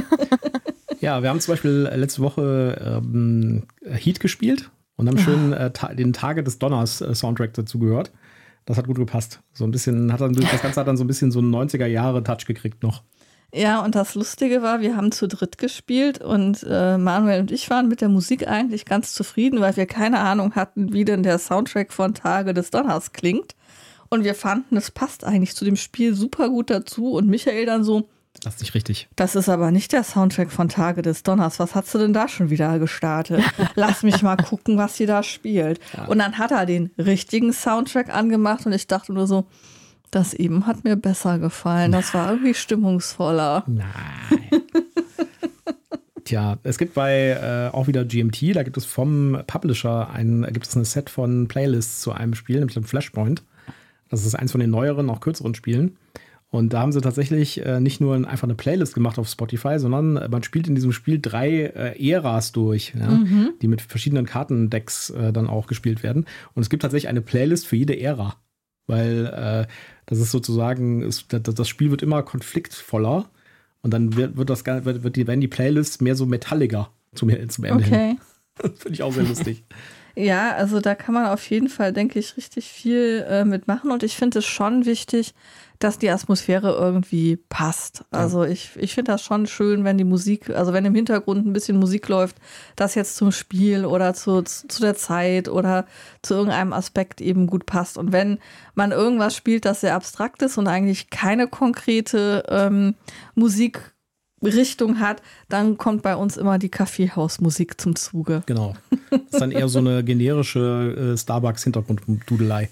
Speaker 1: ja, wir haben zum Beispiel letzte Woche ähm, Heat gespielt und haben schön äh, ta den Tage des Donners äh, Soundtrack dazu gehört. Das hat gut gepasst. So ein bisschen, hat dann, das Ganze hat dann so ein bisschen so einen 90er-Jahre-Touch gekriegt noch.
Speaker 3: Ja, und das Lustige war, wir haben zu dritt gespielt und äh, Manuel und ich waren mit der Musik eigentlich ganz zufrieden, weil wir keine Ahnung hatten, wie denn der Soundtrack von Tage des Donners klingt. Und wir fanden, es passt eigentlich zu dem Spiel super gut dazu. Und Michael dann so,
Speaker 1: Das ist nicht richtig.
Speaker 3: das ist aber nicht der Soundtrack von Tage des Donners. Was hast du denn da schon wieder gestartet? Lass mich mal gucken, was sie da spielt. Und dann hat er den richtigen Soundtrack angemacht und ich dachte nur so, Das eben hat mir besser gefallen. Das war irgendwie stimmungsvoller.
Speaker 1: Nein. Tja, es gibt bei äh, auch wieder GMT, da gibt es vom Publisher ein, gibt es ein Set von Playlists zu einem Spiel, nämlich dem Flashpoint. Das ist eins von den neueren, auch kürzeren Spielen. Und da haben sie tatsächlich äh, nicht nur einfach eine Playlist gemacht auf Spotify, sondern äh, man spielt in diesem Spiel drei äh, Äras durch, ja, mhm. die mit verschiedenen Kartendecks äh, dann auch gespielt werden. Und es gibt tatsächlich eine Playlist für jede Ära. Weil äh, das ist sozusagen, ist, das Spiel wird immer konfliktvoller und dann wird, wird das wird, wird die, werden die Playlists mehr so metalliger zum, zum Ende okay. hin. Finde ich auch sehr lustig.
Speaker 3: Ja, also da kann man auf jeden Fall, denke ich, richtig viel äh, mitmachen. Und ich finde es schon wichtig, dass die Atmosphäre irgendwie passt. Also ich, ich finde das schon schön, wenn die Musik, also wenn im Hintergrund ein bisschen Musik läuft, das jetzt zum Spiel oder zu, zu der Zeit oder zu irgendeinem Aspekt eben gut passt. Und wenn man irgendwas spielt, das sehr abstrakt ist und eigentlich keine konkrete ähm, Musik Richtung hat, dann kommt bei uns immer die Kaffeehausmusik zum Zuge.
Speaker 1: Genau. Das ist dann eher so eine generische äh, Starbucks-Hintergrunddudelei.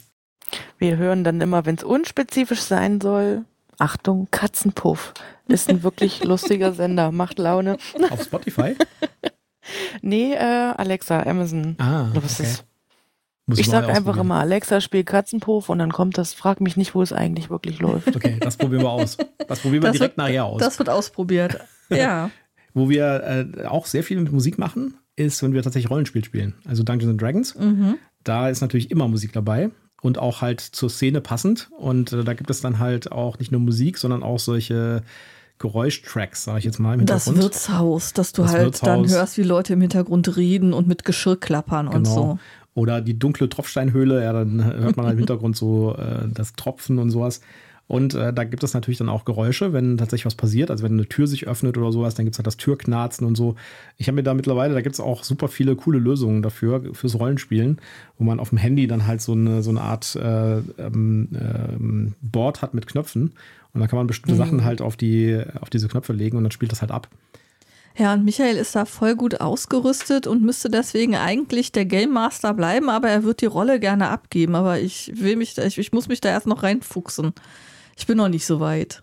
Speaker 2: Wir hören dann immer, wenn es unspezifisch sein soll, Achtung, Katzenpuff. Ist ein wirklich lustiger Sender, macht Laune.
Speaker 1: Auf Spotify?
Speaker 2: nee, äh, Alexa, Amazon.
Speaker 1: Ah, was okay.
Speaker 2: ist muss ich sag einfach immer, Alexa, spiel Katzenpuff und dann kommt das, frag mich nicht, wo es eigentlich wirklich läuft.
Speaker 1: Okay, das probieren wir aus. Das probieren wir das direkt
Speaker 3: wird,
Speaker 1: nachher aus.
Speaker 3: Das wird ausprobiert. Ja.
Speaker 1: wo wir äh, auch sehr viel mit Musik machen, ist, wenn wir tatsächlich Rollenspiel spielen. Also Dungeons Dragons. Mhm. Da ist natürlich immer Musik dabei und auch halt zur Szene passend. Und äh, da gibt es dann halt auch nicht nur Musik, sondern auch solche Geräuschtracks, sage ich jetzt mal im
Speaker 3: Hintergrund. Das Wirtshaus, dass du das halt Wirtshaus. dann hörst, wie Leute im Hintergrund reden und mit Geschirr klappern genau. und so.
Speaker 1: Oder die dunkle Tropfsteinhöhle, ja, dann hört man halt im Hintergrund so äh, das Tropfen und sowas. Und äh, da gibt es natürlich dann auch Geräusche, wenn tatsächlich was passiert. Also wenn eine Tür sich öffnet oder sowas, dann gibt es halt das Türknarzen und so. Ich habe mir da mittlerweile, da gibt es auch super viele coole Lösungen dafür, fürs Rollenspielen, wo man auf dem Handy dann halt so eine, so eine Art äh, ähm, ähm, Board hat mit Knöpfen. Und dann kann man bestimmte mhm. Sachen halt auf, die, auf diese Knöpfe legen und dann spielt das halt ab.
Speaker 3: Ja, und Michael ist da voll gut ausgerüstet und müsste deswegen eigentlich der Game Master bleiben, aber er wird die Rolle gerne abgeben. Aber ich will mich da, ich, ich muss mich da erst noch reinfuchsen. Ich bin noch nicht so weit.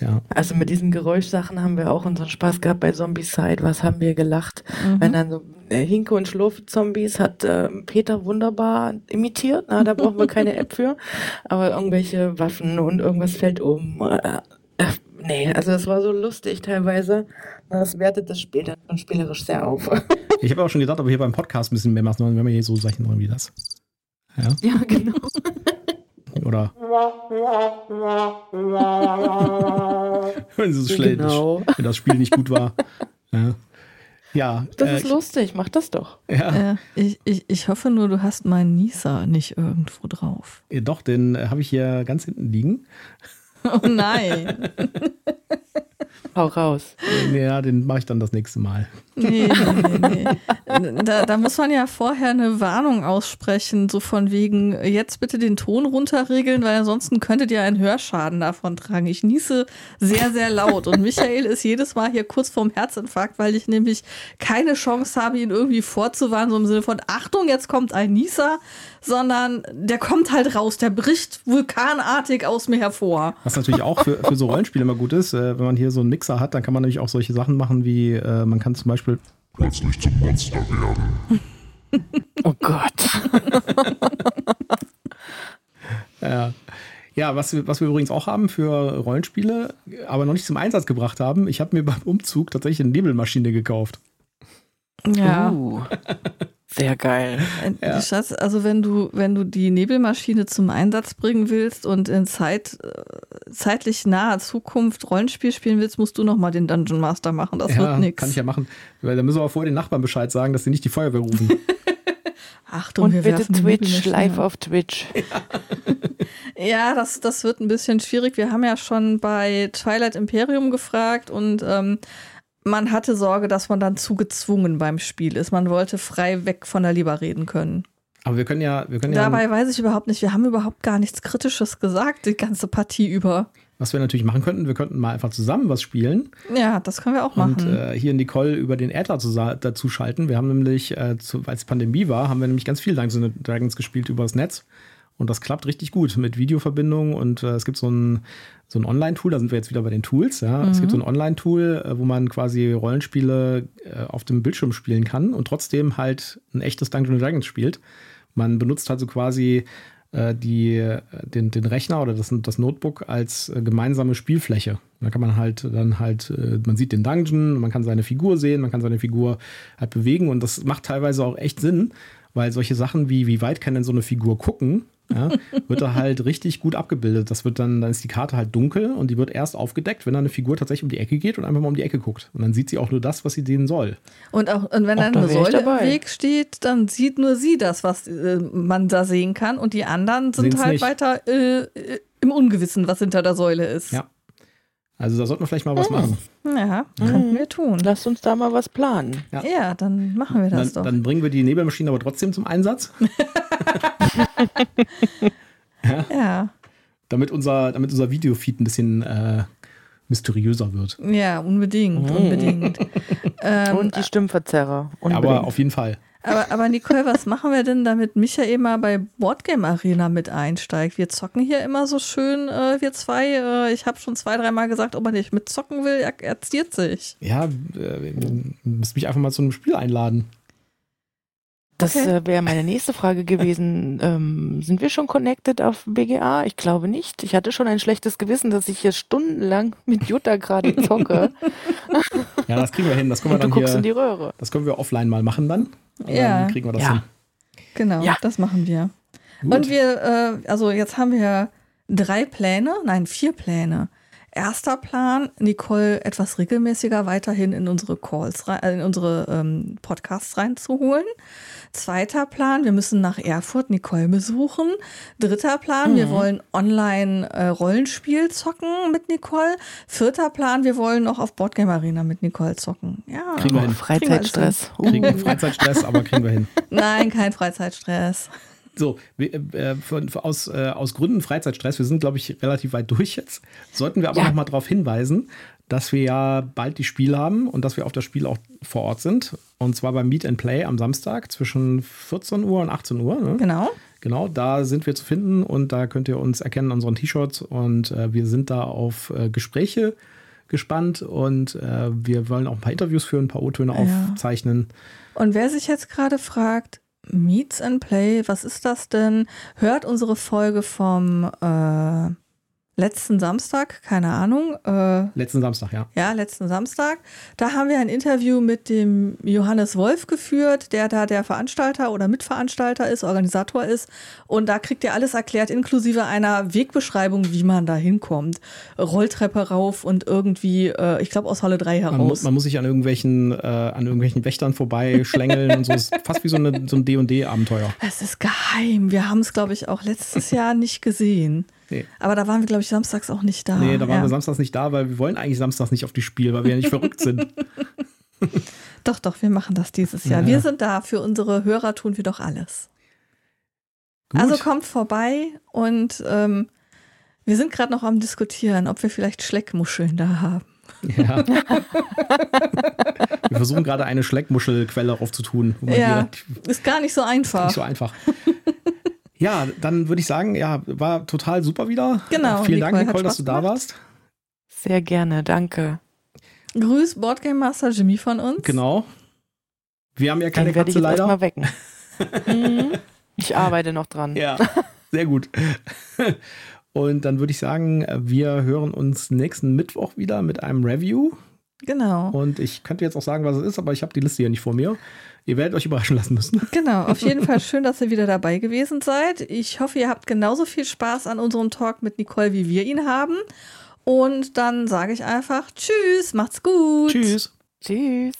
Speaker 2: Ja. Also mit diesen Geräuschsachen haben wir auch unseren Spaß gehabt bei Zombicide. Was haben wir gelacht? Mhm. Wenn dann so äh, Hinke und Schlurfe-Zombies hat äh, Peter wunderbar imitiert. Na, da brauchen wir keine App für. Aber irgendwelche Waffen und irgendwas fällt um. Äh, äh, nee, also es war so lustig teilweise. Das wertet das Spiel dann spielerisch sehr auf.
Speaker 1: ich habe auch schon gedacht, aber hier beim Podcast ein bisschen mehr machen, wenn wir hier so Sachen wie das.
Speaker 2: Ja, ja genau.
Speaker 1: Oder? wenn so schlecht genau. wenn das Spiel nicht gut war. Ja. Ja,
Speaker 2: das äh, ist lustig, mach das doch.
Speaker 3: Ja. Äh, ich, ich, ich hoffe nur, du hast meinen Nisa nicht irgendwo drauf.
Speaker 1: Ja, doch, den äh, habe ich hier ganz hinten liegen.
Speaker 3: Oh nein.
Speaker 2: Hau raus.
Speaker 1: Ja, den mache ich dann das nächste Mal.
Speaker 3: Nee, nee, nee. Da, da, muss man ja vorher eine Warnung aussprechen, so von wegen, jetzt bitte den Ton runterregeln, weil ansonsten könntet ihr einen Hörschaden davon tragen. Ich niese sehr, sehr laut und Michael ist jedes Mal hier kurz vorm Herzinfarkt, weil ich nämlich keine Chance habe, ihn irgendwie vorzuwarnen, so im Sinne von, Achtung, jetzt kommt ein Nieser, sondern der kommt halt raus, der bricht vulkanartig aus mir hervor.
Speaker 1: Was natürlich auch für, für so Rollenspiele immer gut ist, äh, wenn man hier so einen Mixer hat, dann kann man nämlich auch solche Sachen machen wie, äh, man kann zum Beispiel plötzlich zum Monster werden.
Speaker 2: oh Gott.
Speaker 1: ja. Ja, was, was wir übrigens auch haben für Rollenspiele, aber noch nicht zum Einsatz gebracht haben, ich habe mir beim Umzug tatsächlich eine Nebelmaschine gekauft.
Speaker 2: Ja. Uh. Sehr geil.
Speaker 3: Ja. Schatz, also wenn du, wenn du die Nebelmaschine zum Einsatz bringen willst und in Zeit, äh, zeitlich naher Zukunft Rollenspiel spielen willst, musst du nochmal den Dungeon Master machen. Das ja, wird nichts.
Speaker 1: Kann ich ja machen. Weil da müssen wir aber vorher den Nachbarn Bescheid sagen, dass sie nicht die Feuerwehr rufen.
Speaker 2: Achtung, und wir bitte Twitch, live auf Twitch.
Speaker 3: Ja, ja das, das wird ein bisschen schwierig. Wir haben ja schon bei Twilight Imperium gefragt und ähm, man hatte Sorge, dass man dann zu gezwungen beim Spiel ist. Man wollte frei weg von der Leber reden können.
Speaker 1: Aber wir können ja, wir können
Speaker 3: Dabei
Speaker 1: ja,
Speaker 3: weiß ich überhaupt nicht, wir haben überhaupt gar nichts Kritisches gesagt, die ganze Partie über.
Speaker 1: Was wir natürlich machen könnten, wir könnten mal einfach zusammen was spielen.
Speaker 3: Ja, das können wir auch machen.
Speaker 1: Und äh, hier Nicole über den Äther dazu schalten. Wir haben nämlich, äh, zu, als Pandemie war, haben wir nämlich ganz viel Dungeons Dragons gespielt übers Netz. Und das klappt richtig gut mit Videoverbindung und äh, es gibt so ein, so ein Online-Tool, da sind wir jetzt wieder bei den Tools. Ja. Mhm. Es gibt so ein mhm. Online-Tool, äh, wo man quasi Rollenspiele äh, auf dem Bildschirm spielen kann und trotzdem halt ein echtes Dungeons Dragons spielt. Man benutzt also quasi äh, die, äh, den, den Rechner oder das, das Notebook als äh, gemeinsame Spielfläche. Da kann man halt dann halt, man sieht den Dungeon, man kann seine Figur sehen, man kann seine Figur halt bewegen und das macht teilweise auch echt Sinn, weil solche Sachen wie, wie weit kann denn so eine Figur gucken, ja, wird da halt richtig gut abgebildet. Das wird dann, dann ist die Karte halt dunkel und die wird erst aufgedeckt, wenn da eine Figur tatsächlich um die Ecke geht und einfach mal um die Ecke guckt. Und dann sieht sie auch nur das, was sie sehen soll.
Speaker 3: Und auch und wenn auch dann eine Säule im Weg steht, dann sieht nur sie das, was äh, man da sehen kann. Und die anderen sind Sehen's halt nicht. weiter äh, im Ungewissen, was hinter der Säule ist.
Speaker 1: Ja. Also da sollten wir vielleicht mal was hm. machen.
Speaker 3: Ja, mhm. könnten wir tun.
Speaker 2: Lass uns da mal was planen.
Speaker 3: Ja, ja dann machen wir das
Speaker 1: dann,
Speaker 3: doch.
Speaker 1: Dann bringen wir die Nebelmaschine aber trotzdem zum Einsatz.
Speaker 3: ja. ja.
Speaker 1: Damit unser, damit unser Videofeed ein bisschen äh, mysteriöser wird.
Speaker 3: Ja, unbedingt, mhm. unbedingt.
Speaker 2: ähm, Und die Stimmverzerrer.
Speaker 1: Unbedingt. Aber auf jeden Fall.
Speaker 3: Aber, aber Nicole, was machen wir denn, damit Michael mal bei Boardgame Arena mit einsteigt? Wir zocken hier immer so schön, äh, wir zwei. Äh, ich habe schon zwei, dreimal gesagt, ob er nicht mitzocken will, er, er ziert sich.
Speaker 1: Ja, äh, müsst mich einfach mal zu einem Spiel einladen.
Speaker 2: Das okay. äh, wäre meine nächste Frage gewesen. ähm, sind wir schon connected auf BGA? Ich glaube nicht. Ich hatte schon ein schlechtes Gewissen, dass ich hier stundenlang mit Jutta gerade zocke.
Speaker 1: ja, das kriegen wir hin. Das können wir dann
Speaker 2: du guckst
Speaker 1: hier,
Speaker 2: in die Röhre.
Speaker 1: Das können wir offline mal machen dann.
Speaker 3: ja.
Speaker 1: Dann kriegen wir das
Speaker 2: ja.
Speaker 1: hin.
Speaker 3: Genau, ja. das machen wir. Gut. Und wir, äh, also jetzt haben wir drei Pläne, nein, vier Pläne. Erster Plan, Nicole etwas regelmäßiger weiterhin in unsere Calls, rein, äh, in unsere ähm, Podcasts reinzuholen. Zweiter Plan, wir müssen nach Erfurt Nicole besuchen. Dritter Plan, mhm. wir wollen online äh, Rollenspiel zocken mit Nicole. Vierter Plan, wir wollen noch auf Boardgame Arena mit Nicole zocken. Ja,
Speaker 2: kriegen wir hin. Freizeitstress.
Speaker 1: Kriegen wir Freizeitstress, aber kriegen wir hin.
Speaker 3: Nein, kein Freizeitstress.
Speaker 1: So, wir, äh, von, aus, äh, aus Gründen Freizeitstress, wir sind, glaube ich, relativ weit durch jetzt, sollten wir aber ja. noch mal darauf hinweisen, dass wir ja bald die Spiel haben und dass wir auf das Spiel auch vor Ort sind. Und zwar beim Meet and Play am Samstag zwischen 14 Uhr und 18 Uhr. Ne?
Speaker 3: Genau.
Speaker 1: Genau, da sind wir zu finden und da könnt ihr uns erkennen an unseren T-Shirts und äh, wir sind da auf äh, Gespräche gespannt und äh, wir wollen auch ein paar Interviews führen, ein paar O-Töne ja. aufzeichnen.
Speaker 3: Und wer sich jetzt gerade fragt, Meets and Play, was ist das denn? Hört unsere Folge vom äh, letzten Samstag, keine Ahnung. Äh,
Speaker 1: letzten Samstag, ja.
Speaker 3: Ja, letzten Samstag. Da haben wir ein Interview mit dem Johannes Wolf geführt, der da der Veranstalter oder Mitveranstalter ist, Organisator ist. Und da kriegt ihr alles erklärt, inklusive einer Wegbeschreibung, wie man da hinkommt. Rolltreppe rauf und irgendwie, äh, ich glaube, aus Halle 3 heraus.
Speaker 1: Man muss, man muss sich an irgendwelchen, äh, an irgendwelchen Wächtern vorbeischlängeln und so. Ist fast wie so, eine, so ein D&D-Abenteuer.
Speaker 3: Es ist geheim. Wir haben es, glaube ich, auch letztes Jahr nicht gesehen. Nee. Aber da waren wir, glaube ich, samstags auch nicht da.
Speaker 1: Nee, da waren ja. wir samstags nicht da, weil wir wollen eigentlich samstags nicht auf die Spiel, weil wir ja nicht verrückt sind.
Speaker 3: doch, doch, wir machen das dieses Jahr. Ja. Wir sind da. Für unsere Hörer tun wir doch alles. Gut. Also kommt vorbei und ähm, wir sind gerade noch am Diskutieren, ob wir vielleicht Schleckmuscheln da haben. Ja. wir
Speaker 1: versuchen gerade eine Schleckmuschelquelle aufzutun.
Speaker 3: Ja, ist gar nicht so einfach.
Speaker 1: Nicht so einfach. Ja, dann würde ich sagen, ja, war total super wieder.
Speaker 3: Genau.
Speaker 1: Vielen Nicole, Dank, Nicole, dass du da warst.
Speaker 2: Sehr gerne, danke.
Speaker 3: Grüß Boardgame Master Jimmy von uns.
Speaker 1: Genau. Wir haben ja keine
Speaker 2: werde
Speaker 1: Katze
Speaker 2: ich
Speaker 1: leider.
Speaker 2: Mal wecken. Mhm. ich arbeite noch dran.
Speaker 1: Ja, sehr gut. Und dann würde ich sagen, wir hören uns nächsten Mittwoch wieder mit einem Review.
Speaker 3: Genau.
Speaker 1: Und ich könnte jetzt auch sagen, was es ist, aber ich habe die Liste hier nicht vor mir. Ihr werdet euch überraschen lassen müssen.
Speaker 3: Genau, auf jeden Fall schön, dass ihr wieder dabei gewesen seid. Ich hoffe, ihr habt genauso viel Spaß an unserem Talk mit Nicole, wie wir ihn haben. Und dann sage ich einfach Tschüss, macht's gut.
Speaker 1: Tschüss.
Speaker 2: Tschüss.